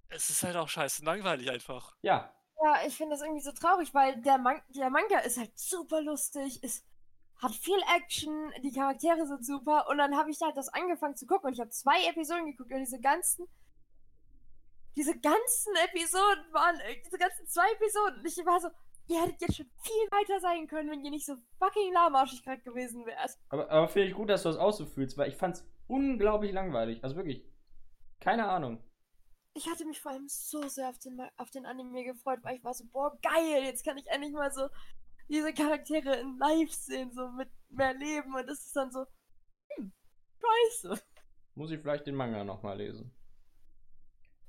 Es ist halt auch scheiße langweilig einfach. Ja, Ja, ich finde das irgendwie so traurig, weil der, Man der Manga ist halt super lustig, es hat viel Action, die Charaktere sind super und dann habe ich halt das angefangen zu gucken und ich habe zwei Episoden geguckt und diese ganzen diese ganzen Episoden waren äh, diese ganzen zwei Episoden ich war so, ihr hättet jetzt schon viel weiter sein können, wenn ihr nicht so fucking lahmarschig gerade gewesen wärt. aber, aber finde ich gut, dass du das auch so fühlst, weil ich fand's unglaublich langweilig. Also wirklich, keine Ahnung. Ich hatte mich vor allem so sehr auf den, auf den Anime gefreut, weil ich war so, boah, geil, jetzt kann ich endlich mal so diese Charaktere in live sehen, so mit mehr Leben. Und das ist dann so, hm, scheiße. Muss ich vielleicht den Manga nochmal lesen.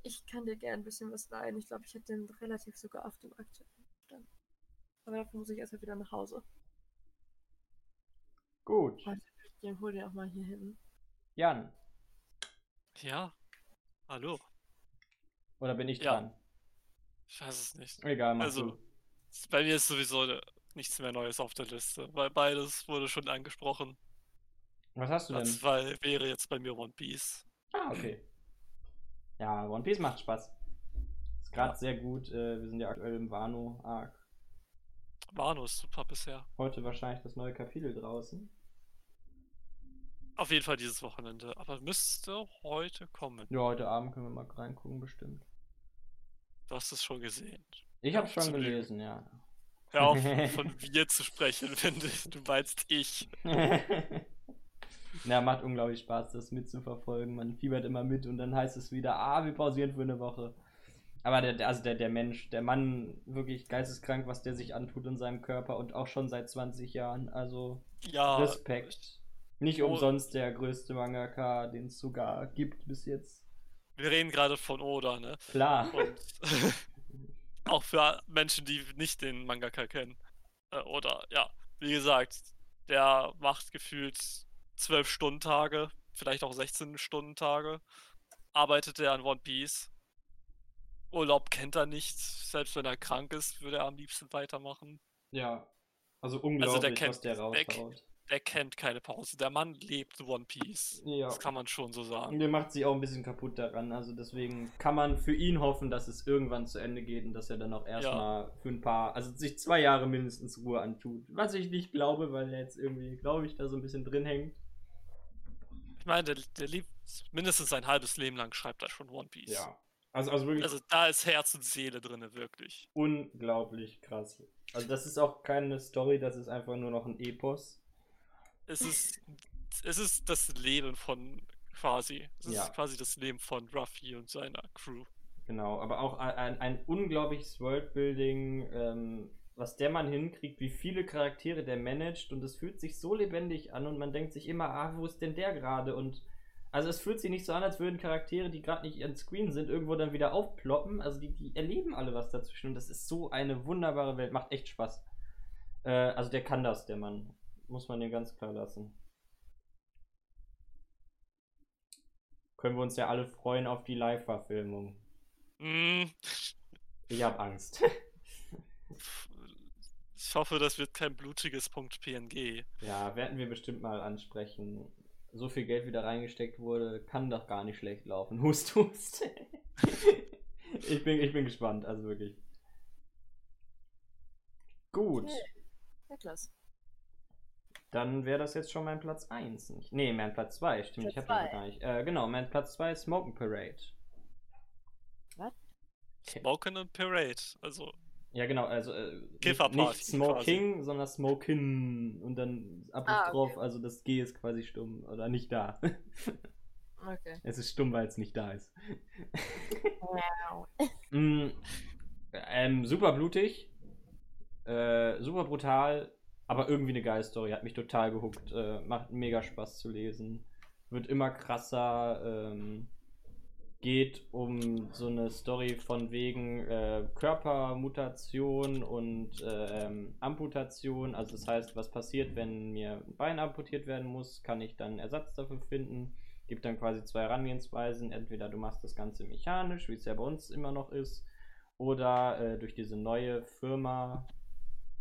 Ich kann dir gern ein bisschen was leihen. Ich glaube, ich hätte den relativ sogar auf dem aktuellen Stand. Aber dafür muss ich erstmal wieder nach Hause. Gut. Den hol den auch mal hier hin. Jan, Ja. Hallo. oder bin ich Ja. dran? Ich weiß es nicht. Egal, mach Also, du. bei mir ist sowieso ne- nichts mehr Neues auf der Liste, weil beides wurde schon angesprochen. Was hast du denn? Platz 2 wäre jetzt bei mir One Piece. Ah, okay. Ja, One Piece macht Spaß. Ist gerade sehr gut. Äh, wir sind ja aktuell im Wano-Arc. Wano ist super bisher. Heute wahrscheinlich das neue Kapitel draußen. Auf jeden Fall dieses Wochenende, aber müsste heute kommen. Ja, heute Abend können wir mal reingucken, bestimmt. Du hast es schon gesehen. Ich Ja, habe schon gelesen, ja. Hör auf, von wir zu sprechen, wenn du, du meinst ich. Na, macht unglaublich Spaß, das mitzuverfolgen. Man fiebert immer mit und dann heißt es wieder, ah, wir pausieren für eine Woche. Aber der, der- also der, der Mensch, der Mann, wirklich geisteskrank, was der sich antut in seinem Körper und auch schon seit 20 Jahren. Also Ja, Respekt. Nicht Oh. umsonst der größte Mangaka, den es sogar gibt bis jetzt. wir reden gerade von Oda, ne? Klar. Und auch für Menschen, die nicht den Mangaka kennen. Äh, oder ja, wie gesagt, der macht gefühlt 12 Stunden Tage, vielleicht auch 16 Stunden Tage. Arbeitet er an One Piece. Urlaub kennt er nicht. Selbst wenn er krank ist, würde er am liebsten weitermachen. Ja. Also unglaublich, kennt- was der der raushaut. Der kennt keine Pause. Der Mann lebt One Piece. Ja. Das kann man schon so sagen. Der macht sich auch ein bisschen kaputt daran. Also deswegen kann man für ihn hoffen, dass es irgendwann zu Ende geht und dass er dann auch erstmal für ein paar, also sich zwei Jahre mindestens Ruhe antut. Was ich nicht glaube, weil er jetzt irgendwie, glaube ich, da so ein bisschen drin hängt. Ich meine, der, der lebt mindestens sein halbes Leben lang, schreibt er schon One Piece. Ja. Also, also wirklich Also da ist Herz und Seele drin, wirklich. unglaublich krass. Also das ist auch keine Story, das ist einfach nur noch ein Epos. Es ist, es ist das Leben von quasi. Es ist Ja. quasi das Leben von Ruffy und seiner Crew. Genau, aber auch ein, ein, ein unglaubliches Worldbuilding, ähm, was der Mann hinkriegt, wie viele Charaktere der managt und es fühlt sich so lebendig an und man denkt sich immer, ah, wo ist denn der gerade? Und also es fühlt sich nicht so an, als würden Charaktere, die gerade nicht on Screen sind, irgendwo dann wieder aufploppen. Also die, die erleben alle was dazwischen und das ist so eine wunderbare Welt, macht echt Spaß. Äh, also der kann das, der Mann. Muss man den ganz klar lassen. Können wir uns ja alle freuen auf die Live-Verfilmung. Mm, Ich habe Angst. Ich hoffe, das wird kein blutiges Punkt PNG. Ja, werden wir bestimmt mal ansprechen. So viel Geld wieder reingesteckt wurde, kann doch gar nicht schlecht laufen. Hust, hust. ich, bin, ich bin gespannt, also wirklich. Gut, Niklas. dann wäre das jetzt schon mein Platz 1. Nicht? Nee, mein Platz 2, stimmt, ich Platz habe das gar nicht. Äh, genau, mein Platz 2 ist Smoking Parade. Smoking and Parade. Also, Ja, genau, also äh, nicht, Smoking, sondern Smokin und dann Apostroph, Ah, okay. also das G ist quasi stumm oder nicht da. Okay. es ist stumm, weil es nicht da ist. Wow. Mm, ähm, super blutig, äh, super brutal, aber irgendwie eine geile Story. Hat mich total gehuckt. Äh, macht mega Spaß zu lesen. Wird immer krasser. Ähm, geht um so eine Story von wegen äh, Körpermutation und ähm, Amputation. Also das heißt, was passiert, wenn mir ein Bein amputiert werden muss, kann ich dann Ersatz dafür finden. Gibt dann quasi zwei Herangehensweisen. Entweder du machst das Ganze mechanisch, wie es ja bei uns immer noch ist, oder äh, durch diese neue Firma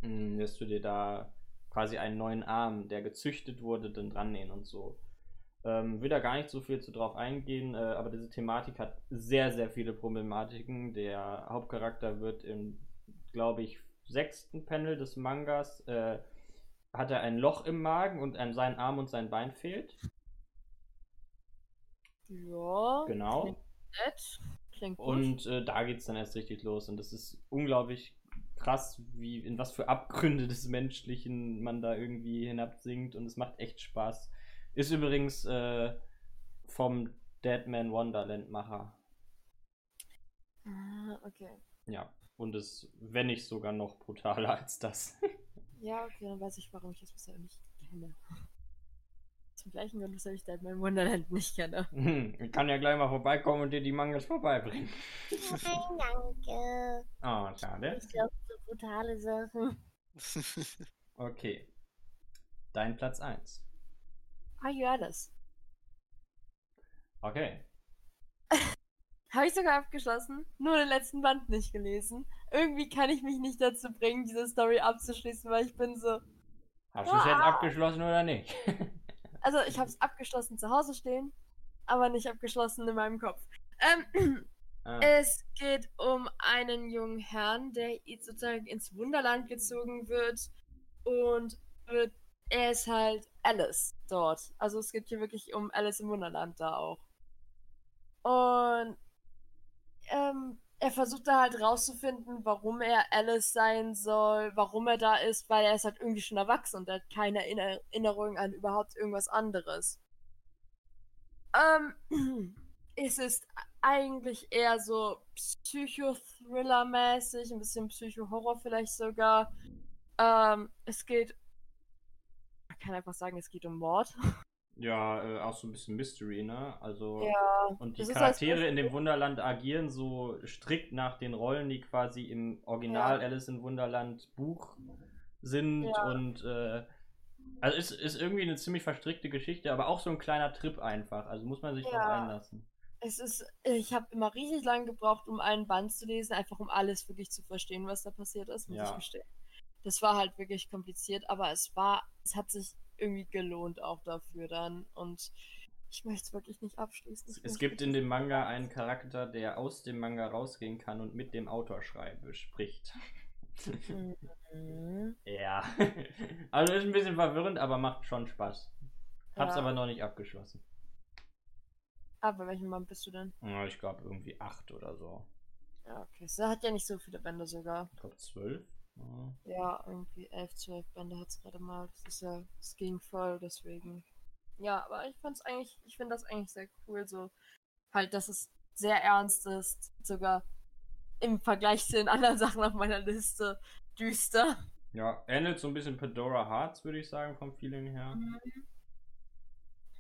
mh, wirst du dir da quasi einen neuen Arm, der gezüchtet wurde, dann dran nähen und so. Ähm, will da gar nicht so viel zu drauf eingehen, äh, aber diese Thematik hat sehr, sehr viele Problematiken. Der Hauptcharakter wird im, glaube ich, sechsten Panel des Mangas, äh, hat er ein Loch im Magen und an seinen Arm und sein Bein fehlt. Ja. Genau. Klingt. Klingt gut. Und äh, da geht es dann erst richtig los. Und das ist unglaublich krass, wie in was für Abgründe des Menschlichen man da irgendwie hinabsinkt. Und es macht echt Spaß. Ist übrigens äh, vom Deadman Wonderland Macher. Ah, okay. Ja. Und es, wenn nicht sogar noch brutaler als das. Ja, okay, dann weiß ich, warum ich das bisher nicht kenne. Zum gleichen Grund, weshalb ich Deadman Wonderland nicht kenne. ich kann ja gleich mal vorbeikommen und dir die Mangas vorbeibringen. Nein, danke. Oh, schade. Ich glaube, so brutale Sachen. Okay. Dein Platz 1. Ah, ja, das. Okay. Habe ich sogar abgeschlossen, nur den letzten Band nicht gelesen. Irgendwie kann ich mich nicht dazu bringen, diese Story abzuschließen, weil ich bin so. Hast du es jetzt abgeschlossen oder nicht? Also, ich habe es abgeschlossen zu Hause stehen, aber nicht abgeschlossen in meinem Kopf. Ähm, ah. es geht um einen jungen Herrn, der sozusagen ins Wunderland gezogen wird und wird, er ist halt Alice dort. Also es geht hier wirklich um Alice im Wunderland da auch. Und ähm, er versucht da halt rauszufinden, warum er Alice sein soll, warum er da ist, weil er ist halt irgendwie schon erwachsen und er hat keine Erinner- Erinnerung an überhaupt irgendwas anderes. Ähm, es ist eigentlich eher so Psychothriller-mäßig, ein bisschen Psycho-Horror vielleicht sogar. Ähm, es geht. Kann einfach sagen, es geht um Mord. Ja, äh, auch so ein bisschen Mystery, ne? Also. Ja. Und die als Charaktere in dem. Wunderland agieren so strikt nach den Rollen, die quasi im Original Ja. Alice in Wunderland Buch sind. Ja. Und äh, also ist, ist irgendwie eine ziemlich verstrickte Geschichte, aber auch so ein kleiner Trip einfach. Also muss man sich drauf Ja. einlassen. Es ist, ich habe immer richtig lange gebraucht, um einen Band zu lesen, einfach um alles wirklich zu verstehen, was da passiert ist, muss ich gestehen. Das war halt wirklich kompliziert, aber es war, es hat sich irgendwie gelohnt auch dafür dann und ich möchte es wirklich nicht abschließen. Es, Ich es gibt in dem Manga einen. Charakter, der aus dem Manga rausgehen kann und mit dem Autor schreibe, spricht. Mhm. ja. Also ist ein bisschen verwirrend, aber macht schon Spaß. Hab's Ja. aber noch nicht abgeschlossen. Ah, bei welchem Band bist du denn? Ja, ich glaube irgendwie acht oder so. Ja, okay. Es hat ja nicht so viele Bände sogar. Ich glaube zwölf. Ja. Ja, irgendwie 11, 12 Bände hat es gerade mal. Das ist ja, es ging voll, deswegen. Ja, aber ich fand's eigentlich, ich finde das eigentlich sehr cool, so halt, dass es sehr ernst ist, sogar im Vergleich zu den anderen Sachen auf meiner Liste düster. Ja, ähnelt so ein bisschen Pandora Hearts, würde ich sagen, vom Feeling her.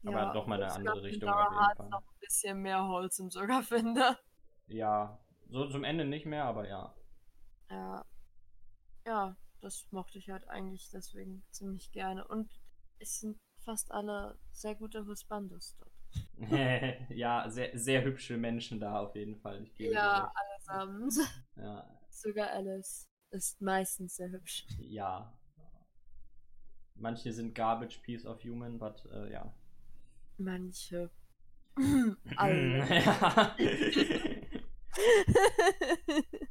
Aber doch mal eine andere Richtung Pandora auf jeden Hearts Fall. noch ein bisschen mehr Holz im sogar finde. Ja, so zum Ende nicht mehr, aber ja. Ja. Ja, das mochte ich halt eigentlich deswegen ziemlich gerne. Und es sind fast alle sehr gute Husbandos dort. ja, sehr, sehr hübsche Menschen da auf jeden Fall. Ja, allesamt. Ja, Sogar Alice ist meistens sehr hübsch. ja. Manche sind Garbage Piece of Human, but äh, ja. Manche. Alle.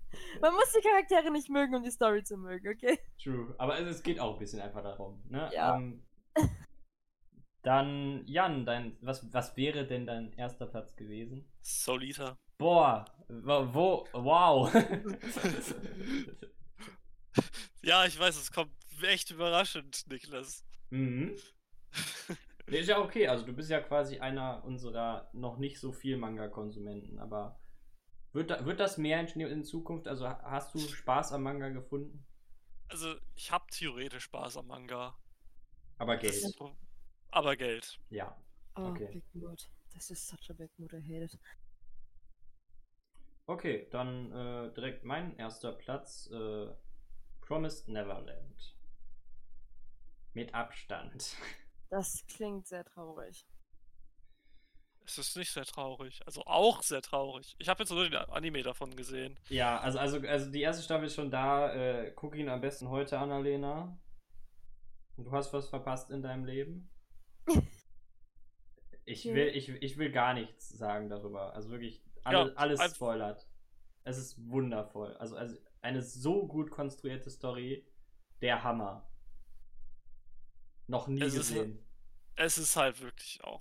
Man muss die Charaktere nicht mögen, um die Story zu mögen, okay? True. Aber es, es geht auch ein bisschen einfach darum. Ne? Ja. Ähm, dann, Jan, dein, was, was wäre denn dein erster Platz gewesen? Solita. Boah, wo, wo wow. Ja, ich weiß, es kommt echt überraschend, Niklas. mhm. Nee, ist ja okay, also du bist ja quasi einer unserer noch nicht so viel Manga-Konsumenten, aber wird, da, wird das mehr in, in Zukunft? Also ha- hast du Spaß am Manga gefunden? Also, ich habe theoretisch Spaß am Manga. Aber Geld, ist Aber Geld. ja. Oh, Okay. Big Mood. Das ist such a Big Mood, I hate it. Okay, dann äh, direkt mein erster Platz. Äh, Promised Neverland. Mit Abstand. Das klingt sehr traurig. Es ist nicht sehr traurig. Also auch sehr traurig. Ich habe jetzt nur den Anime davon gesehen. Ja, also, also, also die erste Staffel ist schon da. Äh, guck ihn am besten heute an, Alena. Und du hast was verpasst in deinem Leben. Ich will, ich, ich will gar nichts sagen darüber. Also wirklich, alle, Ja, alles einfach- spoilert. Es ist wundervoll. Also, also eine so gut konstruierte Story. Der Hammer. Noch nie Es ist- gesehen. Es ist halt wirklich auch.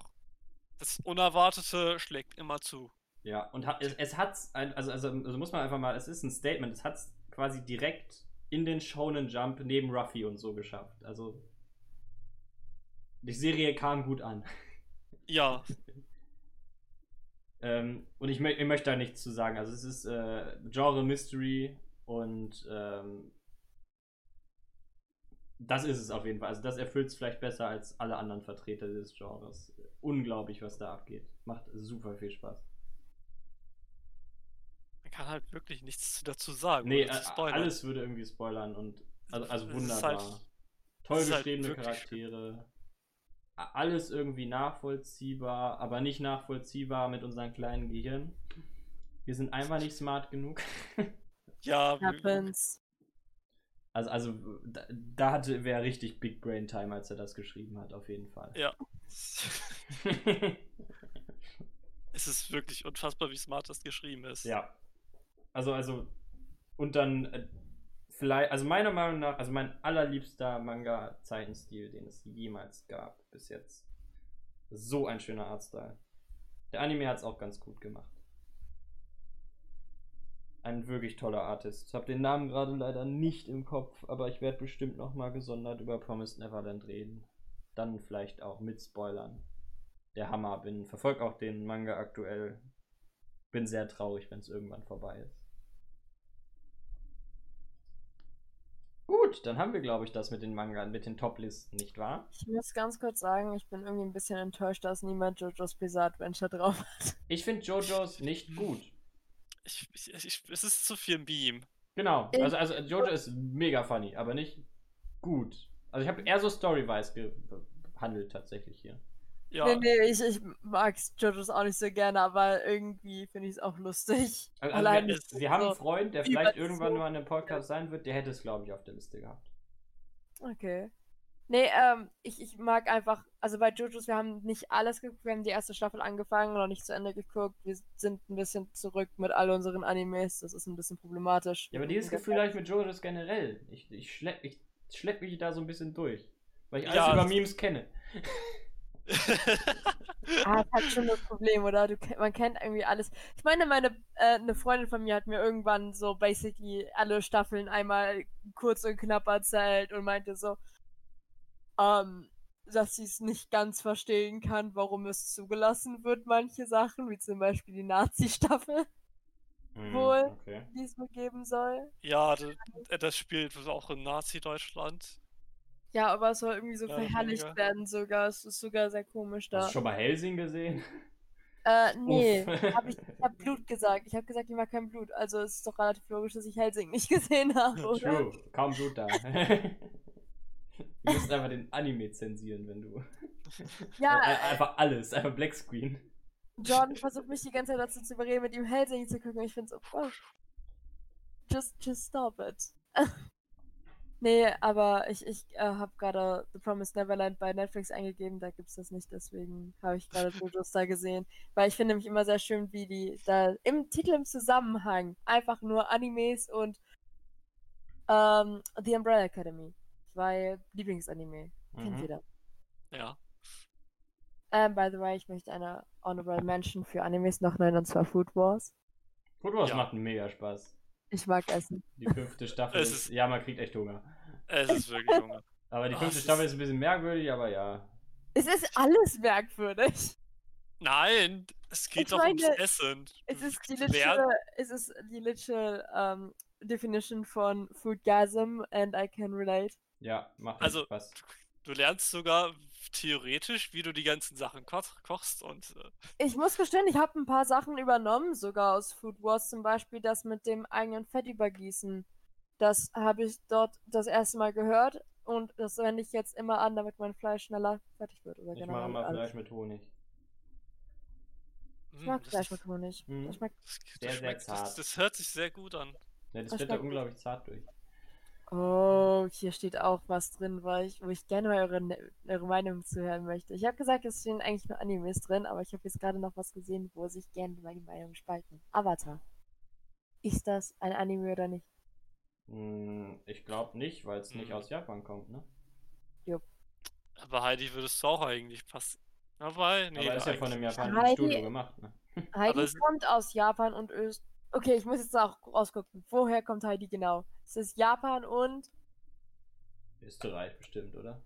Das Unerwartete schlägt immer zu. Ja, und hat, es, es hat's, ein- also, also, also muss man einfach mal, es ist ein Statement, es hat's quasi direkt in den Shonen Jump neben Ruffy und so geschafft. Also, die Serie kam gut an. Ja, Ähm, und ich, ich möchte da nichts zu sagen. Also, es ist äh, Genre Mystery und ähm, das ist es auf jeden Fall. Also, das erfüllt es vielleicht besser als alle anderen Vertreter des Genres. Unglaublich, was da abgeht. Macht super viel Spaß. man kann halt wirklich nichts dazu sagen. Nee, äh, spoilern. alles würde irgendwie spoilern und also, also wunderbar. halt- Toll es ist halt Charaktere. Alles irgendwie nachvollziehbar, aber nicht nachvollziehbar mit unserem kleinen Gehirn. Wir sind einfach nicht smart genug. Ja, wir- Happens. Also, also da, da hatte wer richtig Big Brain Time, als er das geschrieben hat, auf jeden Fall. ja. es ist wirklich unfassbar, wie smart das geschrieben ist. Ja. Also, also, und dann äh, vielleicht, also meiner Meinung nach, also mein allerliebster Manga-Zeichenstil, den es jemals gab bis jetzt. So ein schöner Artstyle. Der Anime hat es auch ganz gut gemacht. Ein wirklich toller Artist. Ich habe den Namen gerade leider nicht im Kopf, aber ich werde bestimmt nochmal gesondert über Promised Neverland reden. Dann vielleicht auch mit Spoilern. Der Hammer bin. Verfolg auch den Manga aktuell. Bin sehr traurig, wenn es irgendwann vorbei ist. Gut, dann haben wir, glaube ich, das mit den Manga, mit den Top-Listen, nicht wahr? Ich muss ganz kurz sagen, ich bin irgendwie ein bisschen enttäuscht, dass niemand JoJo's Bizarre Adventure drauf hat. Ich finde JoJo's nicht gut. Ich, ich, ich, es ist zu viel Meme. Genau. Ich- Also, also JoJo ist mega funny, aber nicht gut. Also ich habe eher so Story-wise gehandelt tatsächlich hier. Ja, Nee, nee, ich, ich mag JoJo's auch nicht so gerne, aber irgendwie finde ich es auch lustig. Also, also Allein wir, wir haben einen. Freund, der vielleicht irgendwann so- mal in einem Podcast sein wird, der hätte es, glaube ich, auf der Liste gehabt. Okay. Nee, ähm, ich, ich mag einfach, also bei JoJo's, wir haben nicht alles geguckt, wir haben die erste Staffel angefangen, noch nicht zu Ende geguckt. Wir sind ein bisschen zurück mit all unseren Animes, das ist ein bisschen problematisch. Ja, aber dieses Gefühl habe ich mit JoJo's generell. Ich, ich schlepp ich schlepp mich da so ein bisschen durch. Weil ich alles Ja, über Memes kenne. Ah, das hat schon das Problem, oder? Du, man kennt irgendwie alles. Ich meine, meine äh, eine Freundin von mir hat mir irgendwann so basically alle Staffeln einmal kurz und knapp erzählt und meinte so, ähm, dass sie es nicht ganz verstehen kann, warum es zugelassen wird, manche Sachen, wie zum Beispiel die Nazi-Staffel, Hm, Wohl. Okay. die es wohl geben soll. Ja, das, das spielt auch in Nazi-Deutschland. Ja, aber es soll irgendwie so Ja, verherrlicht weniger. werden sogar. Es ist sogar sehr komisch da. Hast du schon mal Helsing gesehen? Äh, nee, hab ich, ich hab Blut gesagt. Ich habe gesagt, ich mag kein Blut. Also es ist doch relativ logisch, dass ich Helsing nicht gesehen habe, oder? True, kaum Blut da. du musst einfach den Anime zensieren, wenn du. Ja, Äh, äh, einfach alles, einfach Black Screen. Jordan versucht mich die ganze Zeit dazu zu überreden, mit ihm Helsing zu gucken. Ich finde so, oh, just, just stop it. nee, aber ich, ich äh, habe gerade The Promised Neverland bei Netflix eingegeben, da gibt's das nicht, deswegen habe ich gerade Jojos da gesehen. Weil ich finde nämlich immer sehr schön, wie die da im Titel im Zusammenhang einfach nur Animes und ähm, The Umbrella Academy. Zwei Lieblingsanime. Kennt Mhm. jeder. Ja. Ähm, by the way, ich möchte eine Honorable Mention für Animes noch nennen, und zwar Food Wars. Food Wars Ja. macht mega Spaß. Ich mag Essen. Die fünfte Staffel Es ist, ist- Ja, man kriegt echt Hunger. Es ist wirklich Junge. Aber die Ah, fünfte es Staffel ist- ein bisschen merkwürdig, aber ja. Es ist alles merkwürdig. Nein, es geht Ich doch ums meine, Essen. Es ist die literal, es ist die literal ähm, Definition von Foodgasm and I can relate. Ja, macht Also, Spaß. Du lernst sogar theoretisch, wie du die ganzen Sachen ko kochst und äh, Ich muss gestehen, ich habe ein paar Sachen übernommen, sogar aus Food Wars, zum Beispiel das mit dem eigenen Fett übergießen. Das habe ich dort das erste Mal gehört und das wende ich jetzt immer an, damit mein Fleisch schneller fertig wird. Oder Ich mache mal alles. Fleisch mit Honig. Ich hm, mag das- Fleisch mit Honig. Mhm. Das schmeckt. Sehr, sehr zart. Das, das hört sich sehr gut an. Ja, das Das wird da unglaublich zart durch. Oh, hier steht auch was drin, weil ich, wo ich gerne mal eure, Ne- eure Meinung zu hören möchte. Ich habe gesagt, es stehen eigentlich nur Animes drin, aber ich habe jetzt gerade noch was gesehen, wo sich gerne meine Meinung spalten. Avatar. Ist das ein Anime oder nicht? Hm, ich glaube nicht, weil es nicht Hm. aus Japan kommt, ne? Aber Heidi würdest du auch eigentlich passen. Aber nee, aber ist ja von einem japanischen Heidi- Studio gemacht, ne? Heidi es- kommt aus Japan und Öst. Okay, ich muss jetzt auch rausgucken. Woher kommt Heidi genau? Es ist Japan und. Österreich bestimmt, oder?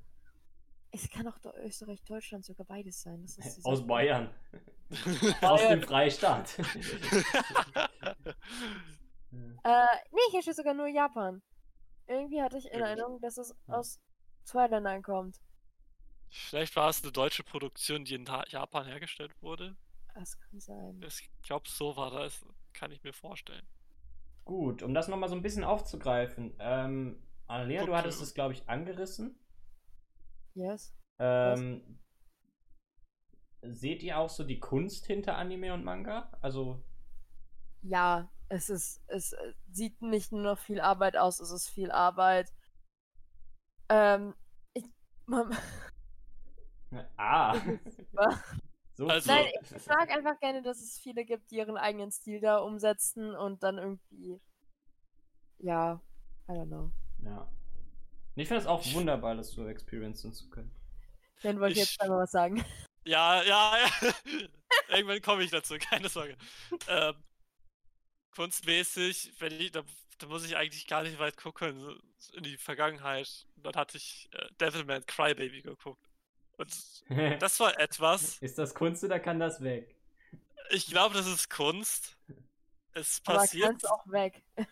Es kann auch Österreich, Deutschland sogar beides sein. Das ist Aus Bayern. Aus dem Freistaat. Äh, nee, hier steht sogar nur Japan. Irgendwie hatte ich in. Erinnerung, dass es Ja. aus zwei Ländern kommt. Vielleicht war es eine deutsche Produktion, die in Japan hergestellt wurde. Das kann sein. Ich glaube, so war das. Kann ich mir vorstellen. Gut, um das nochmal so ein bisschen aufzugreifen. Ähm, Annalena, du hattest es, glaube ich, angerissen. Yes. Ähm, seht ihr auch so die Kunst hinter Anime und Manga? Also, Ja, es ist, es äh, sieht nicht nur noch viel Arbeit aus, es ist viel Arbeit. Ähm, ich, man, ah. so Also- Nein, ich mag einfach gerne, dass es viele gibt, die ihren eigenen Stil da umsetzen und dann irgendwie, ja, I don't know. Ja. Ich finde es auch wunderbar, das so experiencen zu können. Dann wollte ich jetzt einmal was sagen. Ja, ja, ja. Irgendwann komme ich dazu, keine Sorge. Ähm, kunstmäßig, wenn ich, da, da muss ich eigentlich gar nicht weit gucken, so in die Vergangenheit. Dann hatte ich äh, Devilman Crybaby geguckt. Und das war etwas, Ist das Kunst oder kann das weg? ich glaube, das ist Kunst. Es Aber passiert, kannst auch weg.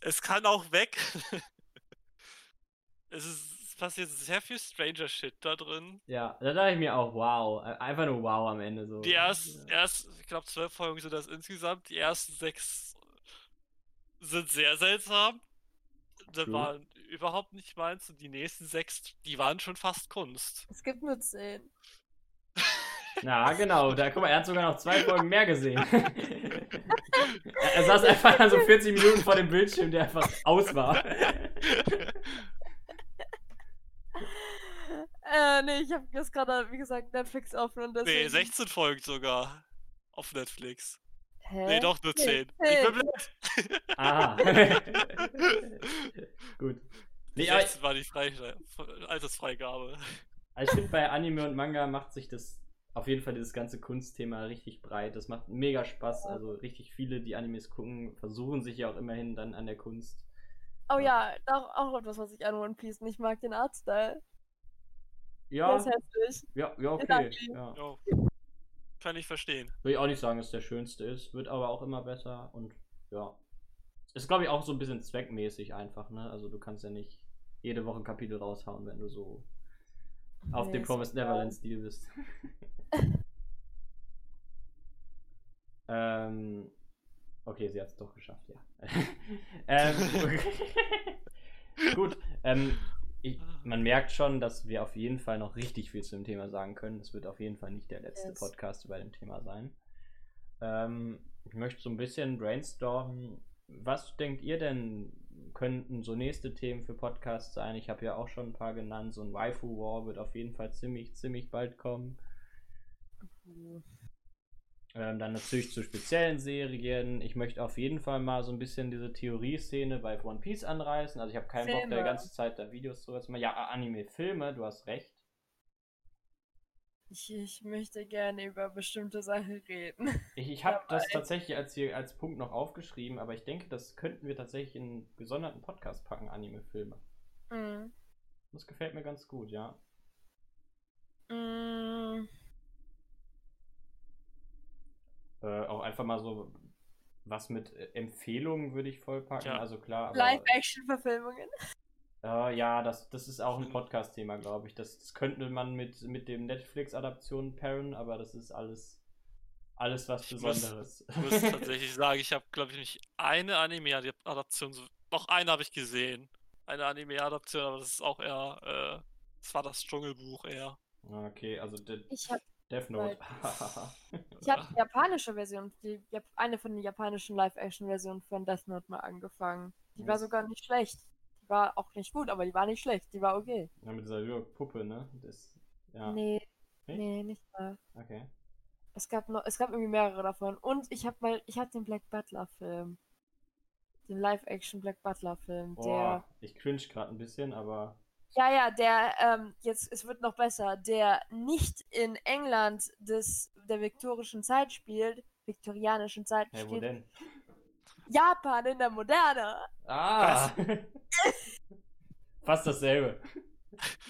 es kann auch weg. es, ist, es passiert sehr viel Stranger Shit da drin. Ja, da dachte ich mir auch, wow. Einfach nur wow am Ende so. Die ersten, erst, ich glaube, zwölf Folgen sind das insgesamt. Die ersten sechs sind sehr seltsam. Das True. war überhaupt nicht meins. Und die nächsten sechs, die waren schon fast Kunst. Es gibt nur zehn. Na, genau. Da, guck mal, er hat sogar noch zwei Folgen mehr gesehen. er, er saß einfach dann so 40 Minuten vor dem Bildschirm, der einfach aus war. Äh, nee, ich habe jetzt gerade, wie gesagt, Netflix offen und deswegen... nee, 16 Folgen sogar. Auf Netflix. Hä? Nee, doch nur Nee, 10. Ich zehn. bin blöd. Aha. Gut. Nee, 16 war die Freie Altersfreigabe. Also ich finde, bei Anime und Manga macht sich das auf jeden Fall dieses ganze Kunstthema richtig breit. Das macht mega Spaß. Also richtig viele, die Animes gucken, versuchen sich ja auch immerhin dann an der Kunst. Oh ja, auch, auch etwas, was ich an One Piece nicht mag, den Artstyle. Der Ja, ist hässlich. ja, ja, okay. Danke. Ja. Kann ich verstehen. Will ich auch nicht sagen, dass der schönste ist, wird aber auch immer besser und ja. Ist, glaube ich, auch so ein bisschen zweckmäßig einfach, ne? Also du kannst ja nicht jede Woche ein Kapitel raushauen, wenn du so auf Nee, dem Promised. Neverland-Stil bist. ähm, okay, sie hat es doch geschafft, ja. ähm, Gut, ähm, ich, man merkt schon, dass wir auf jeden Fall noch richtig viel zu dem Thema sagen können. Es wird auf jeden Fall nicht der letzte Yes. Podcast über dem Thema sein. Ähm, ich möchte so ein bisschen brainstormen. Was denkt ihr denn, könnten so nächste Themen für Podcasts sein? Ich habe ja auch schon ein paar genannt. So ein Waifu War wird auf jeden Fall ziemlich, ziemlich bald kommen. Ähm, dann natürlich zu speziellen Serien. Ich möchte auf jeden Fall mal so ein bisschen diese Theorie-Szene bei One Piece anreißen. Also ich habe keinen Bock, da die Filme. ganze Zeit da Videos zu machen. Ja, Anime-Filme, du hast recht. Ich, ich möchte gerne über bestimmte Sachen reden. Ich, ich habe das tatsächlich als, hier, als Punkt noch aufgeschrieben, aber ich denke, das könnten wir tatsächlich in einen gesonderten Podcast packen, Anime-Filme. Mm. Das gefällt mir ganz gut, ja. Mm. Äh, auch einfach mal so was mit äh, Empfehlungen würde ich vollpacken. Ja. Also klar, aber Live-Action-Verfilmungen. äh, ja, das, das ist auch ein Podcast-Thema, glaube ich. Das, das könnte man mit, mit dem Netflix-Adaption pairen, aber das ist alles, alles was muss- Besonderes. Ich muss tatsächlich sagen, ich habe, glaube ich, nicht eine Anime-Adaption. Noch eine habe ich gesehen. Eine Anime-Adaption, aber das ist auch eher. Äh, das war das Dschungelbuch eher. okay, also Ich habe Death Note. ich hab die japanische Version, die, eine von den japanischen Live-Action-Versionen von Death Note mal angefangen. Die war Was? sogar nicht schlecht. Die war auch nicht gut, aber die war nicht schlecht. Die war okay. ja, mit dieser Puppe, ne? Das, ja. Nee, Nicht? nee, nicht mal. Okay. Es gab noch, es gab irgendwie mehrere davon. Und ich habe mal, ich habe den Black Butler Film. Den Live-Action Black Butler Film. Boah, Der. ich cringe gerade ein bisschen, aber Ja, ja, der, ähm, jetzt, es wird noch besser, der nicht in England des, der viktorischen Zeit spielt, viktorianischen Zeit hey, wo spielt, denn? Japan in der Moderne. Ah! Fast dasselbe.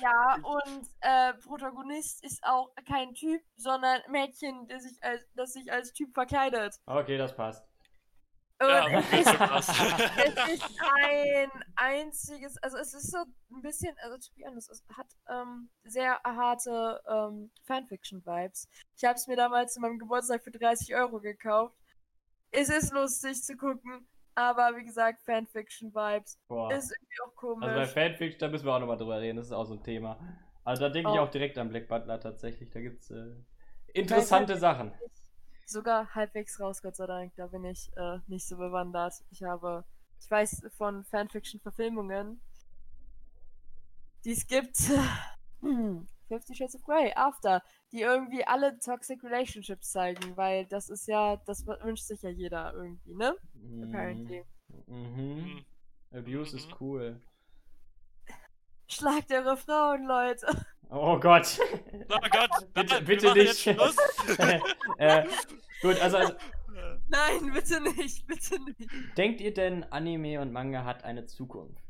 Ja, und äh, Protagonist ist auch kein Typ, sondern Mädchen, der sich als, das sich als Typ verkleidet. Okay, das passt. Ja, es, es ist ein einziges, also es ist so ein bisschen, also to be honest, es hat ähm, sehr harte ähm, Fanfiction-Vibes. Ich habe es mir damals zu meinem Geburtstag für 30 Euro gekauft. Es ist lustig zu gucken, aber wie gesagt, Fanfiction-Vibes. Ist irgendwie auch komisch. Also bei Fanfiction, da müssen wir auch nochmal drüber reden, das ist auch so ein Thema. Also da denke ich Oh. auch direkt an Black Butler tatsächlich. Da gibt es äh, interessante Sachen. Sogar halbwegs raus, Gott sei Dank. Da bin ich äh, nicht so bewandert. Ich habe, ich weiß von Fanfiction-Verfilmungen, die es gibt. Hm, Fifty Shades of Grey, After, die irgendwie alle Toxic Relationships zeigen, weil das ist ja, das wünscht sich ja jeder irgendwie, ne? Apparently. Mhm. Hm. Abuse ist Mhm. cool. Schlagt eure Frauen, Leute. Oh Gott. Oh Gott, Bitte- nein, bitte nicht. äh, gut, also, also Nein, bitte nicht, bitte nicht. denkt ihr denn, Anime und Manga hat eine Zukunft?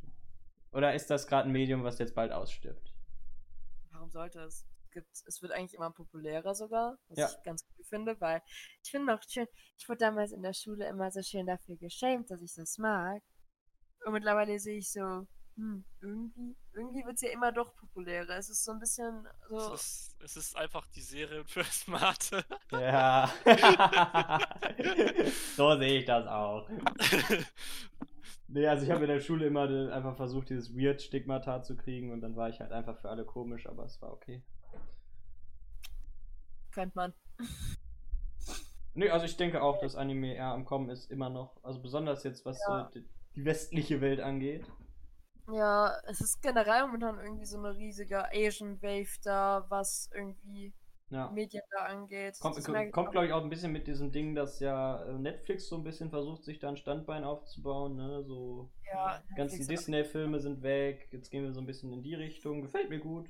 Oder ist das gerade ein Medium, was jetzt bald ausstirbt? Warum sollte es? Es wird eigentlich immer populärer sogar, was Ja. ich ganz cool finde, weil ich finde auch schön, ich wurde damals in der Schule immer so schön dafür geschämt, dass ich das mag. Und mittlerweile sehe ich so, hm, irgendwie, irgendwie wird es ja immer doch populärer. Es ist so ein bisschen so. es, ist, es ist einfach die Serie für Smarte. Ja. so sehe ich das auch. Nee, also ich habe in der Schule immer einfach versucht, dieses Weird-Stigmata zu kriegen und dann war ich halt einfach für alle komisch, aber es war okay. Kennt man. Nee, also ich denke auch, dass Anime eher am Kommen ist, immer noch. Also besonders jetzt, was Ja. die, die westliche Welt angeht. Ja, es ist generell momentan irgendwie so eine riesige Asian Wave da, was irgendwie Ja. Medien da angeht. Kommt, kommt glaube ich, auch ein bisschen mit diesem Ding, dass ja äh, Netflix so ein bisschen versucht, sich da ein Standbein aufzubauen. Ne? So, Ja, die ganzen Disney-Filme sind weg. Jetzt gehen wir so ein bisschen in die Richtung. Gefällt mir gut.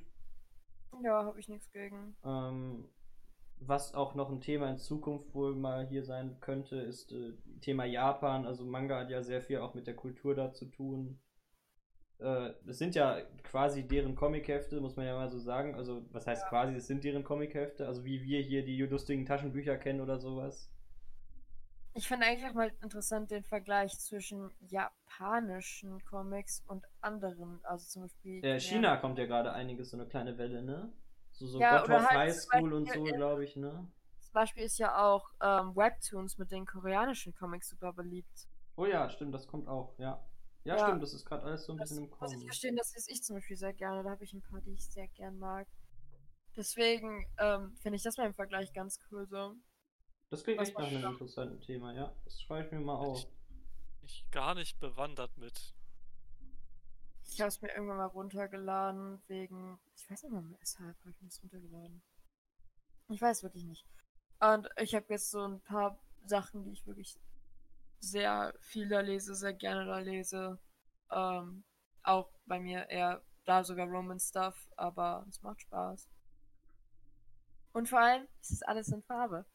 Ja, habe ich nichts gegen. Ähm, was auch noch ein Thema in Zukunft wohl mal hier sein könnte, ist äh, Thema Japan. Also Manga hat ja sehr viel auch mit der Kultur da zu tun. Äh, es sind ja quasi deren Comichefte, muss man ja mal so sagen. Also, was heißt quasi, es sind deren Comichefte, also wie wir hier die lustigen Taschenbücher kennen oder sowas. Ich finde eigentlich auch mal interessant den Vergleich zwischen japanischen Comics und anderen. Also zum Beispiel. Äh, China kommt ja gerade einiges, so eine kleine Welle, ne? So, so Ja, God of halt High School und so, in- glaube ich, ne? Zum Beispiel ist ja auch ähm, Webtoons mit den koreanischen Comics super beliebt. Oh ja, stimmt, das kommt auch, ja. Ja, Ja. stimmt, das ist gerade alles so ein Das bisschen im muss ich Kommen. gestehen, das lese ich zum Beispiel sehr gerne. Da habe ich ein paar, die ich sehr gern mag. Deswegen ähm, finde ich das mal im Vergleich ganz cool so. Das klingt Was echt nach einem interessanten Thema, ja. Das schreibe ich mir mal auf. Ich gar nicht bewandert mit. Ich habe es mir irgendwann mal runtergeladen wegen. Ich weiß nicht mal, weshalb habe ich mir das runtergeladen. Ich weiß wirklich nicht. Und ich habe jetzt so ein paar Sachen, die ich wirklich sehr viel da lese, sehr gerne da lese. Ähm, auch bei mir eher da sogar Roman Stuff, aber es macht Spaß. Und vor allem, es ist alles in Farbe.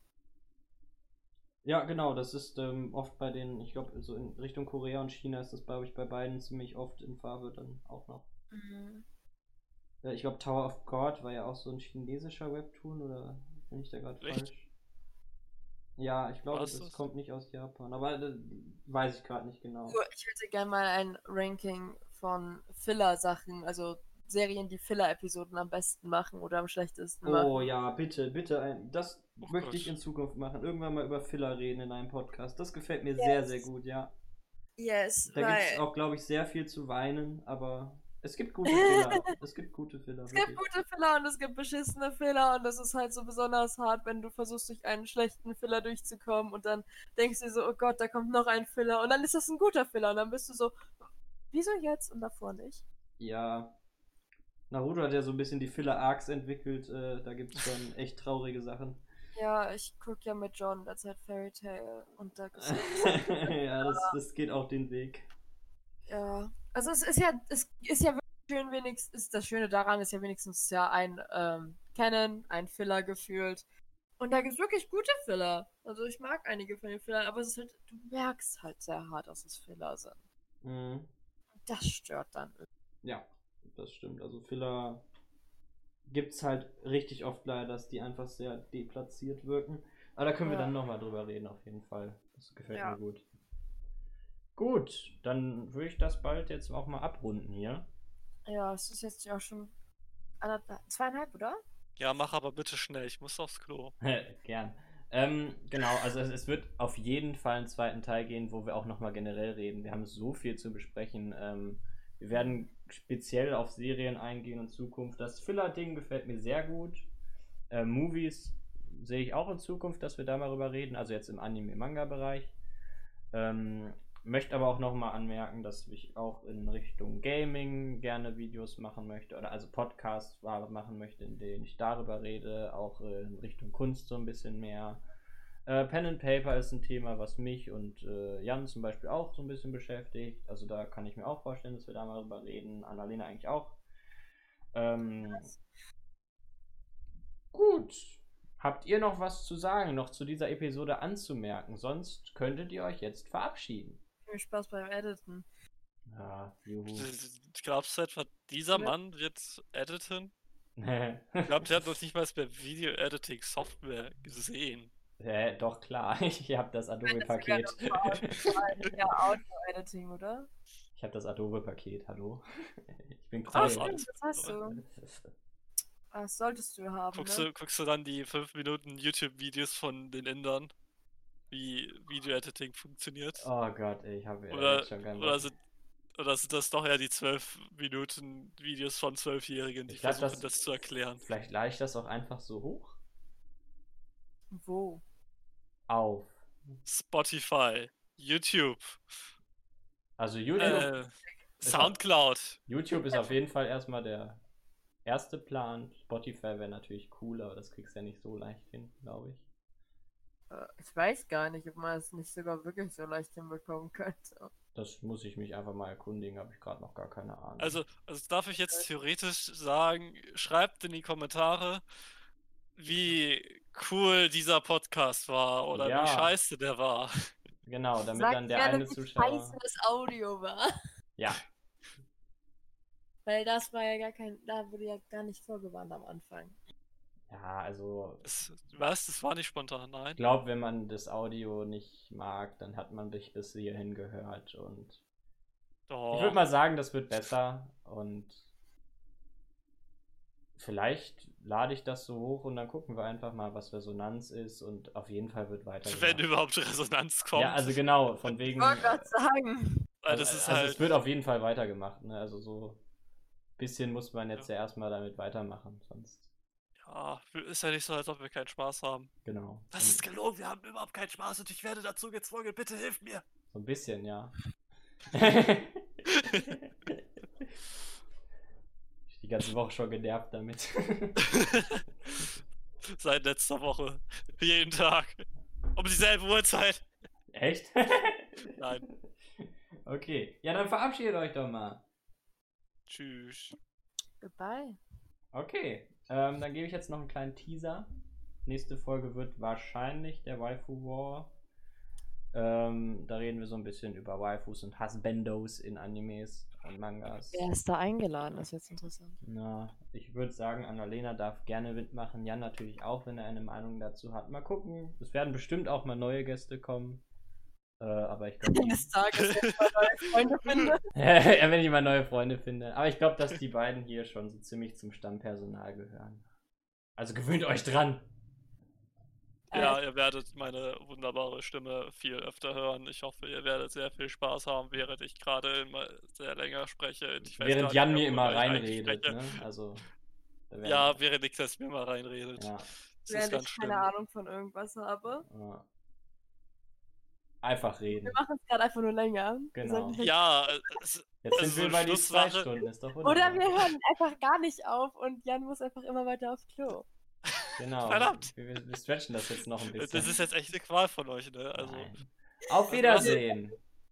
Ja, genau, das ist ähm, oft bei den, ich glaube, so in Richtung Korea und China ist das, glaube ich, bei beiden ziemlich oft in Farbe dann auch noch. Mhm. Ja, ich glaube, Tower of God war ja auch so ein chinesischer Webtoon, oder bin ich da gerade falsch? Ja, ich glaube, das, das? kommt nicht aus Japan, aber äh, weiß ich gerade nicht genau. So, Ich hätte gerne mal ein Ranking von Filler-Sachen, also Serien, die Filler-Episoden am besten machen oder am schlechtesten machen. Oh ja, bitte, bitte, ein, das Oh möchte Gott. ich in Zukunft machen. Irgendwann mal über Filler reden in einem Podcast. Das gefällt mir sehr, Yes. sehr gut, ja. Yes, Da gibt es auch, glaube ich, sehr viel zu weinen, aber es gibt gute Filler. es gibt gute Filler. es gibt gute Filler und es gibt beschissene Filler und das ist halt so besonders hart, wenn du versuchst, durch einen schlechten Filler durchzukommen und dann denkst du dir so, oh Gott, da kommt noch ein Filler und dann ist das ein guter Filler und dann bist du so, wieso jetzt und davor nicht? Ja. Naruto hat ja so ein bisschen die Filler-Arcs entwickelt. Äh, da gibt es schon echt traurige Sachen. Ja, ich guck ja mit John derzeit Fairy Tail und da ja, das, das geht auch den Weg. Ja, also es ist ja, es ist ja wirklich schön wenigstens, ist das Schöne daran ist ja wenigstens ja ein ähm, Canon, ein Filler gefühlt. Und da gibt es wirklich gute Filler. Also ich mag einige von den Fillern, aber es ist halt, du merkst halt sehr hart, dass es Filler sind. Mhm. Das stört dann. irgendwie. Ja, das stimmt. Also Filler gibt es halt richtig oft leider, dass die einfach sehr deplatziert wirken. Aber da können wir Ja. dann nochmal drüber reden, auf jeden Fall. Das gefällt Ja. mir gut. Gut, dann würde ich das bald jetzt auch mal abrunden hier. Ja, es ist jetzt ja auch schon zweieinhalb, oder? Ja, mach aber bitte schnell, ich muss aufs Klo. Gern. Ähm, genau, also es, es wird auf jeden Fall einen zweiten Teil gehen, wo wir auch nochmal generell reden. Wir haben so viel zu besprechen. Ähm, wir werden speziell auf Serien eingehen und Zukunft. Das Filler-Ding gefällt mir sehr gut. Äh, Movies sehe ich auch in Zukunft, dass wir da mal drüber reden, also jetzt im Anime-Manga-Bereich. Ähm, möchte aber auch nochmal anmerken, dass ich auch in Richtung Gaming gerne Videos machen möchte oder also Podcasts machen möchte, in denen ich darüber rede, auch in Richtung Kunst so ein bisschen mehr. Äh, Pen and Paper ist ein Thema, was mich und äh, Jan zum Beispiel auch so ein bisschen beschäftigt. Also da kann ich mir auch vorstellen, dass wir da mal drüber reden. Annalena eigentlich auch. Ähm, gut. Habt ihr noch was zu sagen, noch zu dieser Episode anzumerken? Sonst könntet ihr euch jetzt verabschieden. Viel Spaß beim Editen. Ja, juhu. Glaubst du etwa, dieser Ja. Mann wird editen? Ich glaube, der hat noch nicht mal bei Video-Editing-Software gesehen. Hä, doch klar, ich habe das Adobe-Paket. ja, Audio-Editing, oder? Ich habe das Adobe-Paket, hallo. Ich bin Teil. stimmt, das hast du. Das solltest du haben, Guckst, ne? du, guckst du dann die 5 Minuten YouTube-Videos von den Indern, wie Video-Editing funktioniert? Oh Gott, ey, ich habe Oder, jetzt schon keinen oder, Bock. sind, oder sind das doch eher die 12 Minuten Videos von Zwölfjährigen, die Ich glaub, versuchen, das- das zu erklären? Vielleicht lade ich das auch einfach so hoch. Wo? Auf. Spotify, YouTube, Also YouTube, äh, Ist Soundcloud. YouTube ist auf jeden Fall erstmal der erste Plan. Spotify wäre natürlich cooler, aber das kriegst du ja nicht so leicht hin, glaube ich. Äh, Ich weiß gar nicht, ob man es nicht sogar wirklich so leicht hinbekommen könnte. Das muss ich mich einfach mal erkundigen, habe ich gerade noch gar keine Ahnung. Also, also darf ich jetzt theoretisch sagen, schreibt in die Kommentare, wie cool dieser Podcast war oder Ja. wie scheiße der war. Genau, damit Sag dann der gerne, eine wie Zuschauer. scheiße das Audio war. Ja, Weil das war ja gar kein, da wurde ja gar nicht vorgewarnt am Anfang. Ja, also Das, was? Das war nicht spontan, nein. ich glaube, wenn man das Audio nicht mag, dann hat man sich bis hierhin gehört und Doch. ich würde mal sagen, das wird besser und vielleicht lade ich das so hoch und dann gucken wir einfach mal, was Resonanz ist und auf jeden Fall wird weiter. wenn überhaupt Resonanz kommt. Ja, also genau, von wegen. Ich wollte gerade sagen. Ist also halt. es wird auf jeden Fall weitergemacht, ne? Also so ein bisschen muss man jetzt ja, erstmal damit weitermachen, sonst. Ja, ist ja nicht so, als ob wir keinen Spaß haben. Genau. Das ist gelogen, wir haben überhaupt keinen Spaß und ich werde dazu gezwungen. Bitte hilf mir. So ein bisschen, ja. ich die ganze Woche schon genervt damit. Seit letzter Woche. Jeden Tag. Um dieselbe Uhrzeit. Echt? Nein. Okay. Ja, dann verabschiedet euch doch mal. Tschüss. Goodbye. Okay. Ähm, dann gebe ich jetzt noch einen kleinen Teaser. Nächste Folge wird wahrscheinlich der Waifu War. Ähm, da reden wir so ein bisschen über Waifus und Husbandos in Animes und Mangas. Wer ist da eingeladen? Das ist jetzt interessant. Na, ich würde sagen, Annalena darf gerne mitmachen. Jan natürlich auch, wenn er eine Meinung dazu hat. Mal gucken. Es werden bestimmt auch mal neue Gäste kommen. Äh, aber ich glaube, Eines Tages, wenn ich mal neue Freunde finde. ja, wenn ich mal neue Freunde finde. Aber ich glaube, dass die beiden hier schon so ziemlich zum Stammpersonal gehören. Also gewöhnt euch dran. Ja, ihr werdet meine wunderbare Stimme viel öfter hören. Ich hoffe, ihr werdet sehr viel Spaß haben, während ich gerade immer sehr länger spreche. Ich weiß Während Jan nicht mir mehr, immer ich reinredet. Ne? Also, Ja, während Niklas mir mal reinredet. ja, Das Während ich schlimm. keine Ahnung von irgendwas habe. ja. Einfach reden. Wir machen es gerade einfach nur länger. Genau. Ja, es, Jetzt Also sind wir bei die zwei. Stunden. Ist doch Oder wir hören einfach gar nicht auf und Jan muss einfach immer weiter aufs Klo. Genau. Verdammt. Wir, wir stretchen das jetzt noch ein bisschen. das ist jetzt echt eine Qual von euch, ne? Also, Nein. Auf Wiedersehen.